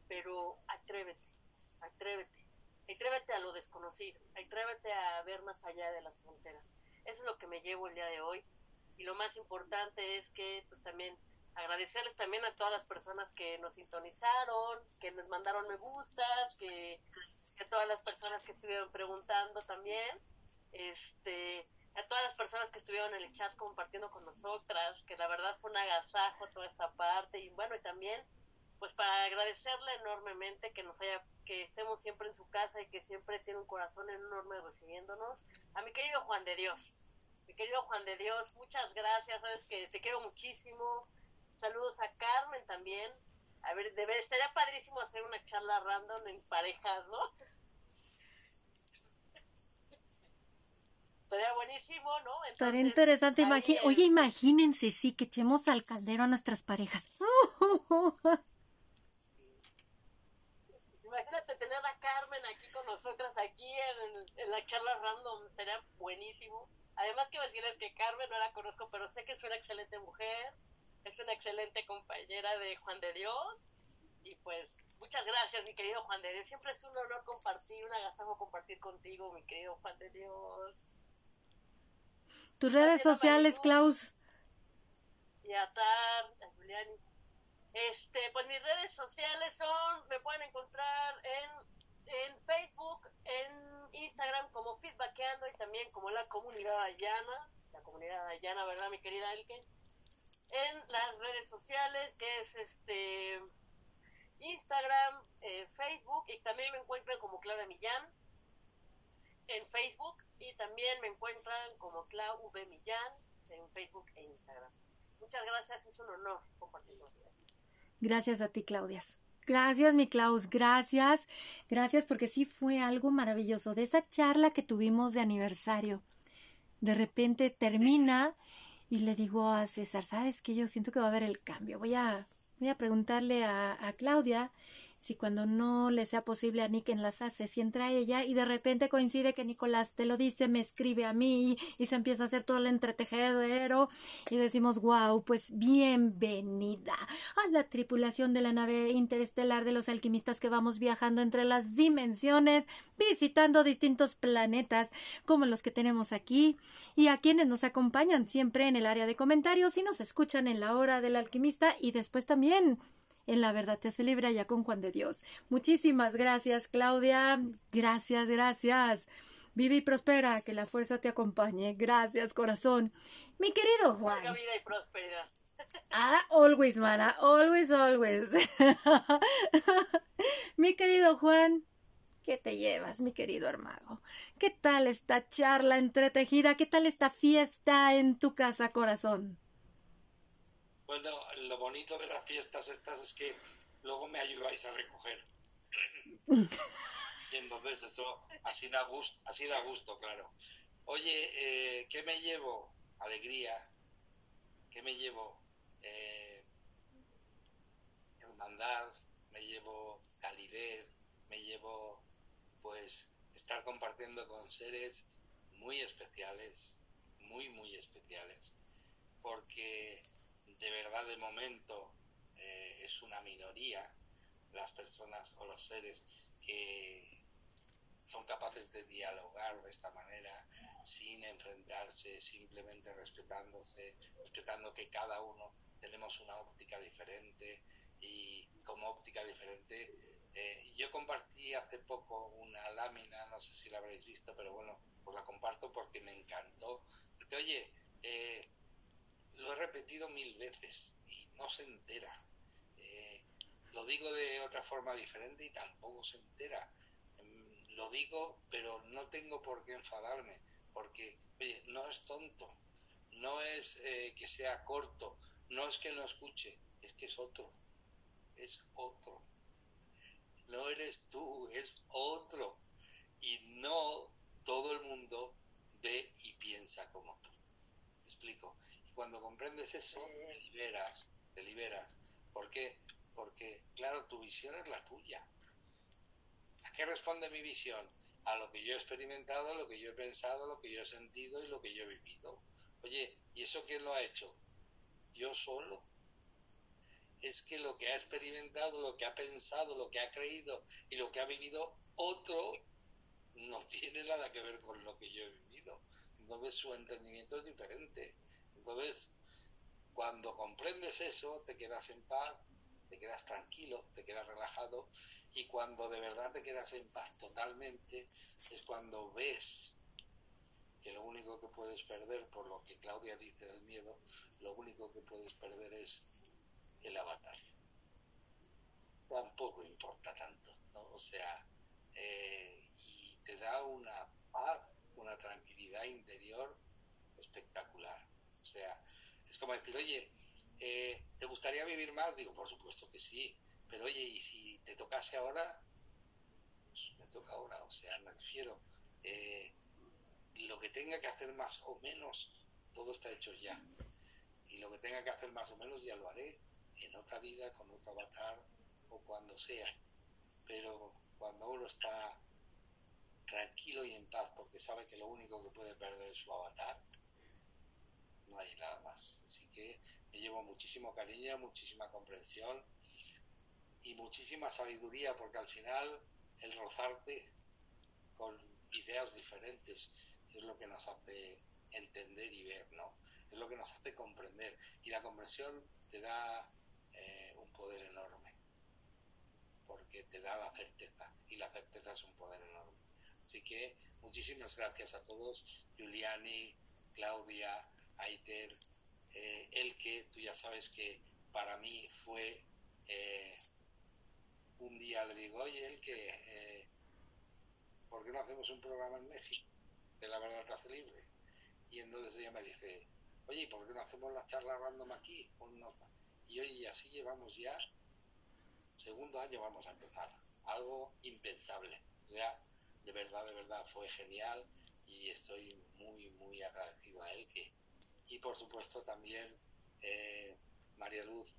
pero atrévete, atrévete. atrévete a lo desconocido, atrévete a ver más allá de las fronteras. Eso es lo que me llevo el día de hoy. Y lo más importante es que pues también agradecerles también a todas las personas que nos sintonizaron, que nos mandaron me gustas, que, que todas las personas que estuvieron preguntando también, este, a todas las personas que estuvieron en el chat compartiendo con nosotras, que la verdad fue un agasajo toda esta parte y bueno, y también pues para agradecerle enormemente que nos haya que estemos siempre en su casa y que siempre tiene un corazón enorme recibiéndonos. A mi querido Juan de Dios, mi querido Juan de Dios, muchas gracias, sabes que te quiero muchísimo. Saludos a Carmen también. A ver, debe, estaría padrísimo hacer una charla random en parejas, ¿no? Estaría buenísimo, ¿no? Estaría interesante. Oye, imagínense, sí, que echemos al caldero a nuestras parejas. Imagínate tener a Carmen aquí con nosotras, aquí en, en la charla random, sería buenísimo. Además quiero decirles que Carmen no la conozco, pero sé que es una excelente mujer, es una excelente compañera de Juan de Dios. Y pues muchas gracias, mi querido Juan de Dios. Siempre es un honor compartir, un agasajo compartir contigo, mi querido Juan de Dios. Tus redes sociales, Klaus. Y a Tar, a Juliani. Este, pues mis redes sociales son, me pueden encontrar en, en Facebook, en Instagram como Feedbackeando y también como la comunidad Ayana, la comunidad Ayana, ¿verdad, mi querida Elke? En las redes sociales, que es este Instagram, eh, Facebook, y también me encuentran como Clara Millán en Facebook, y también me encuentran como Clau V. Millán en Facebook e Instagram. Muchas gracias, es un honor compartir. Gracias a ti, Claudias. Gracias, mi Klaus, gracias. Gracias porque sí fue algo maravilloso. De esa charla que tuvimos de aniversario, de repente termina y le digo a César, ¿sabes qué? Yo siento que va a haber el cambio. Voy a, voy a preguntarle a, a Claudia si cuando no le sea posible a Nick enlazarse, si entra ella y de repente coincide que Nicolás te lo dice, me escribe a mí y se empieza a hacer todo el entretejedero y decimos, wow, pues bienvenida a la tripulación de la nave interestelar de los alquimistas que vamos viajando entre las dimensiones, visitando distintos planetas como los que tenemos aquí y a quienes nos acompañan siempre en el área de comentarios y nos escuchan en la hora del alquimista y después también en La Verdad te hace libre allá con Juan de Dios. Muchísimas gracias, Claudia. Gracias, gracias. Vive y prospera, que la fuerza te acompañe. Gracias, corazón. Mi querido Juan. vida y prosperidad. Ah, always, mana. Always, always. mi querido Juan, ¿qué te llevas, mi querido Armago? ¿Qué tal esta charla entretejida? ¿Qué tal esta fiesta en tu casa, corazón? Bueno, lo bonito de las fiestas estas es que luego me ayudáis a recoger. y entonces eso así da gusto, así da gusto, claro. Oye, eh, ¿qué me llevo? Alegría. ¿Qué me llevo? Eh, hermandad, me llevo calidez, me llevo pues estar compartiendo con seres muy especiales, muy, muy especiales. Porque de verdad de momento eh, es una minoría las personas o los seres que son capaces de dialogar de esta manera sin enfrentarse, simplemente respetándose, respetando que cada uno tenemos una óptica diferente y como óptica diferente. Eh, yo compartí hace poco una lámina, no sé si la habréis visto, pero bueno, pues la comparto porque me encantó. Oye, eh, lo he repetido mil veces y no se entera. Eh, lo digo de otra forma diferente y tampoco se entera. Mm, lo digo, pero no tengo por qué enfadarme, porque no es tonto, no es eh, que sea corto, no es que no escuche, es que es otro, es otro. No eres tú, es otro. Y no todo el mundo ve y piensa como tú. ¿Me explico? Cuando comprendes eso, te liberas, te liberas. ¿Por qué? Porque, claro, tu visión es la tuya. ¿A qué responde mi visión? A lo que yo he experimentado, lo que yo he pensado, lo que yo he sentido y lo que yo he vivido. Oye, ¿y eso quién lo ha hecho? Yo solo. Es que lo que ha experimentado, lo que ha pensado, lo que ha creído y lo que ha vivido otro no tiene nada que ver con lo que yo he vivido. Entonces su entendimiento es diferente. Entonces, cuando comprendes eso, te quedas en paz, te quedas tranquilo, te quedas relajado y cuando de verdad te quedas en paz totalmente es cuando ves que lo único que puedes perder, por lo que Claudia dice del miedo, lo único que puedes perder es el avatar. Tampoco importa tanto, ¿no? O sea, eh, y te da una paz, una tranquilidad interior espectacular. O sea, es como decir, oye, eh, ¿te gustaría vivir más? Digo, por supuesto que sí, pero oye, ¿y si te tocase ahora? Pues me toca ahora, o sea, me refiero. Eh, lo que tenga que hacer más o menos, todo está hecho ya. Y lo que tenga que hacer más o menos ya lo haré en otra vida, con otro avatar o cuando sea. Pero cuando uno está tranquilo y en paz porque sabe que lo único que puede perder es su avatar, no hay nada más. Así que me llevo muchísimo cariño, muchísima comprensión y muchísima sabiduría porque al final el rozarte con ideas diferentes es lo que nos hace entender y ver, ¿no? Es lo que nos hace comprender. Y la comprensión te da eh, un poder enorme, porque te da la certeza, y la certeza es un poder enorme. Así que muchísimas gracias a todos, Giuliani, Claudia, Aiter, eh, el que tú ya sabes que para mí fue eh, un día le digo, oye, el que, eh, ¿por qué no hacemos un programa en México? De la verdad que hace libre. Y entonces ella me dice, oye, ¿por qué no hacemos la charla random aquí? Y hoy así llevamos ya, segundo año vamos a empezar. Algo impensable. Ya, de verdad, de verdad, fue genial y estoy muy, muy agradecido a él que y por supuesto también eh, María Luz,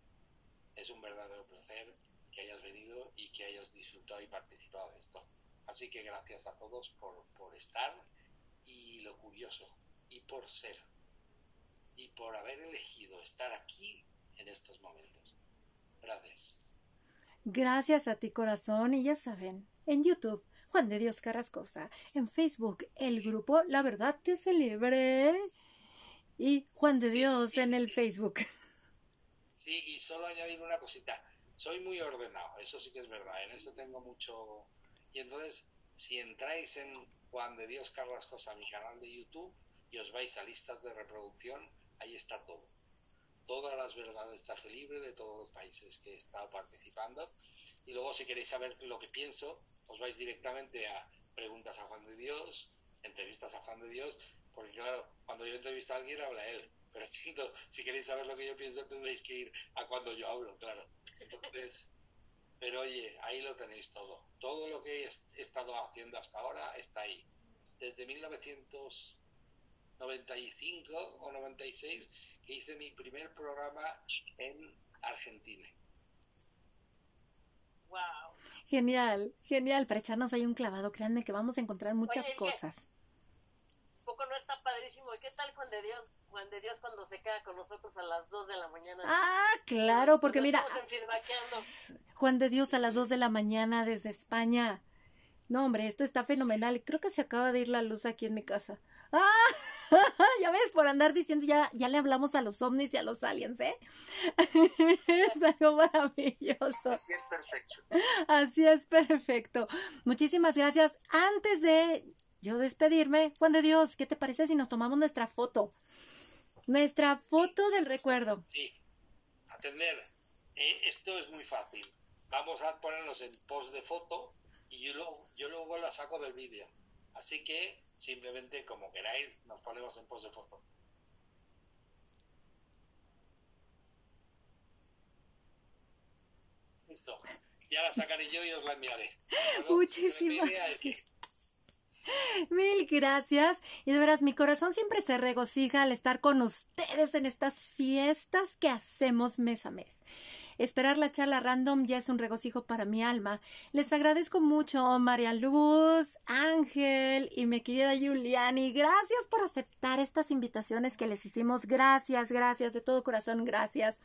es un verdadero placer que hayas venido y que hayas disfrutado y participado de esto. Así que gracias a todos por, por estar y lo curioso y por ser y por haber elegido estar aquí en estos momentos. Gracias. Gracias a ti corazón y ya saben, en YouTube Juan de Dios Carrascosa, en Facebook el grupo La Verdad te celebre y Juan de Dios en el Facebook. Sí, y solo añadir una cosita. Soy muy ordenado, eso sí que es verdad. En eso tengo mucho. Y entonces, si entráis en Juan de Dios Carrascosa, mi canal de YouTube, y os vais a listas de reproducción, ahí está todo. Todas las verdades está libre de todos los países que he estado participando. Y luego, si queréis saber lo que pienso, os vais directamente a preguntas a Juan de Dios, entrevistas a Juan de Dios, porque claro, cuando yo entrevisto a alguien habla él. Pero si, queréis saber lo que yo pienso tendréis que ir a cuando yo hablo, claro. Entonces, pero oye, ahí lo tenéis todo. Todo lo que he estado haciendo hasta ahora está ahí. Desde 1995 o 96 que hice mi primer programa en Argentina. Wow. Genial, genial. Para echarnos ahí un clavado, créanme que vamos a encontrar muchas cosas poco no está padrísimo. ¿Qué tal Juan de Dios? Juan de Dios cuando se queda con nosotros a las 2 de la mañana. Ah, claro, porque mira. En Juan de Dios a las 2 de la mañana desde España. No, hombre, esto está fenomenal. Creo que se acaba de ir la luz aquí en mi casa. ¡Ah! ya ves, por andar diciendo, ya, ya le hablamos a los ovnis y a los aliens, ¿eh? es algo maravilloso. Así es perfecto. Así es perfecto. Muchísimas gracias. Antes de yo despedirme, Juan de Dios, ¿qué te parece si nos tomamos nuestra foto? Nuestra foto del recuerdo. Sí, atender. Eh, esto es muy fácil. Vamos a ponernos en post de foto y yo luego, yo luego la saco del vídeo. Así que simplemente como queráis nos ponemos en post de foto. Listo. Ya la sacaré yo y os la enviaré. Muchísimas gracias. Mil gracias. Y de veras, mi corazón siempre se regocija al estar con ustedes en estas fiestas que hacemos mes a mes. Esperar la charla random ya es un regocijo para mi alma. Les agradezco mucho, María Luz, Ángel y mi querida Juliani. Gracias por aceptar estas invitaciones que les hicimos. Gracias, gracias, de todo corazón, gracias.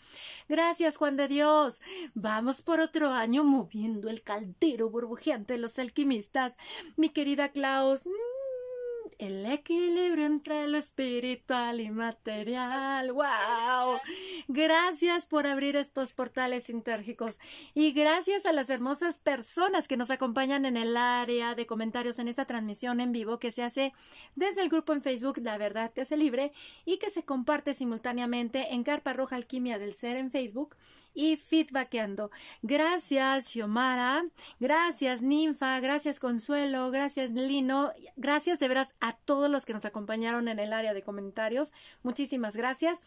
Gracias, Juan de Dios. Vamos por otro año moviendo el caldero burbujeante de los alquimistas. Mi querida Klaus. El equilibrio entre lo espiritual y material. ¡Wow! Gracias por abrir estos portales sintérgicos y gracias a las hermosas personas que nos acompañan en el área de comentarios en esta transmisión en vivo que se hace desde el grupo en Facebook La Verdad te hace libre y que se comparte simultáneamente en Carpa Roja Alquimia del Ser en Facebook y feedbackeando. Gracias, Xiomara. Gracias, Ninfa. Gracias, Consuelo. Gracias, Lino. Gracias de veras a todos los que nos acompañaron en el área de comentarios. Muchísimas gracias.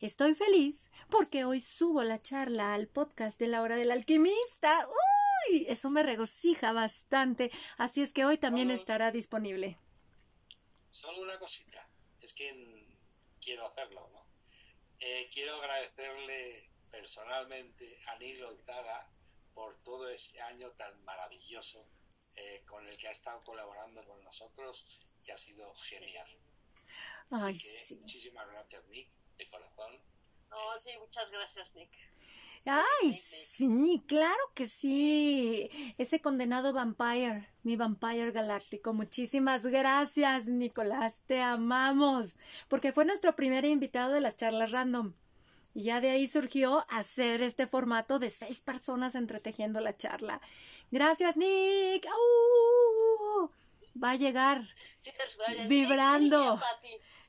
Estoy feliz porque hoy subo la charla al podcast de la hora del alquimista. ¡Uy! Eso me regocija bastante. Así es que hoy también estará disponible. Solo una cosita. Es que quiero hacerlo, ¿no? Eh, quiero agradecerle personalmente a Nilo Ortaga por todo ese año tan maravilloso eh, con el que ha estado colaborando con nosotros y ha sido genial. Ay, sí. Muchísimas gracias, Nick, de corazón. No, sí, muchas gracias, Nick. Ay, sí, claro que sí. Ese condenado vampire, mi vampire galáctico. Muchísimas gracias, Nicolás. Te amamos. Porque fue nuestro primer invitado de las charlas random. Y ya de ahí surgió hacer este formato de seis personas entretejiendo la charla. Gracias, Nick. Va a llegar vibrando.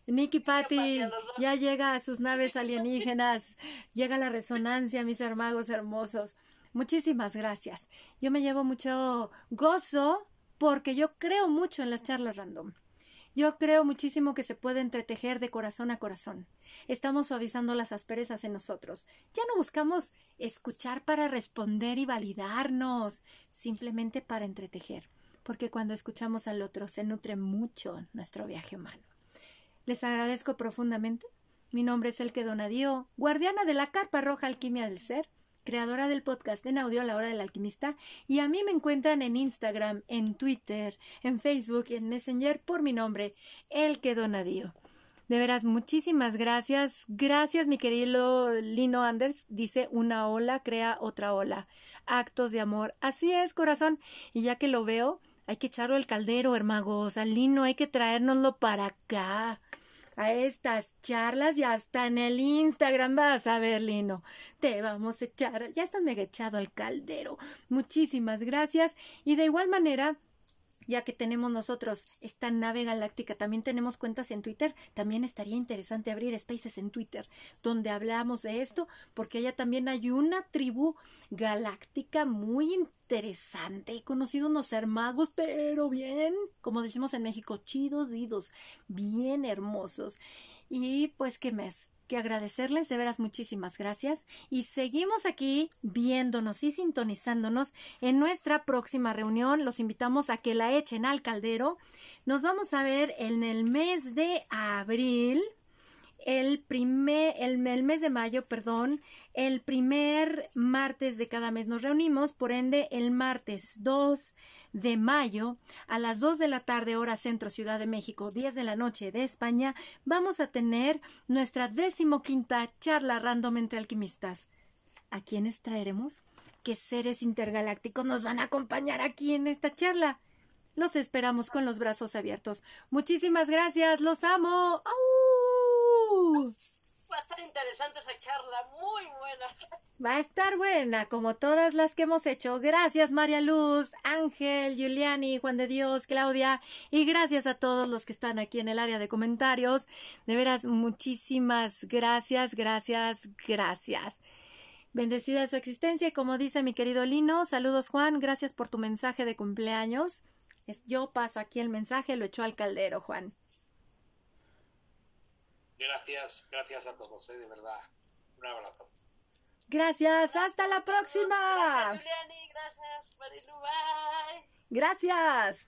Nick y Patty ya llega a sus naves alienígenas. Llega la resonancia, mis hermanos hermosos. Muchísimas gracias. Yo me llevo mucho gozo porque yo creo mucho en las charlas random. Yo creo muchísimo que se puede entretejer de corazón a corazón. Estamos suavizando las asperezas en nosotros. Ya no buscamos escuchar para responder y validarnos, simplemente para entretejer, porque cuando escuchamos al otro se nutre mucho nuestro viaje humano. Les agradezco profundamente. Mi nombre es Elke Donadío, guardiana de la Carpa Roja Alquimia del Ser creadora del podcast en audio a la hora del alquimista, y a mí me encuentran en Instagram, en Twitter, en Facebook y en Messenger por mi nombre, El que Donadío. De veras, muchísimas gracias. Gracias, mi querido Lino Anders. Dice una ola, crea otra ola. Actos de amor. Así es, corazón. Y ya que lo veo, hay que echarlo al caldero, hermagos. Al Lino hay que traérnoslo para acá a estas charlas y hasta en el Instagram vas a ver, Lino. Te vamos a echar, ya estás mega echado al caldero. Muchísimas gracias. Y de igual manera, ya que tenemos nosotros esta nave galáctica, también tenemos cuentas en Twitter, también estaría interesante abrir spaces en Twitter donde hablamos de esto, porque allá también hay una tribu galáctica muy interesante. He conocido unos hermagos, pero bien, como decimos en México, chidos, didos, bien hermosos. Y pues, ¿qué mes? Que agradecerles de veras muchísimas gracias y seguimos aquí viéndonos y sintonizándonos en nuestra próxima reunión. Los invitamos a que la echen al caldero. Nos vamos a ver en el mes de abril el primer, el, mes de mayo, perdón, el primer martes de cada mes nos reunimos, por ende, el martes 2 de mayo a las 2 de la tarde, hora centro, Ciudad de México, 10 de la noche de España, vamos a tener nuestra decimoquinta charla random entre alquimistas. ¿A quiénes traeremos? ¿Qué seres intergalácticos nos van a acompañar aquí en esta charla? Los esperamos con los brazos abiertos. Muchísimas gracias, los amo. Va a estar interesante esa charla, muy buena. Va a estar buena, como todas las que hemos hecho. Gracias, María Luz, Ángel, Juliani, Juan de Dios, Claudia, y gracias a todos los que están aquí en el área de comentarios. De veras, muchísimas gracias, gracias, gracias. Bendecida su existencia y como dice mi querido Lino, saludos Juan, gracias por tu mensaje de cumpleaños. yo paso aquí el mensaje, lo echo al caldero, Juan. Gracias, gracias a todos, ¿eh? de verdad. Un abrazo. Gracias, hasta la próxima. Gracias, Juliani, gracias, Marilu, bye. Gracias.